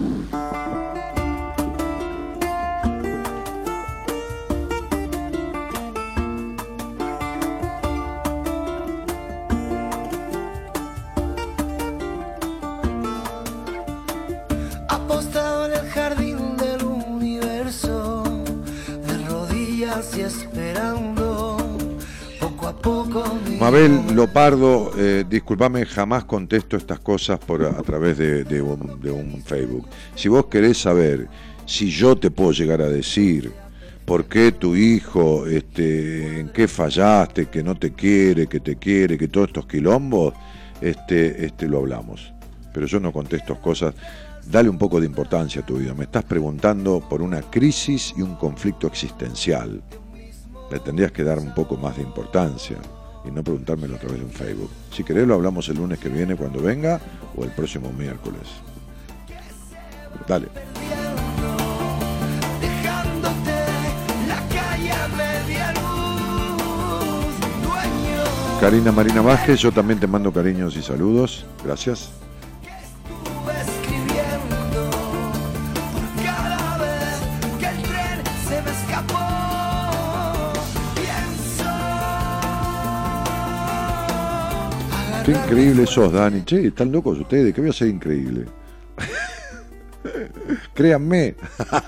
apostado en el jardín del universo, de rodillas y esperando, Mabel Lopardo, eh, jamás contesto estas cosas por a, través de, de un, de un Facebook. Si vos querés saber si yo te puedo llegar a decir por qué tu hijo, este, en qué fallaste, que no te quiere, que te quiere, que todos estos quilombos, este, este lo hablamos. Pero yo no contesto cosas. Dale un poco de importancia a tu vida. Me estás preguntando por una crisis y un conflicto existencial. Le tendrías que dar un poco más de importancia y no preguntármelo a través de un Facebook. Si querés lo hablamos el lunes que viene cuando venga o el próximo miércoles. Dale. Karina Marina Vázquez, yo también te mando cariños y saludos. Gracias. Qué increíble sos, Dani. Che, están locos ustedes. ¿Qué voy a ser increíble? Créanme.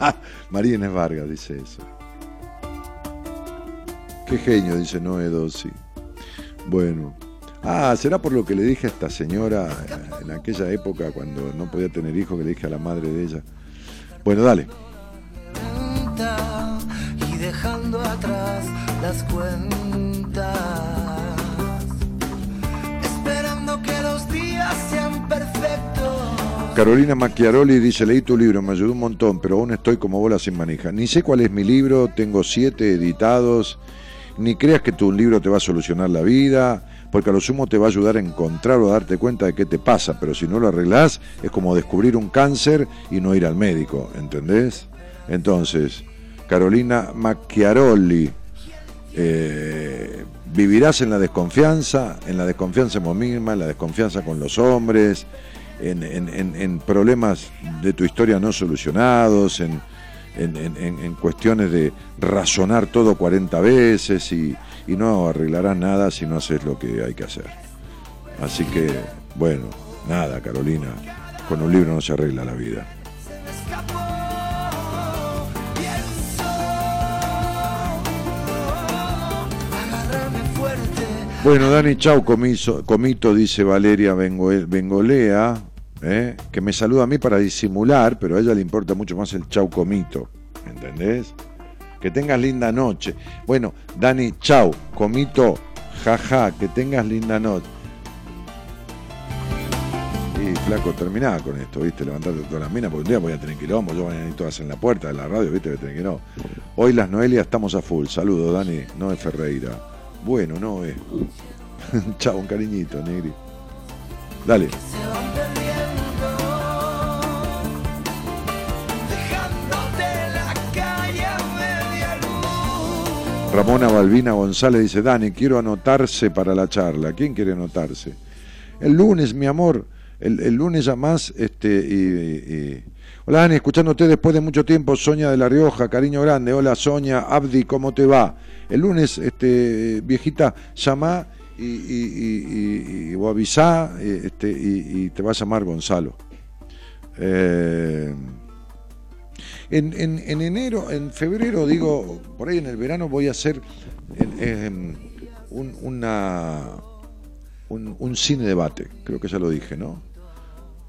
María Inés Vargas dice eso. Qué genio, dice Noé Dossi. Bueno. Ah, será por lo que le dije a esta señora en aquella época cuando no podía tener hijos, que le dije a la madre de ella. Bueno, dale. Carolina Macchiaroli dice, leí tu libro, me ayudó un montón, pero aún estoy como bola sin manija. Ni sé cuál es mi libro, tengo siete editados, ni creas que tu libro te va a solucionar la vida, porque a lo sumo te va a ayudar a encontrar o a darte cuenta de qué te pasa, pero si no lo arreglás es como descubrir un cáncer y no ir al médico, ¿entendés? Entonces, Carolina Macchiaroli, eh, vivirás en la desconfianza, en la desconfianza en vos misma, en la desconfianza con los hombres, en, problemas de tu historia no solucionados, en, cuestiones de razonar todo 40 veces y, y no arreglarás nada si no haces lo que hay que hacer. Así que, bueno, nada, Carolina, con un libro no se arregla la vida. Bueno, Dani, chau, comito, dice Valeria Bengo- Bengolea, ¿eh? que me saluda a mí para disimular, pero a ella le importa mucho más el chau, comito, ¿entendés? Que tengas linda noche. Bueno, Dani, chau, comito, jaja, que tengas linda noche. Y flaco, terminaba con esto, ¿viste? Levantarte todas las minas, porque un día voy a tener quilombo, yo voy a ir todas en la puerta de la radio, ¿viste? Voy a tener quilombo. Hoy las Noelias estamos a full. Saludos, Dani, Noé Ferreira. Bueno, Noé. Chao, un cariñito, Negri. Dale. Ramona Balbina González dice, Dani, quiero anotarse para la charla. ¿Quién quiere anotarse? El lunes, mi amor, el, lunes ya más, este, y, Hola Dani, escuchándote después de mucho tiempo, Soña de la Rioja, cariño grande. Hola Soña, Abdi, ¿cómo te va? El lunes, este, viejita, llama y, y, y, o avisá, este, y te va a llamar Gonzalo. Eh, en, en- en enero, en febrero, digo, por ahí en el verano voy a hacer en un, una, un, un cine debate, creo que ya lo dije, ¿no?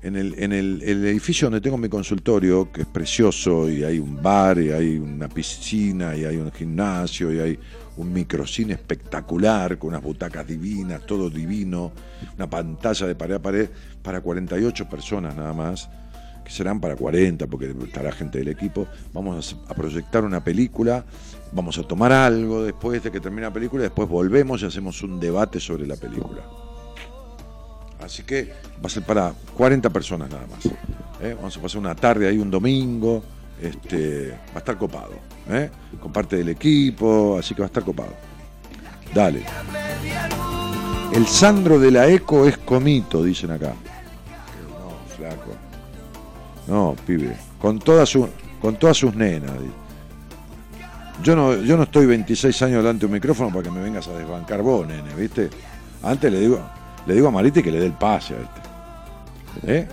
en, el, en el, el edificio donde tengo mi consultorio, que es precioso, y hay un bar, y hay una piscina, y hay un gimnasio, y hay un microcine espectacular, con unas butacas divinas, todo divino, una pantalla de pared a pared para 48 personas nada más, que serán para 40 porque estará gente del equipo. Vamos a proyectar una película, vamos a tomar algo después de que termine la película, después volvemos y hacemos un debate sobre la película. Así que va a ser para 40 personas nada más. ¿eh? Vamos a pasar una tarde ahí un domingo. Este, va a estar copado. ¿eh? Con parte del equipo, así que va a estar copado. Dale. El Sandro de la Eco es comito, dicen acá. No, flaco. No, pibe. Con todas, su, con todas sus nenas. Yo no, yo no estoy 26 años delante de un micrófono para que me vengas a desbancar vos, nene, ¿viste? Antes le digo, le digo a Mariti que le dé el pase a este. ¿Eh?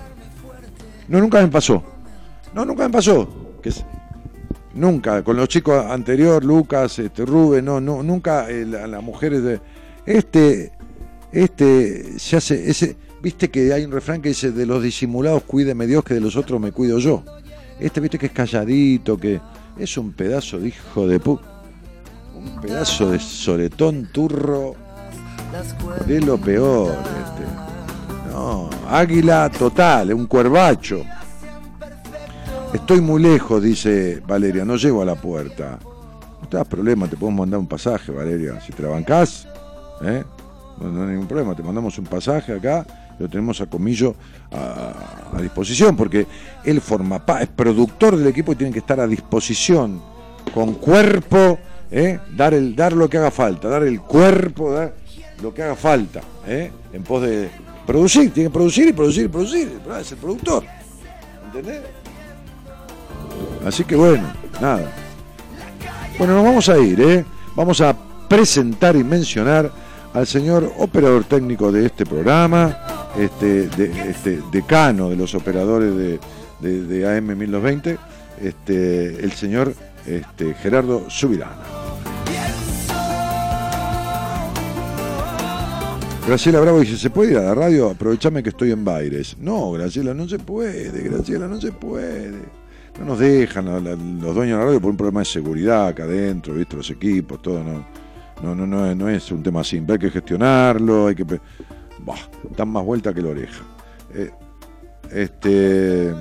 No, nunca me pasó. No, nunca me pasó. Que nunca, con los chicos anterior, Lucas, este, Rubén, no, no, nunca eh, las mujeres de. Este, este se hace, ese, viste que hay un refrán que dice de los disimulados cuídeme Dios que de los otros me cuido yo. Este viste que es calladito, que es un pedazo de hijo de pu. Un pedazo de soletón turro de lo peor. Este. No, águila total, un cuervacho. Estoy muy lejos, dice Valeria, no llego a la puerta. No te das problema, te podemos mandar un pasaje, Valeria. Si te la bancás, ¿eh? no, hay ningún problema, te mandamos un pasaje acá, lo tenemos a Comillo a, disposición, porque él forma es productor del equipo y tiene que estar a disposición, con cuerpo, ¿eh? dar, el, dar lo que haga falta, dar el cuerpo, dar, lo que haga falta, ¿eh? en pos de producir, tiene que producir y producir y producir, es el productor. ¿Entendés? Así que bueno, nada. Bueno, nos vamos a ir, ¿eh? Vamos a presentar y mencionar al señor operador técnico de este programa, este, este decano de los operadores de, de, AM 1220, este, el señor este, Gerardo Subirana. Graciela Bravo dice, ¿se puede ir a la radio? Aprovechame que estoy en Baires. No, Graciela, no se puede, Graciela, no se puede. No nos dejan los dueños de la radio por un problema de seguridad acá adentro, ¿viste? Los equipos, todo, no. No, no, no, no es un tema simple, hay que gestionarlo, hay que... Bah, dan más vuelta que la oreja. Eh, este...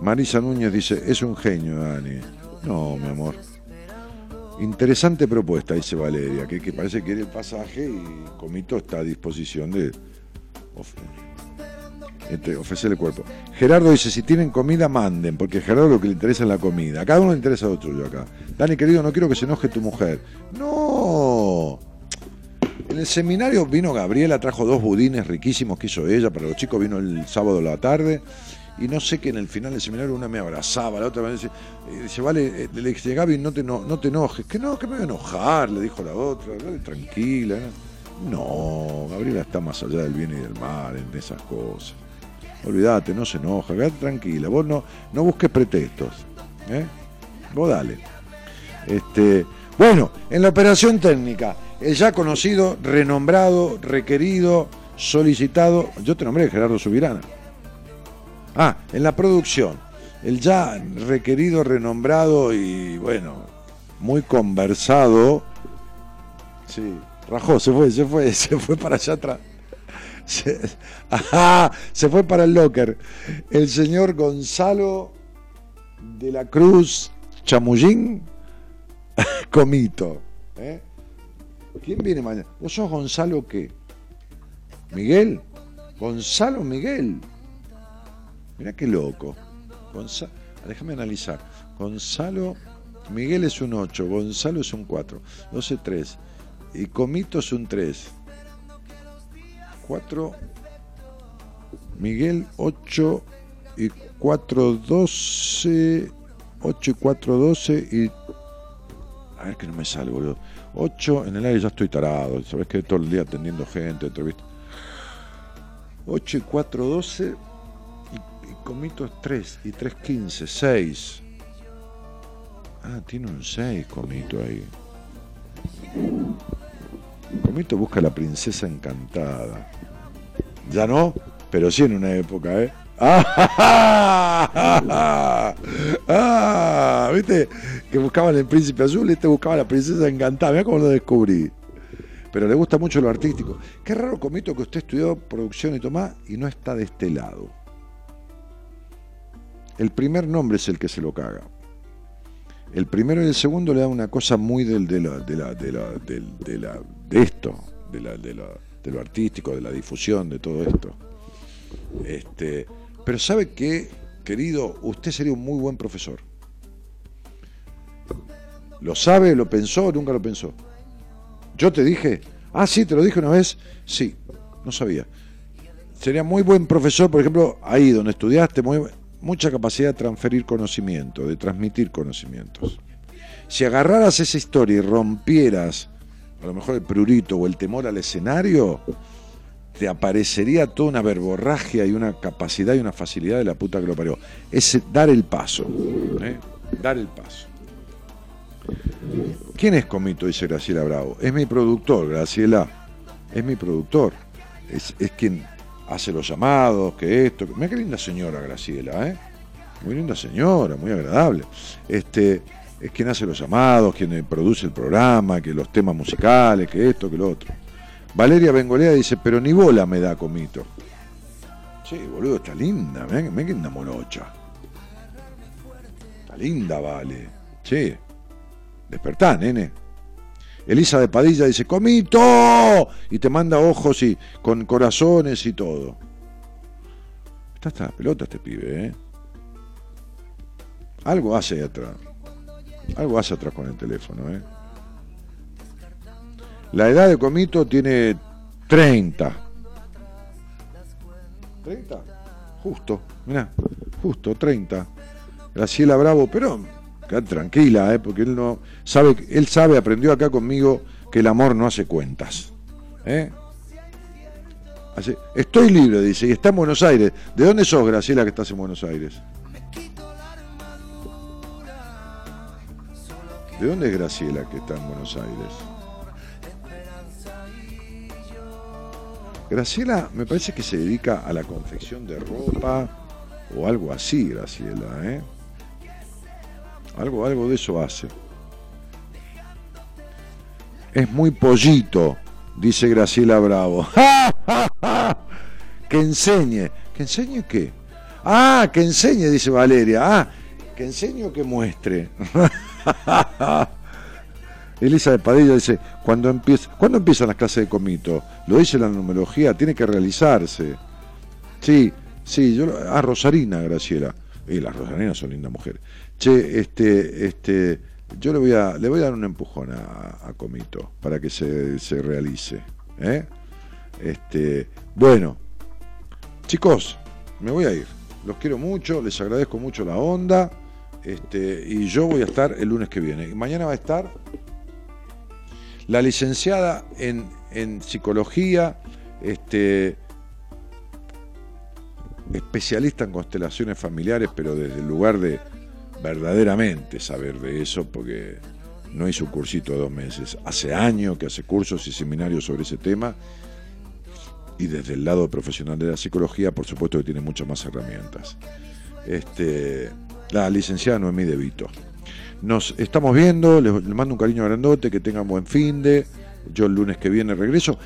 Marisa Núñez dice, es un genio, Dani. No, mi amor. Interesante propuesta, dice Valeria, que, parece que quiere el pasaje y Comito está a disposición de este, ofrecer el cuerpo. Gerardo dice, si tienen comida, manden, porque Gerardo lo que le interesa es la comida. A cada uno le interesa a otro yo acá. Dani, querido, no quiero que se enoje tu mujer. No. En el seminario vino Gabriela, trajo dos budines riquísimos que hizo ella para los chicos, vino el sábado a la tarde y no sé que en el final del seminario una me abrazaba, la otra me dice, eh, dice vale, eh, le dije, Gaby, no te, no, no te enojes. Que no, que me voy a enojar, le dijo la otra, tranquila. No, Gabriela está más allá del bien y del mal en esas cosas. Olvídate, no se enoja, quédate tranquila, vos no, no busques pretextos. ¿eh? Vos dale. Este, bueno, en la operación técnica, el ya conocido, renombrado, requerido, solicitado, yo te nombré Gerardo Subirana. Ah, en la producción, el ya requerido, renombrado y bueno, muy conversado. Sí, rajó, se fue, se fue, se fue para allá atrás. Se, se fue para el locker. El señor Gonzalo de la Cruz Chamullín Comito. ¿eh? ¿Quién viene mañana? ¿Vos sos Gonzalo qué? ¿Miguel? Gonzalo Miguel. Mirá qué loco. déjame analizar. Gonzalo, Miguel es un 8, Gonzalo es un 4, 12, 3. Y Comito es un 3. 4, Miguel 8 y 4, 12. 8 y 4, 12 y... A ver que no me salgo, boludo. 8 en el aire ya estoy tarado. Sabes que todo el día atendiendo gente, entrevista. 8 y 4, 12 Comito es 3 y 3, 15, 6. Ah, tiene un 6 Comito ahí. Comito busca a la princesa encantada. ¿Ya no? Pero sí en una época, ¿eh? ¡Ah! ah ¿Viste? Que buscaban el príncipe azul y este buscaba la princesa encantada. Mira cómo lo descubrí. Pero le gusta mucho lo artístico. Qué raro, Comito, que usted estudió producción y tomá y no está de este lado. El primer nombre es el que se lo caga. El primero y el segundo le da una cosa muy del, de, esto, de, de, lo artístico, de la difusión, de todo esto. Este, pero sabe que, querido, usted sería un muy buen profesor. ¿Lo sabe? ¿Lo pensó nunca lo pensó? Yo te dije, ah, sí, te lo dije una vez, sí, no sabía. Sería muy buen profesor, por ejemplo, ahí donde estudiaste, muy, mucha capacidad de transferir conocimiento, de transmitir conocimientos. Si agarraras esa historia y rompieras, a lo mejor el prurito o el temor al escenario, te aparecería toda una verborragia y una capacidad y una facilidad de la puta que lo parió. Es dar el paso. ¿eh? Dar el paso. ¿Quién es Comito? Dice Graciela Bravo. Es mi productor, Graciela. Es mi productor. Es, es quien hace los llamados, que esto. Mira qué linda señora Graciela, ¿eh? Muy linda señora, muy agradable. Este, es quien hace los llamados, quien produce el programa, que los temas musicales, que esto, que lo otro. Valeria Bengolea dice, pero ni bola me da comito. Sí, boludo, está linda, me que linda morocha. Está linda, vale. Sí. Despertá, nene. Elisa de Padilla dice, comito. Y te manda ojos y con corazones y todo. Está hasta la pelota este pibe, ¿eh? Algo hace atrás. Algo hace atrás con el teléfono, ¿eh? La edad de Comito tiene 30. ¿30? Justo, mirá, justo, 30. Graciela Bravo, pero quédate tranquila, ¿eh? porque él no sabe, él sabe, aprendió acá conmigo que el amor no hace cuentas. ¿eh? estoy libre, dice, y está en Buenos Aires. ¿De dónde sos, Graciela, que estás en Buenos Aires? ¿De dónde es Graciela que está en Buenos Aires? Graciela me parece que se dedica a la confección de ropa o algo así, Graciela, ¿eh? Algo, algo de eso hace. Es muy pollito, dice Graciela Bravo. que enseñe. ¿Que enseñe qué? Ah, que enseñe, dice Valeria. Ah, que enseñe o que muestre. Elisa de Padilla dice, cuando empieza, ¿cuándo empiezan las clases de comito? Lo dice la numerología, tiene que realizarse. Sí, sí, yo ah, Rosarina, Graciela. Y las Rosarinas son lindas mujeres. Che, este, este, yo le voy a, le voy a dar un empujón a, Comito para que se, se realice. ¿eh? Este, bueno, chicos, me voy a ir. Los quiero mucho, les agradezco mucho la onda. Este, y yo voy a estar el lunes que viene. Mañana va a estar la licenciada en, psicología, este, especialista en constelaciones familiares, pero desde el lugar de verdaderamente saber de eso, porque no hizo un cursito de dos meses. Hace años que hace cursos y seminarios sobre ese tema. Y desde el lado profesional de la psicología, por supuesto que tiene muchas más herramientas. Este, la licenciada Noemí De Vito. Nos estamos viendo, les, mando un cariño grandote, que tengan buen fin de. Yo el lunes que viene regreso.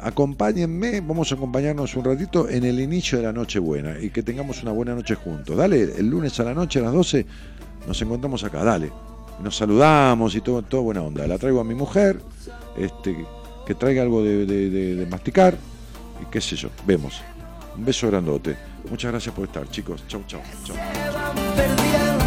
Acompáñenme, vamos a acompañarnos un ratito en el inicio de la noche buena y que tengamos una buena noche juntos. Dale, el lunes a la noche a las 12 nos encontramos acá, dale. Nos saludamos y todo, todo buena onda. La traigo a mi mujer, este, que traiga algo de, masticar y qué sé yo, vemos. Un beso grandote. Muchas gracias por estar, chicos. Chau, chau, chau.